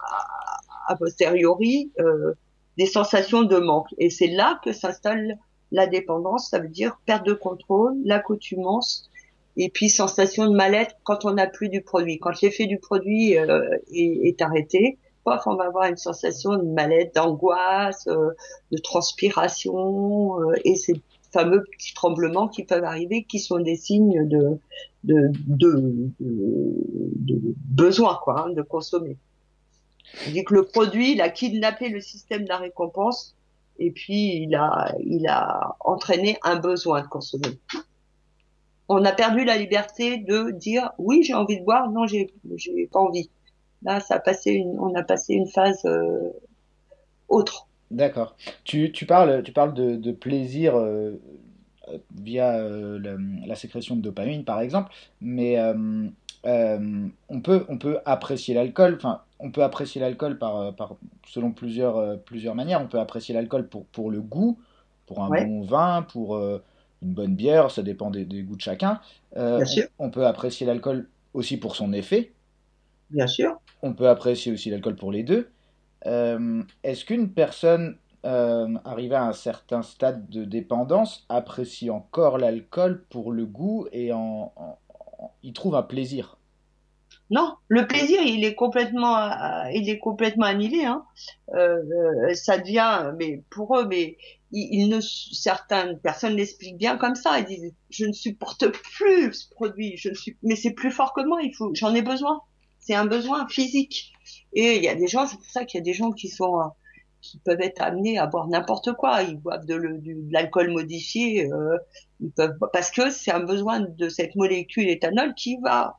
a, a posteriori euh, des sensations de manque. Et c'est là que s'installe la dépendance, ça veut dire perte de contrôle, l'accoutumance, et puis sensation de mal-être quand on n'a plus du produit. Quand l'effet du produit euh, est, arrêté, paf, on va avoir une sensation de mal-être, d'angoisse, euh, de transpiration, euh, et ces fameux petits tremblements qui peuvent arriver, qui sont des signes de, de, de, de, de besoin, quoi, hein, de consommer. On dit que le produit, il a kidnappé le système de la récompense, et puis il a, il a entraîné un besoin de consommer. On a perdu la liberté de dire oui, j'ai envie de boire, non, j'ai, j'ai pas envie. Là, ça a passé une, on a passé une phase euh, autre. D'accord. Tu, tu parles, tu parles de, de plaisir euh, via euh, la, la sécrétion de dopamine, par exemple, mais on peut, on peut apprécier l'alcool, enfin, on peut apprécier l'alcool par, par, selon plusieurs, plusieurs manières. On peut apprécier l'alcool pour, pour le goût, pour un Ouais. bon vin, pour une bonne bière, ça dépend des, des goûts de chacun. Euh, Bien on- sûr. on peut apprécier l'alcool aussi pour son effet. Bien sûr. On peut apprécier aussi l'alcool pour les deux. Euh, Est-ce qu'une personne euh, arrivée à un certain stade de dépendance apprécie encore l'alcool pour le goût et en, en- en- y trouve un plaisir? Non, le plaisir, il est complètement, euh, il est complètement annihilé. Hein. Euh, euh, ça devient, mais pour eux, mais ils, ne, certaines personnes l'expliquent bien comme ça. Ils disent, je ne supporte plus ce produit. Je ne suis, mais c'est plus fort que moi. Il faut, j'en ai besoin. C'est un besoin physique. Et il y a des gens, c'est pour ça qu'il y a des gens qui sont, euh, qui peuvent être amenés à boire n'importe quoi. Ils boivent de l'alcool modifié. euh, ils peuvent, parce que c'est un besoin de cette molécule éthanol qui va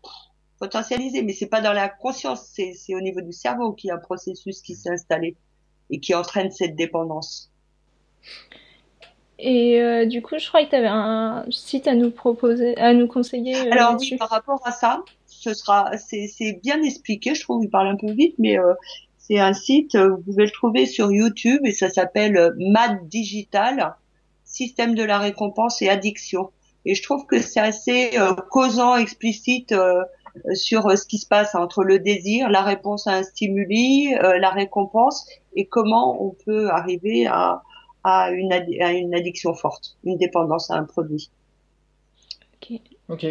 potentialiser, mais c'est pas dans la conscience, c'est c'est au niveau du cerveau qu'il y a un processus qui s'est installé et qui entraîne cette dépendance. Et euh, du coup, je crois que tu avais un site à nous proposer, à nous conseiller euh, Alors oui, par rapport à ça, ce sera, c'est c'est bien expliqué, je trouve, il parle un peu vite, mais euh, c'est un site, euh, vous pouvez le trouver sur YouTube et ça s'appelle euh, Mad Digital, système de la récompense et addiction. Et je trouve que c'est assez euh, causant, explicite sur euh, ce qui se passe entre le désir, la réponse à un stimuli, euh, la récompense et comment on peut arriver à, à, une, addi- à une addiction forte, une dépendance à un produit. Ok.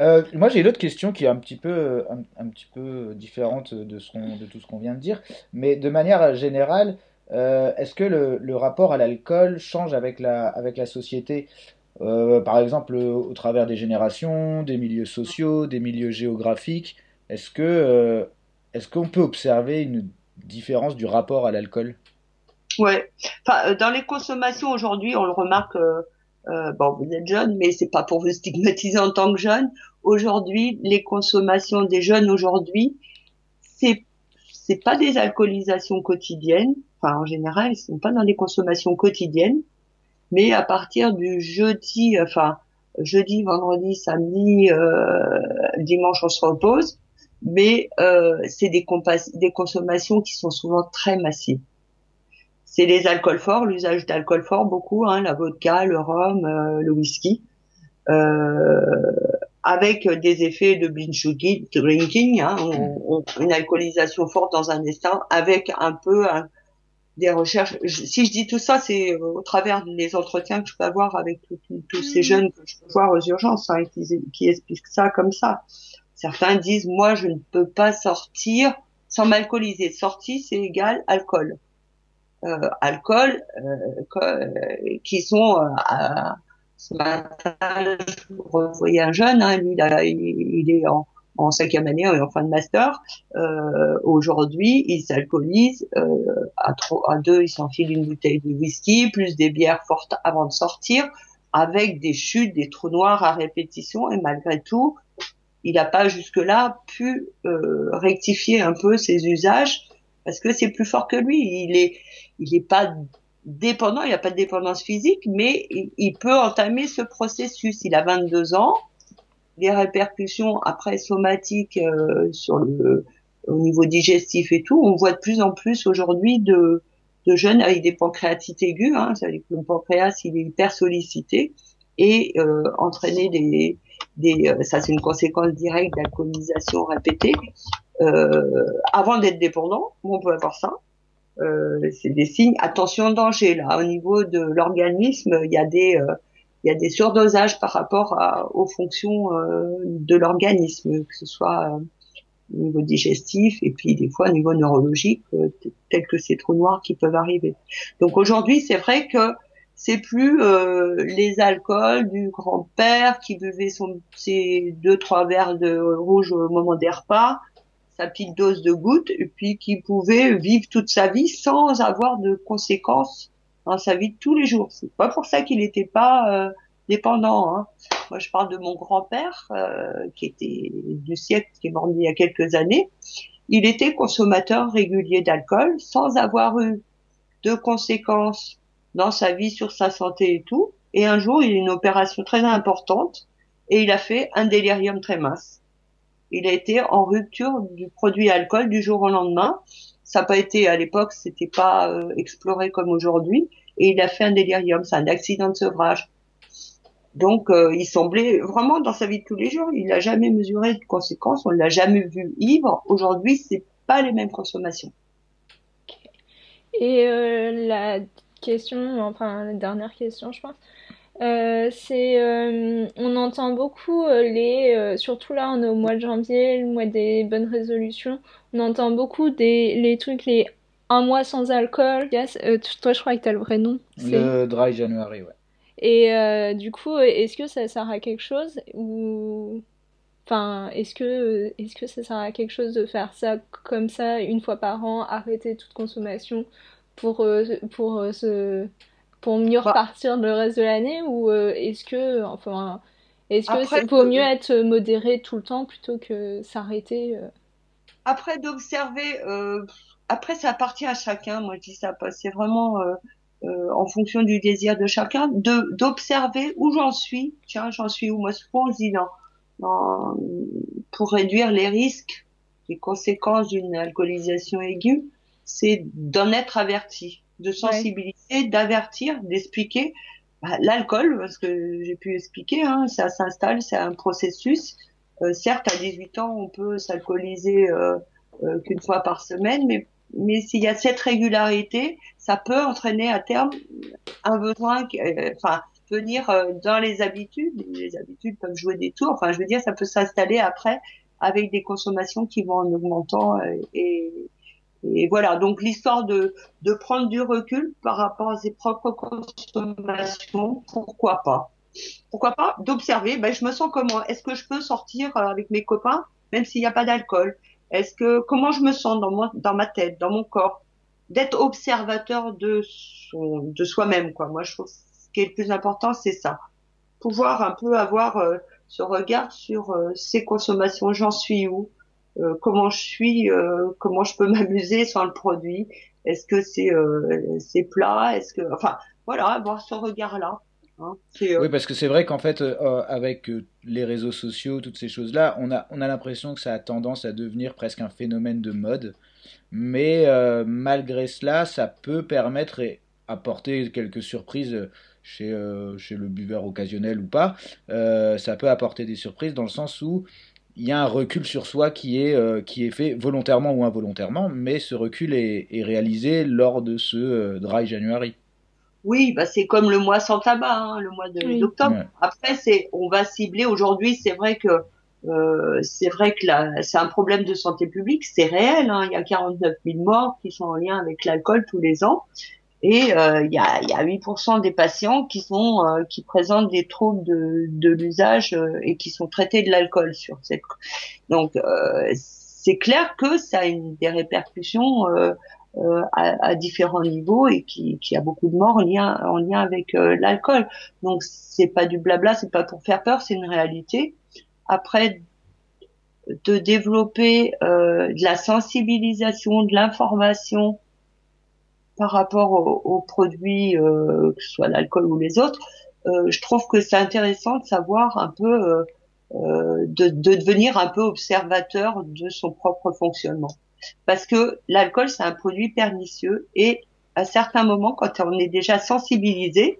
Euh, moi, j'ai une autre question qui est un petit peu, un, un petit peu différente de, ce qu'on- de tout ce qu'on vient de dire, mais de manière générale, euh, est-ce que le, le rapport à l'alcool change avec la, avec la société? Euh, par exemple, au travers des générations, des milieux sociaux, des milieux géographiques, est-ce que, euh, est-ce qu'on peut observer une différence du rapport à l'alcool? Ouais. Enfin, euh, dans les consommations aujourd'hui, on le remarque. bon, vous êtes jeune, mais c'est pas pour vous stigmatiser en tant que jeune. Aujourd'hui, les consommations des jeunes aujourd'hui, c'est c'est pas des alcoolisations quotidiennes. Enfin, en général, ils sont pas dans des consommations quotidiennes, mais à partir du jeudi, enfin jeudi, vendredi, samedi, euh, dimanche, on se repose. Mais euh, c'est des, consommations qui sont souvent très massives c'est les alcools forts, l'usage d'alcool fort beaucoup, hein, la vodka, le rhum, euh, le whisky, avec des effets de binge drinking, hein, une alcoolisation forte dans un instant, avec un peu un- des recherches. Je- si je dis tout ça, c'est euh, au travers des entretiens que je peux avoir avec tous ces jeunes que je peux voir aux urgences, hein, qui, qui expliquent ça comme ça. Certains disent, moi, je ne peux pas sortir sans m'alcooliser. Sortie, c'est égal alcool euh, alcool euh, euh, qui sont euh, à- ce matin je revoyais un jeune hein, lui il, a- il- il est en, en cinquième année en fin de master euh, aujourd'hui il s'alcoolise euh, à deux il s'enfile une bouteille de whisky plus des bières fortes avant de sortir avec des chutes des trous noirs à répétition et malgré tout il n'a pas jusque-là pu euh, rectifier un peu ses usages parce que c'est plus fort que lui. Il est, il pas dépendant, il n'a pas de dépendance physique, mais il peut entamer ce processus. Il a 22 ans. Les répercussions après somatiques euh, sur le, au niveau digestif et tout, on voit de plus en plus aujourd'hui de, de jeunes avec des pancréatites aiguës. Hein, ça veut dire que le pancréas il est hyper sollicité et euh, entraîner des, des euh, ça c'est une conséquence directe d'alcoolisation répétée euh, avant d'être dépendant, on peut avoir ça. Euh, c'est des signes. Attention danger là. Au niveau de l'organisme, il y a des euh, il y a des surdosages par rapport à, aux fonctions euh, de l'organisme, que ce soit euh, au niveau digestif et puis des fois au niveau neurologique, euh, tels que ces trous noirs qui peuvent arriver. Donc aujourd'hui, c'est vrai que c'est plus euh, les alcools du grand-père qui buvait son, ses deux trois verres de rouge au moment des repas, sa petite dose de gouttes, et puis qui pouvait vivre toute sa vie sans avoir de conséquences dans sa vie de tous les jours. C'est pas pour ça qu'il n'était pas euh, dépendant. Hein. Moi, je parle de mon grand-père euh, qui était du siècle, qui est mort il y a quelques années. Il était consommateur régulier d'alcool sans avoir eu de conséquences dans sa vie sur sa santé et tout. Et un jour, il a eu une opération très importante et il a fait un délirium très mince. Il a été en rupture du produit alcool du jour au lendemain. Ça n'a pas été à l'époque, c'était pas euh, exploré comme aujourd'hui. Et il a fait un délirium, c'est un accident de sevrage. Donc, euh, il semblait vraiment dans sa vie de tous les jours, il n'a jamais mesuré de conséquences, on l'a jamais vu ivre. Aujourd'hui, c'est pas les mêmes consommations. Et euh, la question, enfin la dernière question, je pense, euh, c'est, euh, on entend beaucoup euh, les, surtout là, on est au mois de janvier, le mois des bonnes résolutions, on entend beaucoup des les trucs, les un mois sans alcool. Yes, toi, je crois que t'as le vrai nom. Le Dry January, ouais. Et du coup, est-ce que ça sert à quelque chose ou enfin, est-ce que est-ce que ça sert à quelque chose de faire ça comme ça une fois par an, arrêter toute consommation pour pour se pour mieux Bah. repartir le reste de l'année ou euh, est-ce que enfin est-ce que Après, c'est vaut mieux être modéré tout le temps plutôt que s'arrêter euh? Après d'observer, euh, après ça appartient à chacun. Moi je dis ça, c'est vraiment euh, euh, en fonction du désir de chacun, de d'observer où j'en suis. Tiens, j'en suis où? Moi souvent on se dit non, non, pour réduire les risques, les conséquences d'une alcoolisation aiguë, c'est d'en être averti, de sensibiliser, d'avertir, d'expliquer. Bah, L'alcool, parce que j'ai pu expliquer, hein, ça s'installe, c'est un processus. Euh, certes, à 18 ans, on peut s'alcooliser euh, euh, qu'une fois par semaine, mais, mais s'il y a cette régularité, ça peut entraîner à terme un besoin, euh, enfin, venir euh, dans les habitudes. Les habitudes peuvent jouer des tours. Enfin, je veux dire, ça peut s'installer après avec des consommations qui vont en augmentant euh, et, et voilà. Donc l'histoire de prendre du recul par rapport à ses propres consommations, pourquoi pas? Pourquoi pas d'observer Ben je me sens comment? Est-ce que je peux sortir euh, avec mes copains même s'il n'y a pas d'alcool? Est-ce que comment je me sens dans moi dans ma tête, dans mon corps? D'être observateur de son de soi-même quoi. Moi je trouve ce qui est le plus important c'est ça. Pouvoir un peu avoir euh, ce regard sur euh, ces consommations, j'en suis où, euh, comment je suis, euh, comment je peux m'amuser sans le produit, est-ce que c'est euh, c'est plat, est-ce que, enfin voilà, avoir ce regard-là. hein. Euh, Oui, parce que c'est vrai qu'en fait, euh, avec euh, les réseaux sociaux, toutes ces choses-là, on a, on a l'impression que ça a tendance à devenir presque un phénomène de mode. Mais euh, malgré cela, ça peut permettre et apporter quelques surprises chez, euh, chez le buveur occasionnel ou pas. Euh, ça peut apporter des surprises dans le sens où il y a un recul sur soi qui est, euh, qui est fait volontairement ou involontairement, mais ce recul est, est réalisé lors de ce euh, Dry January. Oui, bah c'est comme le mois sans tabac, hein, le mois de- Oui. d'octobre. Ouais. Après, c'est, on va cibler aujourd'hui. C'est vrai que euh, c'est vrai que c'est un problème de santé publique, c'est réel. Hein, il y a 49 000 morts qui sont en lien avec l'alcool tous les ans, et euh, il y a, y a 8% des patients qui sont euh, qui présentent des troubles de, de l'usage euh, et qui sont traités de l'alcool sur cette. Donc euh, c'est clair que ça a une, des répercussions. À, à différents niveaux et qui, qui a beaucoup de morts en lien, en lien avec l'alcool. Donc c'est pas du blabla, c'est pas pour faire peur, c'est une réalité. Après, de développer euh, de la sensibilisation, de l'information par rapport aux, produits, euh, que ce soit l'alcool ou les autres, euh, je trouve que c'est intéressant de savoir un peu, euh, euh, de, de devenir un peu observateur de son propre fonctionnement. Parce que l'alcool c'est un produit pernicieux et à certains moments quand on est déjà sensibilisé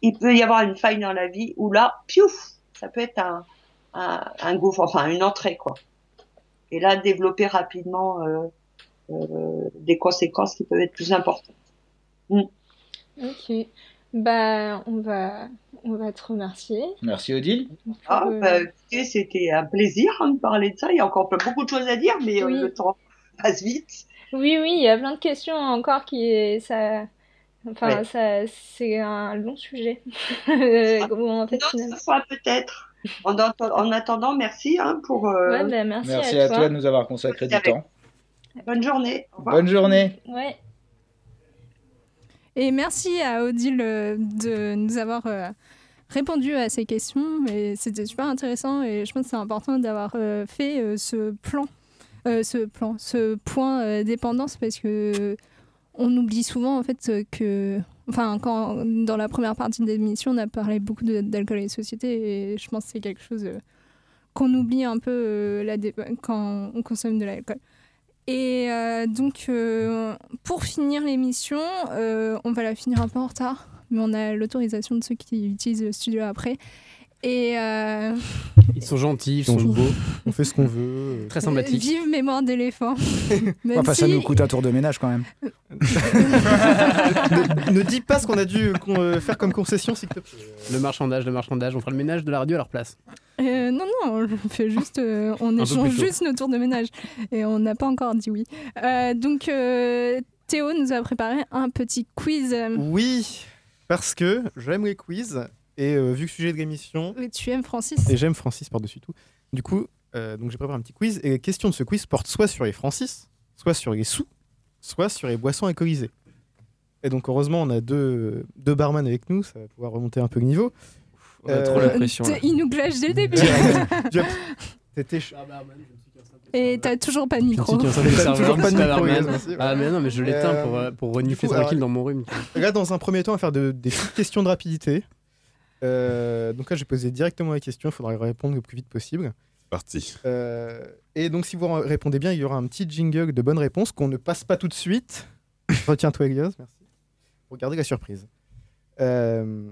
il peut y avoir une faille dans la vie où là piouf ça peut être un un, un gouffre enfin une entrée quoi. Et là développer rapidement euh, des conséquences qui peuvent être plus importantes Mm. Ok. Bah, on va, on va te remercier. Merci Odile. ah, euh, bah, écoutez, c'était un plaisir hein, de parler de ça il y a encore beaucoup de choses à dire mais euh, Oui. le temps passe vite Oui, oui, il y a plein de questions encore qui, ça, enfin, Ouais. ça, c'est un long sujet. Euh, bon, en fait, finalement? peut-être en, atten- en attendant merci hein, pour euh, Ouais, bah, merci, Merci à, à toi de nous avoir consacré du Avec- temps. Bonne journée. Bonne journée. Ouais. Et merci à Odile euh, de nous avoir euh, répondu à ces questions. Et c'était super intéressant et je pense que c'est important d'avoir euh, fait ce plan, euh, ce plan, ce point dépendance parce que on oublie souvent en fait que, enfin, quand dans la première partie de l'émission, on a parlé beaucoup de- d'alcool et société et je pense que c'est quelque chose qu'on oublie un peu la quand on consomme de l'alcool. Et euh, donc, euh, pour finir l'émission, euh, on va la finir un peu en retard, mais on a l'autorisation de ceux qui utilisent le studio après. Et euh, Ils sont gentils, ils On sont beaux. On fait ce qu'on veut. Très sympathiques. vive mémoire d'éléphant. Même Enfin, ça nous coûte un tour de ménage quand même. ne, ne dis pas ce qu'on a dû euh, faire comme concession, s'il te plaît. Le marchandage, le marchandage, on fera le ménage de la radio à leur place. Euh, non, non, on fait juste, euh, on échange juste nos tours de ménage et on n'a pas encore dit oui. Euh, donc euh, Théo nous a préparé un petit quiz. Oui, parce que j'aime les quiz et euh, vu que sujet de l'émission, Et tu aimes Francis et j'aime Francis par-dessus tout. Du coup, euh, donc j'ai préparé un petit quiz et la question de ce quiz porte soit sur les Francis, soit sur les sous, soit sur les boissons alcoolisées. Et donc heureusement, on a deux, deux barman avec nous, ça va pouvoir remonter un peu le niveau. On a trop la pression, T- Il nous clash dès le début. Ch- et t'as toujours pas de micro. T'as toujours pas de micro, Ah, mais non, mais je l'éteins Euh, pour, euh, pour renifler coup, tranquille alors, dans mon rhume. Là, dans un premier temps, on va faire de- des petites questions de rapidité. Euh, donc là, je vais poser directement la question. Il faudra y répondre le plus vite possible. Parti. Euh, et donc, si vous répondez bien, il y aura un petit jingle de bonnes réponses qu'on ne passe pas tout de suite. Retiens-toi, Elias. Merci. Regardez la surprise. Euh,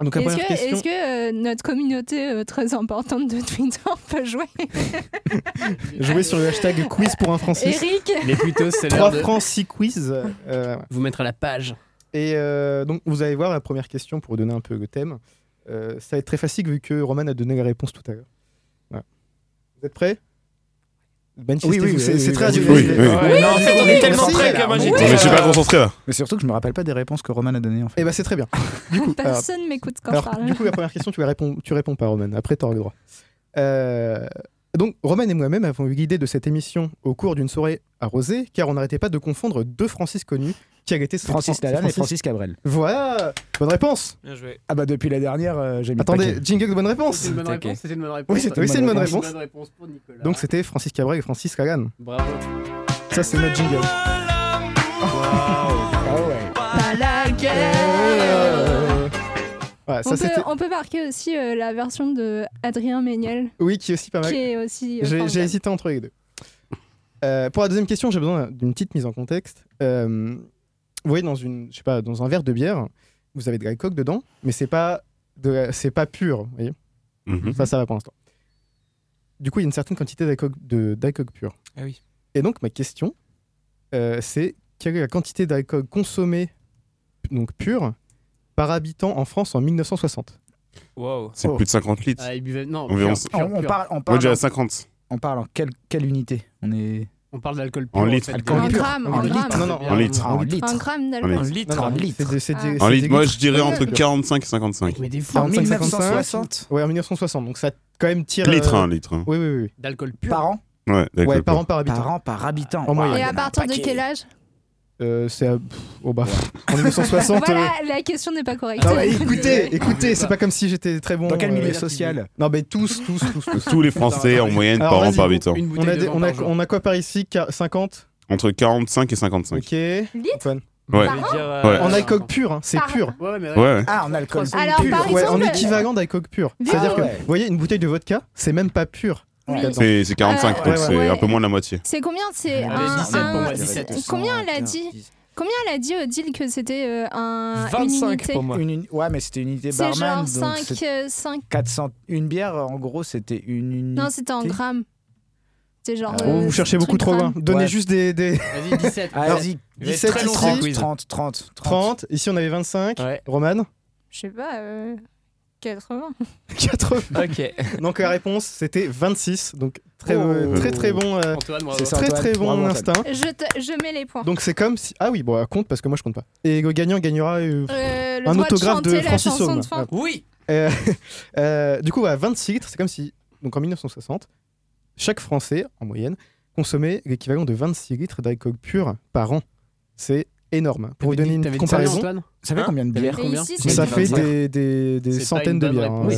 donc, Est-ce que, question. est-ce que, euh, notre communauté euh, très importante de Twitter peut jouer? Jouez sur le hashtag quiz pour un Francis. Eric? Les plutôt, c'est 3 l'heure de francs 6 quiz. Euh, vous mettre à la page. Et euh, donc, vous allez voir la première question pour vous donner un peu le thème. Euh, ça va être très facile vu que Roman a donné la réponse tout à l'heure. Voilà. Vous êtes prêts? Oui, oui, c'est oui, c'est oui, très oui, oui, oui. Ouais, non, en fait, on est tellement prêts que moi, j'étais- Mais je suis pas concentré là. Mais surtout que je me rappelle pas des réponses que Roman a données en fait. Eh ben c'est très bien. Du coup, alors- Personne m'écoute quand alors, je parle. Du coup, la première question, tu réponds, tu réponds pas, Roman. Après, tu auras le droit. Euh, donc, Roman et moi-même avons eu l'idée de cette émission au cours d'une soirée arrosée, car on n'arrêtait pas de confondre deux Francis connus qui allaient été Francis Lalanne et Francis Cabrel. Voilà Bonne réponse Bien joué. Ah bah depuis la dernière, euh, j'ai mis Attendez, paquet. jingle de bonne réponse C'était une bonne réponse. C'était une bonne réponse. Oui, c'était oui, c'est une bonne réponse. Une bonne réponse pour Nicolas. Donc, c'était Francis Cabrel et Francis Lalanne. Bravo. Ça, c'est notre jingle. Ah ouais. Pas la guerre. Voilà, ça, on, peut, on peut marquer aussi euh, la version de Adrien Méniel, Oui, qui est aussi pas mal. qui est aussi. euh, J'ai hésité entre les deux. Euh, pour la deuxième question, j'ai besoin d'une petite mise en contexte. Euh, voyez, dans, une, je sais pas, dans un verre de bière, vous avez de l'alcool dedans, mais c'est pas, de la- c'est pas pur. Vous voyez Mhm. Ça, ça va pour l'instant. Du coup, il y a une certaine quantité d'alcool de- d'alcool pur. Ah oui. Et donc, ma question, euh, c'est quelle est la quantité d'alcool consommée, donc pur, par habitant en France en 1960 Wow. C'est plus de 50 litres. Ah, buvait- non, On, pur, on pur. parle, on Moi, parle, en, 50. on parle en quelle, quelle unité? On est On parle d'alcool pur. En fait, Alcool En pur. grammes, En. Non, non, En litres. en. Un gramme En d'alcool. Un litre. En des- Ah. En moi, je dirais entre Ouais. 45 et 55. Mais des fous. en 45, 1960 Ouais, en 1960. Donc, ça quand même tire. Litre, euh, hein, litre. hein. Oui, oui, oui. D'alcool pur. par an Ouais, d'accord. Ouais, par an par habitant. Par an par habitant. Et à un partir de quel âge Euh, c'est à... oh bah, en 1960. Voilà, euh, la question n'est pas correcte. Non, écoutez, écoutez, c'est pas comme si j'étais très bon. Dans quel euh, milieu social Non, mais tous, tous, tous, tous. Tous les Français en moyenne Alors, par an par habitant. On a, des- on, a, on quoi par ici Qua- 50 Entre 45 et 55. Ok. Antoine. Ouais. Dire, euh. En alcool pur, hein, c'est pur. Ouais, mais Ouais. Ah, en alcool Alors, pur. en équivalent d'alcool pur. C'est-à-dire Ah que, ouais. vous voyez, une bouteille de vodka, c'est même pas pur. Ouais. Là-dedans. C'est c'est 45, Euh, donc ouais, c'est ouais. un peu moins de la moitié. C'est combien C'est un, 17 pour un- moi, 17. Combien elle a dit Combien elle a dit Odile que c'était euh, un, une 25 unité? pour moi. Une uni- Ouais, mais c'était une unité C'est barman. genre donc 5, c'est 5... 400. Une bière, en gros, c'était une unité. Non, c'était en grammes. C'est genre... Ah, Oh, euh, vous cherchez truc beaucoup trop loin. Donnez Ouais. juste des, des Vas-y, 17. Ah, Alors, vas-y. 17 très long, ici, ce quiz. 30, 30, 30. 30. Ici, on avait 25. Ouais. Roman Je sais pas, euh, 80. 80. Ok. Donc la réponse, c'était 26. Donc très, Oh. euh, très, très bon. euh, Antoine, bravo. Très, Antoine. très bon Bravo, instinct. Je, te- je mets les points. Donc c'est comme si. Ah oui, bon, elle compte parce que moi je compte pas. Et le gagnant gagnera euh, Euh, le un autographe de de, Francis chanson Saume. de fin. Oui. Euh, euh, du coup, à 26 litres, c'est comme si, donc en 1960, chaque Français, en moyenne, consommait l'équivalent de 26 litres d'alcool pur par an. C'est énorme. Pour vous donner une comparaison, Ça fait Hein combien de bières ça fait 25. des, centaines de bières. hein, Oui,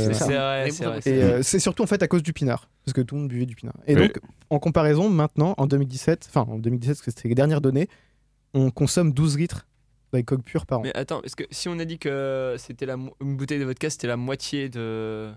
c'est euh, surtout en fait à cause du pinard, parce que tout le monde buvait du pinard. Et Oui. donc, en comparaison, maintenant, en 2017, enfin en 2017, parce que c'était les dernières données, on consomme 12 litres d'alcool pur par an. Mais attends, est-ce que si on a dit que c'était la une bouteille de vodka, c'était la moitié de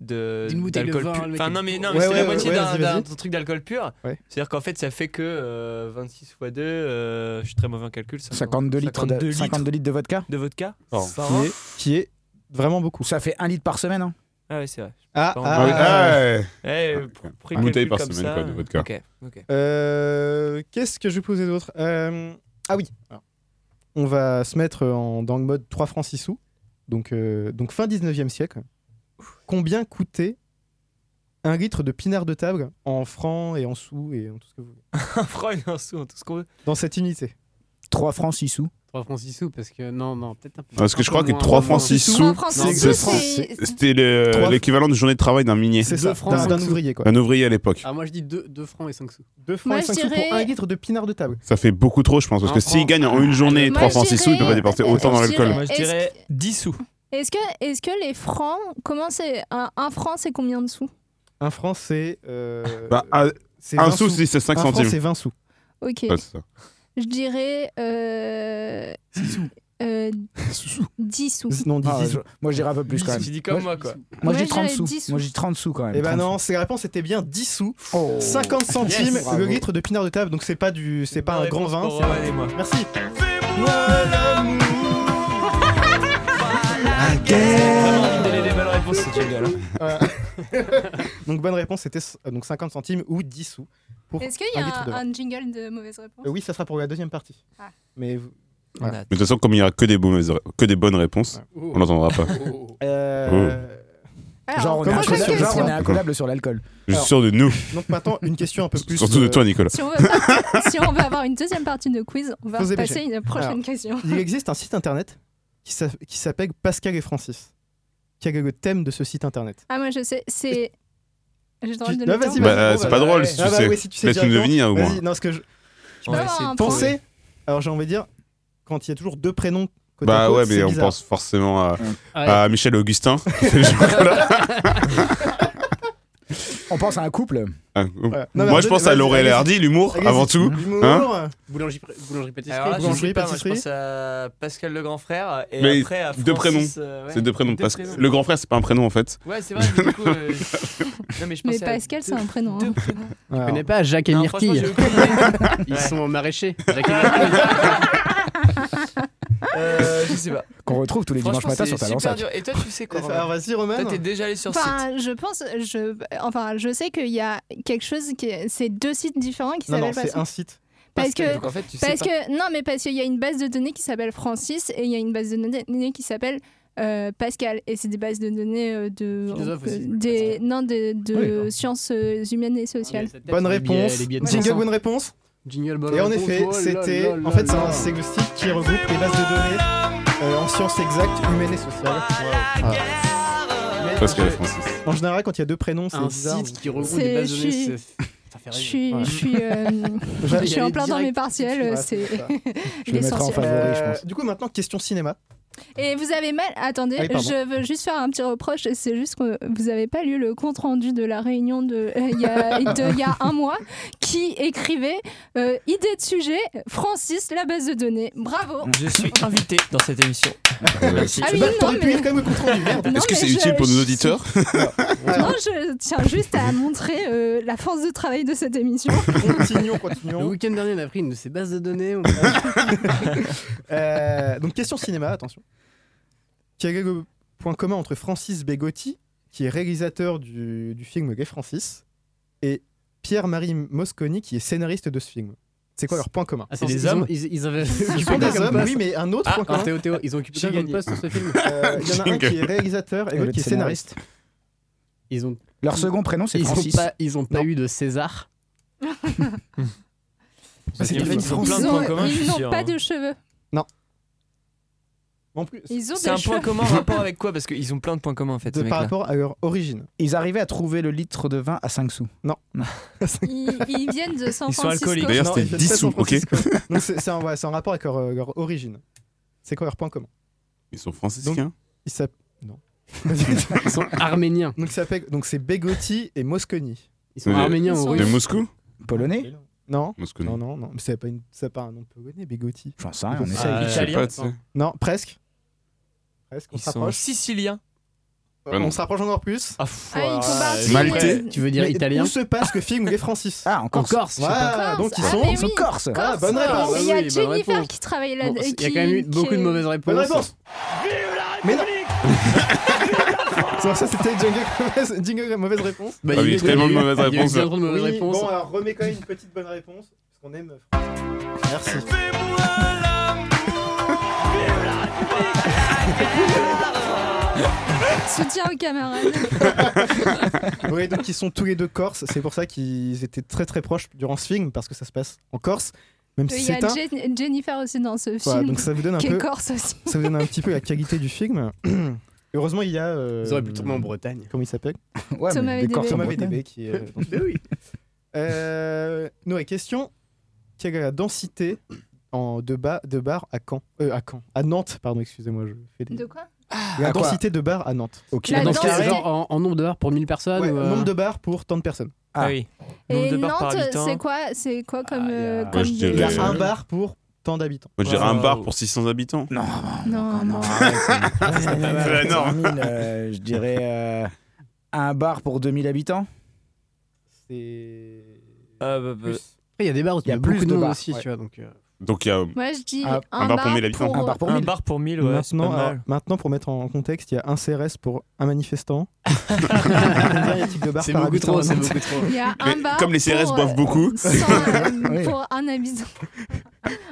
de D'une bouteille de d'alcool vin, pur. Enfin non mais non, Ouais, mais c'était ouais, la moitié ouais, d'un truc d'alcool pur. Ouais. C'est-à-dire qu'en fait ça fait que euh, 26 x 2 euh, je suis très mauvais en calcul, ça 52 litres, de, 52 litres 52 litres de vodka de vodka Oh. Qui, est, qui est vraiment beaucoup. Ça fait 1 litre par semaine. Hein. Ah ouais, c'est vrai. Ah, ah, Ah oui, ah ouais. Pour- pour Une le bouteille par semaine, quoi, de vodka. OK, OK. Euh, Qu'est-ce que je vais poser d'autre? Euh, Ah oui. Alors, On va se mettre en, dans le mode 3 francs 6 sous. Donc, euh, donc fin 19e siècle. Combien coûtait un litre de pinard de table en francs et en sous et en tout ce que vous voulez Un franc et un sou, tout ce qu'on veut. Dans cette unité 3 francs 6 sous. 3 francs 6 sous, parce que non, non, peut-être un peu. Parce que je crois que moins, 3 un peu francs moins. 6 sous, Trois francs six c'est- sous, c'est- c'était l'équivalent de journée de travail d'un minier. C'est ça, francs, d'un ouvrier quoi. Un ouvrier à l'époque. Ah, moi je dis 2 francs et 5 sous. 2 francs et je 5 sous pour un litre de pinard de table. Ça fait beaucoup trop, je pense, parce que s'il gagne en une journée Moi, 3 je francs 6 sous, il peut pas dépenser autant dans l'alcool. Moi je dirais 10 sous. Est-ce que, est que les francs, comment c'est un, un franc, c'est combien de sous? Un franc c'est. euh, Bah, un- un 20 sou, c'est 5 Un franc centimes. c'est 20 sous. Ok. Ouais, c'est ça. Je dirais euh, euh, 10 sous. Non, 10 Ah, sous. je- moi je dirais un peu plus quand même. Tu dis comme moi quoi. Moi je Moi, dis je 30 dirais sous. 10 sous. Moi je dis 30 sous quand même. Eh ben 30 non, c'est la réponse était bien 10 sous. Oh. 50 centimes Yes, le litre de pinard de table, donc c'est pas du, c'est pas un grand vin. Merci. Envie de donner des bonnes réponses, c'est génial. hein. Donc bonne réponse, c'était euh, donc 50 centimes ou 10 sous pour Est-ce qu'il y a un, jingle de mauvaise réponse? Euh, oui, ça sera pour la deuxième partie. Ah. Mais vous- Mais de toute façon, comme il n'y aura que des, mauvaises- que des bonnes réponses, on n'entendra pas. Euh, Genre, on est, genre, on est question. incollable sur l'alcool? Je suis sûr de nous. Donc maintenant, une question un peu plus. Surtout de toi, Nicolas. Si on, veut pas- si on veut avoir une deuxième partie de quiz, on va Faut passer à une prochaine Alors, question. Il existe un site internet qui s'a- qui s'appelle Pascal et Francis. Quel est le thème de ce site internet? Ah, moi je sais, c'est. J'ai le droit de Non, le vas-y, dire vas-y. Bah, c'est bah, pas drôle ouais. si tu Ah bah sais. oui, si tu sais Laisse-nous au moins. Non, ce que je. Je un Pensez. Alors j'ai envie de dire, quand il y a toujours deux prénoms Bah ouais, mais on bizarre. pense forcément à, Ouais. à Michel et Augustin. qui fait le chocolat. On pense à un couple. Ah, Non, Moi, je pense à Laurel. Hardy, l'humour, avant tout. L'humour, Hein Boulangerie, boulangerie pâtisserie. Alors là, boulangerie, pas, moi, je pâtisserie. pense à Pascal le grand frère et Mais après à Francis. deux prénoms. euh, ouais. C'est deux prénoms. Deux parce que prénoms. le grand frère, c'est pas un prénom en fait. Ouais, c'est vrai, mais du coup. euh, Non, mais je Mais Pascal, c'est deux- un prénom. deux hein. prénoms. Je connais pas Jacques et Non, Myrtille. Ils Ouais. sont maraîchers. Jacques et Myrtille. Euh, je sais pas. Qu'on retrouve tous les dimanches matins sur ta super lancette. dur. Et toi, tu sais quoi Alors Romain vas-y, Roman. Toi, t'es déjà allé sur site. Enfin, je pense, je, enfin, je sais qu'il y a quelque chose qui, est- c'est deux sites différents qui Non, non, s'appellent c'est Pascal. un site. Parce Pascal, que, donc en fait, tu sais parce pas. que, non, mais parce qu'il y a une base de données qui s'appelle Francis et il y a une base de données qui s'appelle euh, Pascal et c'est des bases de données euh, de euh, des non de, de sciences euh, humaines et sociales. Bonne réponse. Jingle, 500. bonne réponse. Jingle Et en effet, Oh c'était. En fait, c'est un- site qui regroupe les bases de données euh, en sciences exactes, humaines et sociales. Voilà. Mais Pascal Francis. En général, quand il y a deux prénoms, c'est Un bizarre. site qui regroupe des bases de données. Je suis, Ouais. je suis, euh, je suis en plein dans mes partiels, euh, c'est en l'essentiel. favori, je Euh. Du coup, maintenant, question cinéma. Et vous avez mal. Attendez, Ah oui, je veux juste faire un petit reproche. C'est juste que vous n'avez pas lu le compte rendu de la réunion de euh, il y, a, de- il y a un mois qui écrivait euh, idée de sujet Francis, la base de données. Bravo. Je suis invité dans cette émission. Merci. Ah oui, non, mais- lire quand même le compte rendu, merde. Non, Est-ce que c'est je- utile pour nos je- auditeurs Non, je tiens juste à montrer euh, la force de travail de cette émission. Continuons, Le continuons. week-end dernier, on a pris une de ces bases de données. on- Euh, donc, question cinéma, attention. Quel est le point commun entre Francis Begotti, qui est réalisateur du, du film Les Francis, et Pierre-Marie Mosconi, qui est scénariste de ce film C'est quoi leur point commun? Ah, c'est Ils des ont- hommes? Ils, ils avaient Ils sont des hommes, poste oui, mais un autre Ah, point commun. Théo, Théo, ils ont occupé J'ai quoi comme gagné. poste sur ce film? Euh, Il y en a un qui est réalisateur et l'autre qui est scénariste. Ils ont, Leur second prénom, c'est ont Francis. pas, ils ont pas Non. eu de César? Parce fait, ils ont plein de points communs, ils n'ont pas hein. de cheveux. En plus, Ils ont C'est un point commun en rapport avec quoi? Parce qu'ils ont plein de points communs en fait. de, par rapport à leur origine. Ils arrivaient à trouver le litre de vin à 5 sous. Ils, ils viennent de San Ils sont Francisco. alcooliques. D'ailleurs, Non, c'était ils viennent 10 pas de sous, ok Francisco. Donc c'est c'est un, ouais, c'est en rapport avec leur, leur origine. C'est quoi leur point commun? Ils sont franciscains? Ils s'appellent. Non. Ils sont arméniens. Donc, ça s'appelle- donc c'est Begotti et Mosconi. Ils sont Mais- arméniens Ils ou sont- De russes. Moscou Polonais? Non Mosconi. Non, non, non. Mais c'est pas, une... c'est pas un nom polonais, Begotti. J'en sais rien, on essaye. euh, Italien. Non, presque. Ils sont rapproche. siciliens. Euh, Ah non. on se rapproche encore plus. Ah, Ah, ils Maltais. Tu veux dire Mais italien Où se passe le film Les Francis Ah, en En Corse. Corse. donc ils Ah, sont. mais oui. corse. Ah, bonne Corse. réponse. Il y a Oui, bonne Jennifer réponse. qui travaille là. Bon, Il y a qui- quand même eu qui beaucoup de mauvaises réponses. Bonne réponse Mais non Ça, ça, c'était jingle mauvaise, jingle mauvaise réponse. Bah, Ah il y oui, a eu- tellement de mauvaises il y a eu réponses. bien trop de mauvaises Oui, réponses. Bon, alors remets quand même une petite bonne réponse. Parce qu'on aime. Merci. Soutien aux camarades. oui, donc ils sont tous les deux corses. C'est pour ça qu'ils étaient très très proches durant ce film, parce que ça se passe en Corse. Même si Il y c'est a un. Jen- Jennifer aussi dans ce film. Voilà, donc ça vous donne un peu. corse aussi. Ça vous donne un petit peu la qualité du film. Heureusement, il y a. euh, Ils auraient pu tourner en Bretagne. Comment il s'appelle? Ouais, Thomas VDB. Thomas. VDB qui est. euh, oui. Euh, Noé, question. Quelle est la densité en, de, bas, de bar à Caen euh, À Caen. À Nantes, pardon, excusez-moi. Je fais des... De quoi? La à quoi densité de bar à Nantes. La densité- genre en, en nombre de bars pour 1000 personnes Ouais, ou, euh, Nombre de bars pour tant de personnes. Ah Ah. oui. Nombre Et de Nantes, c'est quoi, c'est quoi comme, Ah, a- euh, comme Il y a un bar pour tant d'habitants. Moi, je dirais un Wow. bar pour 600 habitants. Non, Non, non. C'est énorme. Euh, je dirais euh, un bar pour 2000 habitants. C'est. Ah, bah, bah, il y a des bars où Il y a beaucoup plus de bars, aussi, ouais. tu vois. Donc, euh, Donc, il y a. Moi, je dis Un- un, un bar pour 1000 habitants. pour- Un bar pour un 1000. bar pour 1000, ouais, c'est maintenant, alors, pour mettre en contexte, il y a un CRS pour un manifestant. C'est beaucoup trop, c'est beaucoup trop. Il y a un bar comme les CRS pour, boivent euh, beaucoup. 100, euh, pour un habitant.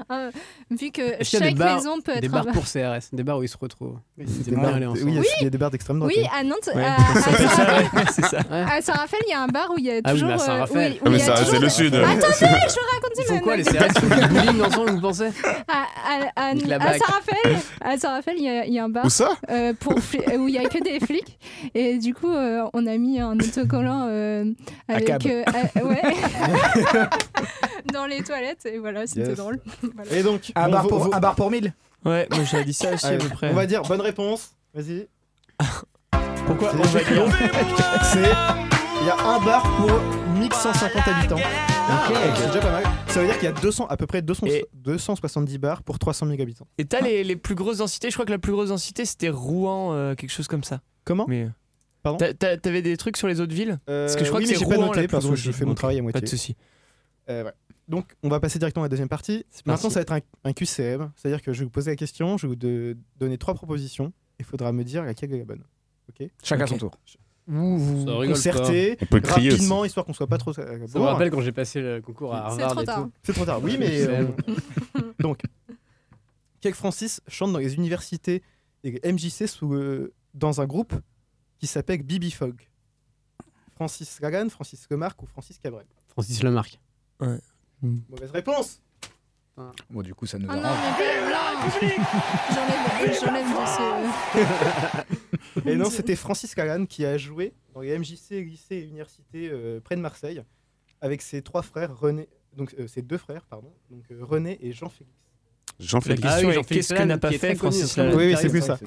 Hein, vu que chaque des bars, maison peut être des bars bar. pour CRS, des bars où ils se retrouvent. Oui, des bien bars- ensemble. oui, il y a des bars d'extrême droite. Oui, à Nantes, Ouais. à, à Saint-Raphaël, c'est ça. à Saint-Raphaël, il y a un bar où il y a Ah oui, toujours. mais à euh, Saint-Raphaël. oui, Ah, mais ça, c'est toujours- le sud. Attendez, je veux raconter Ils font ma- quoi ma- les CRS font du bowling ensemble, vous pensez à. Saint-Raphaël, à Saint-Raphaël, il y, a- il y a un bar Où ça euh, euh, où il y a que des flics et du coup euh, on a mis un autocollant euh, avec euh, euh, ouais dans les toilettes et voilà c'était Yes. drôle. Voilà. Et donc, Un bon, bar pour, vos- un bar pour 1000 Ouais, moi j'avais dit ça aussi Allez, à peu près. On va dire bonne réponse. Vas-y. Pourquoi C'est on va dire C'est il y a un bar pour 1150 habitants. Ok, c'est déjà pas mal. Ça veut dire qu'il y a 200, à peu près 200 Et- 270 bars pour 300 000 habitants. Et t'as les, les plus grosses densités, je crois que la plus grosse densité c'était Rouen, euh, quelque chose comme ça. Comment? Mais. Pardon? T'as- t'as- T'avais des trucs sur les autres villes? Parce que je crois oui, que mais c'est j'ai pas Rouen noté la plus parce que grosse je ville. fais mon Ok, travail à moitié. Pas de soucis. Euh, ouais. Donc, on va passer directement à la deuxième partie. Maintenant, ça va être un, un QCM. C'est-à-dire que je vais vous poser la question, je vais vous de- donner trois propositions. Il faudra me dire laquelle est la bonne. Ok Chacun Ok. son tour. Vous vous concertez On peut crier rapidement, histoire qu'on soit pas trop. euh, Ça me rappelle quand j'ai passé le concours à C'est Harvard trop et tard. tout. C'est trop tard. Oui, mais. C'est euh, donc, Keg Francis chante dans les universités et MJC sous, euh, dans un groupe qui s'appelle Bibi Fog. Francis Lagan, Francis Lemarque ou Francis Cabrel? Francis Lemarque. Ouais. Mauvaise réponse Bon, du coup, ça nous Ah non, arrange. J'enlève j'enlève de ce. Et non, c'était Francis Lagan qui a joué dans les MJC, lycées et universités euh, près de Marseille avec ses trois frères, René, donc euh, ses deux frères, pardon, donc euh, René et Jean-Félix. La question oui, Jean-Philippe qu'est-ce que n'a pas fait Francis très Lalanne Oui, c'est plus ça.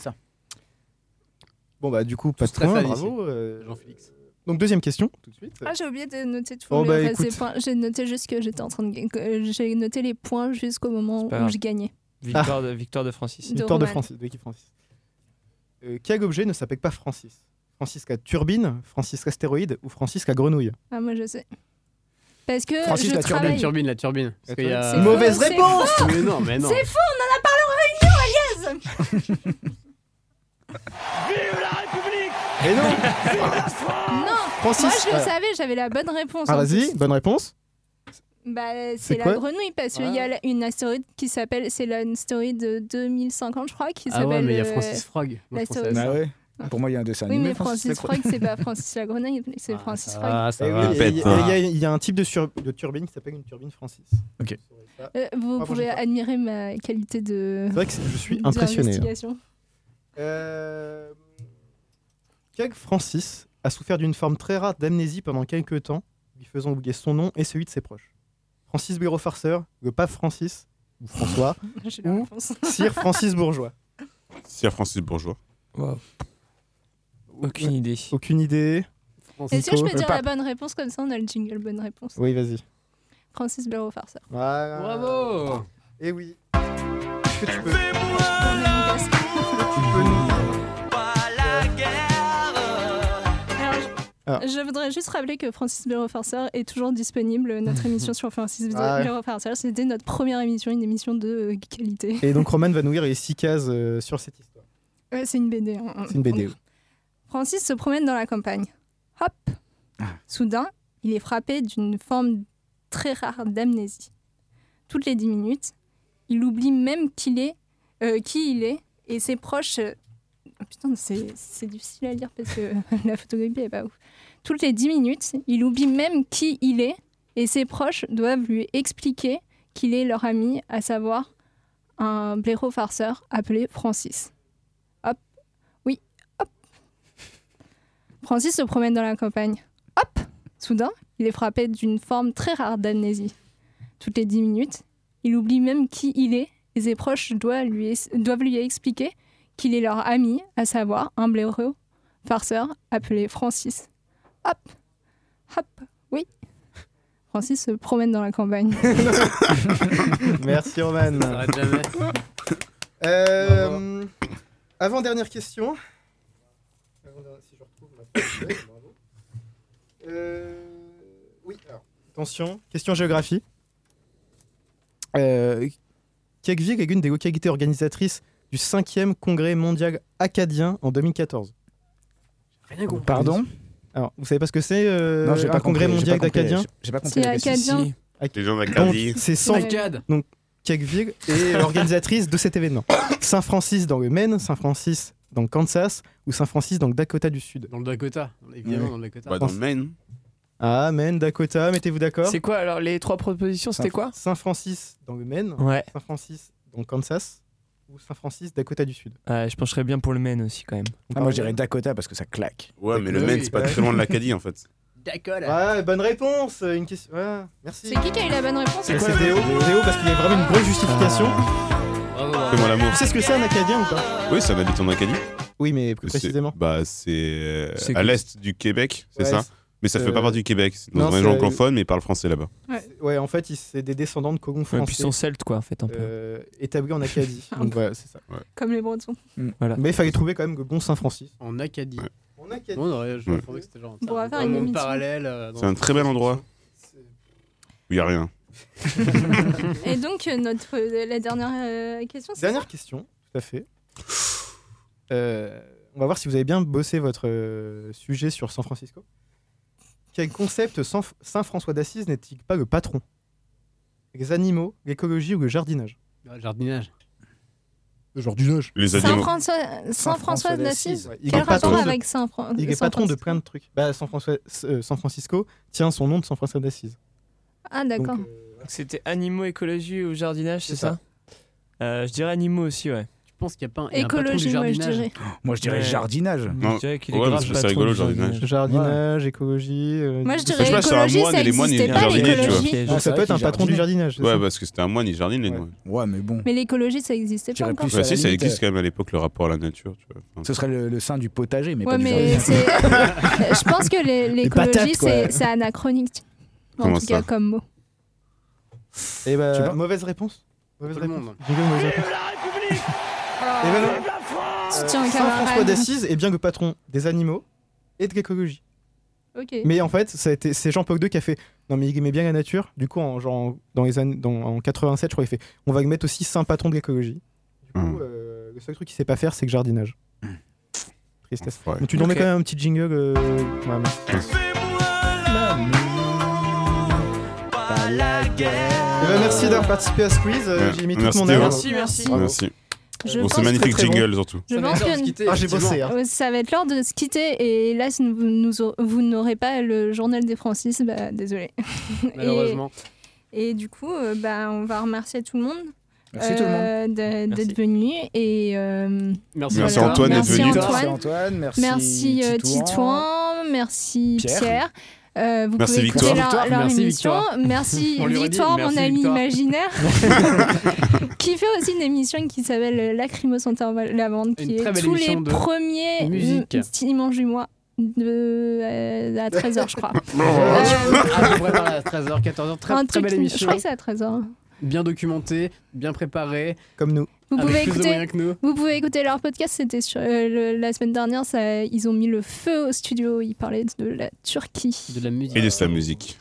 Bon, bah, du coup, pas de fan bravo. euh, Jean-Félix. Donc, deuxième question, tout de suite. Ah, j'ai oublié de noter tous Oh, mes bah, points. J'ai noté juste que j'étais en train de J'ai noté les points jusqu'au moment où grave. je gagnais. Victoire, de, victoire de Francis. De Victoire de. Francis, de l'équipe Francis. Euh, quel objet ne s'appelle pas Francis? Francis la turbine, Francis l'astéroïde ou Francis la grenouille? Ah, moi, je sais. Parce que Francis, je la La travaille. turbine, la turbine. Parce qu'il y a- C'est Mauvaise réponse faux. Mais non, mais non. C'est faux, on en a parlé en réunion, Alias Et non Non Francis, Moi, je le savais, j'avais la bonne réponse. Ah, vas-y, bonne réponse. Bah, C'est la grenouille, parce qu'il y a une astéroïde qui s'appelle. C'est l'astéroïde de 2050, je crois, qui Ah ouais, s'appelle. mais il y a euh, Francis Frog. Moi. Bah ouais. Pour moi, il y a un dessin Oui, animé. mais Francis Frog, c'est pas Francis la grenouille, c'est Ah, Francis ça Frog. ça va. Il y, a- il y a un type de, sur- de turbine qui s'appelle une turbine Francis. Ok. Euh, vous Ah, pouvez admirer ma qualité de. C'est vrai que c'est- je suis impressionné. hein. Euh... Keg Francis a souffert d'une forme très rare d'amnésie pendant quelques temps, lui faisant oublier son nom et celui de ses proches. Francis Bureau Farceur, le pape Francis, ou François, ou. Sir Francis Bourgeois. Sir Francis Bourgeois. Wow. Aucune idée. Aucune idée. Est-ce que je peux dire la bonne réponse? Comme ça On a le jingle bonne réponse. Oui, vas-y. Francis Bureau Farceur. Voilà. Bravo Et oui. Est-ce que tu peux, Je prends mon casque. tu peux nous... Ah. Je voudrais juste rappeler que Francis Bureau Farceur est toujours disponible. Notre émission sur Francis Ah ouais. C'était notre première émission, une émission de euh, qualité. Et donc Roman va nous lire les six cases euh, sur cette histoire. Ouais, c'est une BD. hein. C'est une BD. oui. Francis se promène dans la campagne. Hop Soudain, il est frappé d'une forme très rare d'amnésie. Toutes les dix minutes, il oublie même qu'il est, euh, qui il est et ses proches. euh, Putain, c'est c'est difficile à lire parce que la photographie est pas ouf. Toutes les dix minutes, il oublie même qui il est et ses proches doivent lui expliquer qu'il est leur ami, à savoir un blaireau farceur appelé Francis. Hop, oui, hop. Francis se promène dans la campagne. Hop Soudain, il est frappé d'une forme très rare d'amnésie. Toutes les dix minutes, il oublie même qui il est et ses proches doivent lui, doivent lui expliquer qu'il est leur ami, à savoir un blaireau farceur appelé Francis. Hop Hop Oui Francis se promène dans la campagne. Merci Roman. Euh, Avant-dernière question. Avant-dernière- si je retrouve ma feuille, bravo. Euh, Oui, alors, attention, question géographie. Euh, Quéville est l'une des localités organisatrices du 5e congrès mondial acadien en 2014. Rien compris. Pardon? Alors, vous savez pas ce que c'est euh, Non, j'ai un pas congrès compris, mondial d'acadiens j'ai- pas compris. C'est acadien. Les gens d'Acadie. c'est 100 Acad. Donc, Quequeville est l'organisatrice de cet événement. Saint-Francis dans le Maine, Saint-Francis dans le Kansas ou Saint-Francis dans le Dakota du Sud. Dans le Dakota, évidemment, dans le Dakota. Bah, dans le Maine. Ah, Maine, Dakota, mettez-vous d'accord C'est quoi alors les trois propositions C'était quoi? Saint-Francis dans le Maine, Ouais. Saint-Francis dans le Kansas ou Saint-Francis, Dakota du Sud. Ouais, je pencherais bien pour le Maine aussi quand même. Ah, moi, je dirais Dakota parce que ça claque. Ouais, mais le Oui, Maine, c'est pas très loin de l'Acadie en fait. Ouais, bonne réponse. Une question. Ouais, merci. C'est qui qui a eu la bonne réponse? C'est quoi Déo Déo parce qu'il y a vraiment une grosse justification. Fais-moi l'amour. Tu sais ce que c'est un Acadien ou pas? Oui, ça habite en Acadie. Oui, mais plus précisément. Bah, c'est euh, à l'est du Québec, c'est Ouais, ça? Mais ça fait euh, pas partie du Québec. C'est dans non, une région c'est- anglophone, mais ils parlent français là-bas. Ouais, en fait, c'est des descendants de colons Ouais, français. puis ils sont celtes quoi en fait un peu. euh, établis en Acadie. Donc voilà, c'est ça. Comme les Bretons. Voilà. Mais il fallait trouver quand même le bon Saint-Francis. En Acadie. En Acadie. On aurait, je Ouais. pensais que c'était genre On pourra un faire une monde émission. parallèle. euh, dans- C'est un très bel endroit. Où il y a rien. Et donc, euh, notre, euh, la dernière euh, question, c'est Dernière question, tout à fait. Euh, on va voir si vous avez bien bossé votre euh, sujet sur San Francisco. Quel concept San- Saint-François d'Assise n'est-il pas le patron Les animaux, l'écologie ou le jardinage Le jardinage. Le jardinage. Les Saint-François Saint-François d'Assise Ouais, il Quel est patron rapport de- avec Saint-François Il est patron de plein de trucs. Bah, San, François- euh, San Francisco tient son nom de San François d'Assise. Ah, d'accord. Euh, C'était animaux, écologie ou jardinage, c'est C'est ça, Euh, Je dirais animaux aussi, ouais. Je pense qu'il y a pas un, il y a un patron du Écologie, moi, je jardinage. dirais. Moi, je dirais Ouais. jardinage. Non. Je dirais qu'il est Ouais, grave parce que c'est patron rigolo, le du jardinage. Jardinage, écologie. euh, Moi, je dirais sais pas, c'est un écologie, moine ça et les moines, ils n'existait pas, jardinaient, tu vois. l'écologie. Donc ça peut être un patron du jardinage. c'est Ouais, ça parce que c'était un moine, il jardine les noix. Ouais, mais bon. Mais l'écologie, ça n'existait pas encore. plus Bah à si, ça limite, existe euh, quand même à l'époque, le rapport à la nature. Tu vois. Enfin, Ce serait le, le sein du potager, mais Ouais, pas du mais jardinage. c'est. je pense que l'é- l'écologie, patates, quoi. c'est c'est anachronique. En Comment tout cas, comme mot. Bah, pas. mauvaise réponse. Mauvaise Tout le réponse. monde. Jingle, mauvaise réponse. Et ben non. Soutien aux Saint-François camarades. d'Assise est bien le patron des animaux et de l'écologie. Ok. Mais en fait, ça a été, c'est Jean-Paul II qui a fait. Non, mais il aimait bien la nature. Du coup, en, genre, dans les années, dans, en 87, je crois, il fait. On va mettre aussi saint patron de l'écologie. Du coup, Hum. euh, le seul truc qu'il sait pas faire, c'est que jardinage. Tristesse. Ouais. Mais tu nous mets Ok. quand même un petit jingle. euh, ouais, merci. Pas la guerre. Eh ben, merci d'avoir participé à Squeeze. euh, Ouais. J'ai mis toute Merci, mon âme. Merci, merci. Bravo. Merci. Je Bon, c'est magnifique très, très jingle surtout. Je Ça va pense être l'heure de se que quitter, Ah, j'ai effectivement. bossé. hein. Ça va être l'heure de se quitter et nous, nous aur- vous n'aurez pas le journal des Francis, bah, désolé. Malheureusement. Et, et du coup, euh, bah, on va remercier tout le monde. Merci tout le monde. euh, Merci. d'être venu et euh, Merci, Merci voilà. Antoine d'être merci venu. Antoine. Merci Antoine, merci, merci Titouan. Titouan, merci Pierre. Pierre. Euh, vous Merci pouvez écouter Victoire. leur, leur Merci émission. Victoire. Merci On mon merci ami Victoire. imaginaire, qui fait aussi une émission qui s'appelle Lacrymos Lavande, qui est tous les premiers musique. dimanches du mois de, euh, à 13h, je crois. Euh, à peu près par là, 13h, 14h. Très, Un très truc- belle Je émission. crois que c'est à 13h. Bien documentée, bien préparée. Comme nous. Vous avec pouvez, écouter, moyens que nous. vous pouvez écouter leur podcast, c'était sur, euh, le- la semaine dernière, ça, ils ont mis le feu au studio, ils parlaient de la Turquie. De la musique. Et de sa musique.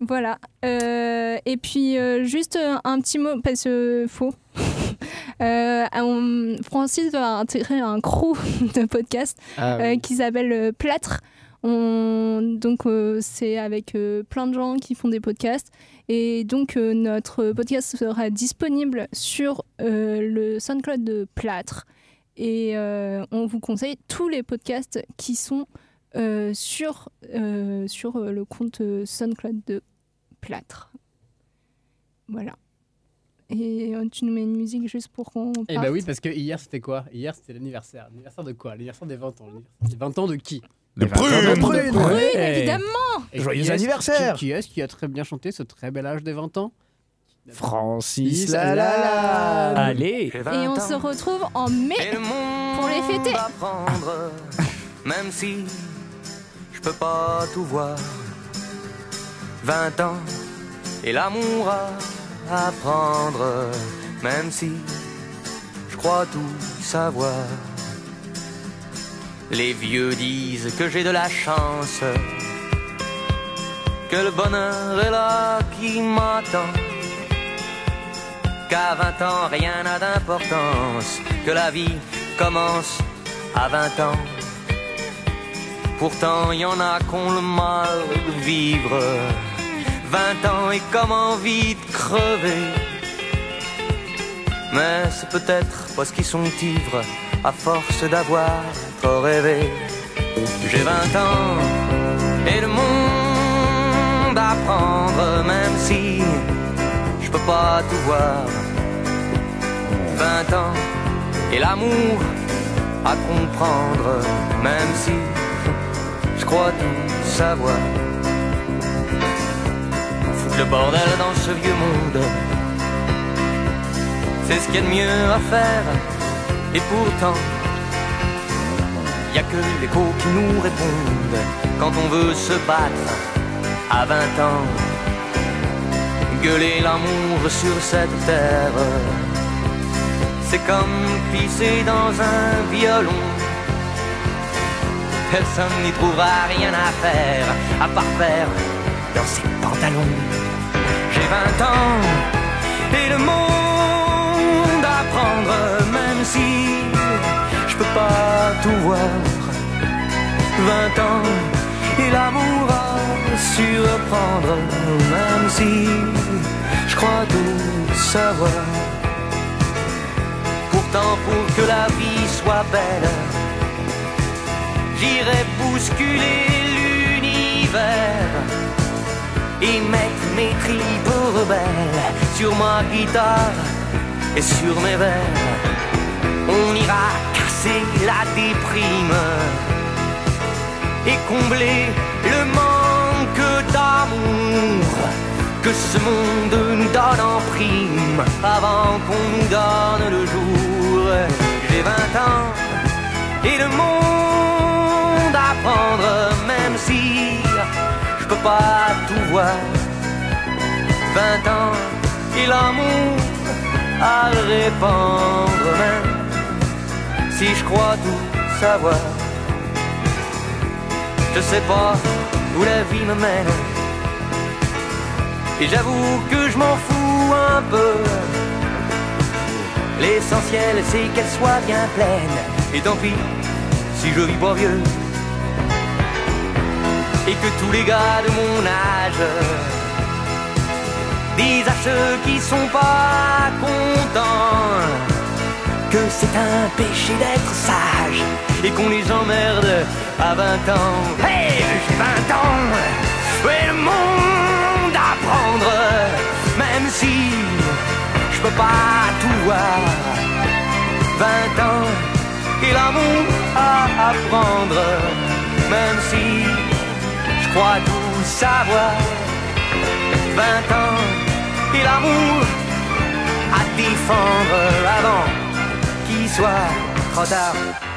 Voilà. Euh, et puis, euh, juste un petit mot, parce que faux. Euh, on- Francis va intégrer un crew de podcast Ah, euh, oui. qui s'appelle euh, Plâtre. On, donc, euh, c'est avec euh, plein de gens qui font des podcasts. Et donc, euh, notre podcast sera disponible sur le SoundCloud de Plâtre. Et on vous conseille tous les podcasts qui sont sur, sur le compte SoundCloud de Plâtre. Voilà. Et tu nous mets une musique juste pour qu'on. Eh bah oui, parce que hier c'était quoi? Hier c'était l'anniversaire. L'anniversaire de quoi? L'anniversaire des 20 ans. Des 20 ans de qui? De Prune. De Prune. Prune, Ouais. évidemment Et Joyeux qui est-ce- anniversaire Qui, qui est-ce qui a très bien chanté ce très bel âge des 20 ans? Francis. Lalalane. Allez Et on se retrouve en mai pour les fêter. apprendre, même si je peux pas tout voir. 20 ans et l'amour à apprendre, même si je crois tout savoir. Les vieux disent que j'ai de la chance, que le bonheur est là qui m'attend. Qu'à 20 ans rien n'a d'importance, que la vie commence à 20 ans. Pourtant y en a qu'on le mal de vivre. 20 ans et comme envie de crever. Mais c'est peut-être parce qu'ils sont ivres à force d'avoir trop rêvé. J'ai 20 ans et le monde à prendre, même si je peux pas tout voir. 20 ans et l'amour à comprendre, même si je crois tout savoir. Foutre le bordel dans ce vieux monde, c'est ce qu'il y a de mieux à faire. Et pourtant, y a que l'écho qui nous répondent quand on veut se battre à 20 ans. Gueuler l'amour sur cette terre, c'est comme pisser dans un violon. Personne n'y trouvera rien à faire à part faire dans ses pantalons. J'ai 20 ans et le monde à prendre, si je peux pas tout voir. 20 ans et l'amour à surprendre, même si je crois tout savoir. Pourtant, pour que la vie soit belle, j'irai bousculer l'univers et mettre mes tripes rebelles sur ma guitare et sur mes vers. On ira casser la déprime et combler le manque d'amour que ce monde nous donne en prime avant qu'on nous donne le jour. J'ai 20 ans et le monde à prendre, même si je peux pas tout voir. 20 ans et l'amour à répandre, même si je crois tout savoir. Je sais pas où la vie me mène. Et j'avoue que je m'en fous un peu. L'essentiel c'est qu'elle soit bien pleine. Et tant pis si je vis pas vieux. Et que tous les gars de mon âge disent à ceux qui sont pas contents que c'est un péché d'être sage et qu'on les emmerde à 20 ans. Hey, j'ai 20 ans, ouais, le monde à prendre, même si je peux pas tout voir. 20 ans et l'amour à apprendre, même si je crois tout savoir. 20 ans et l'amour à défendre avant soit trop tard.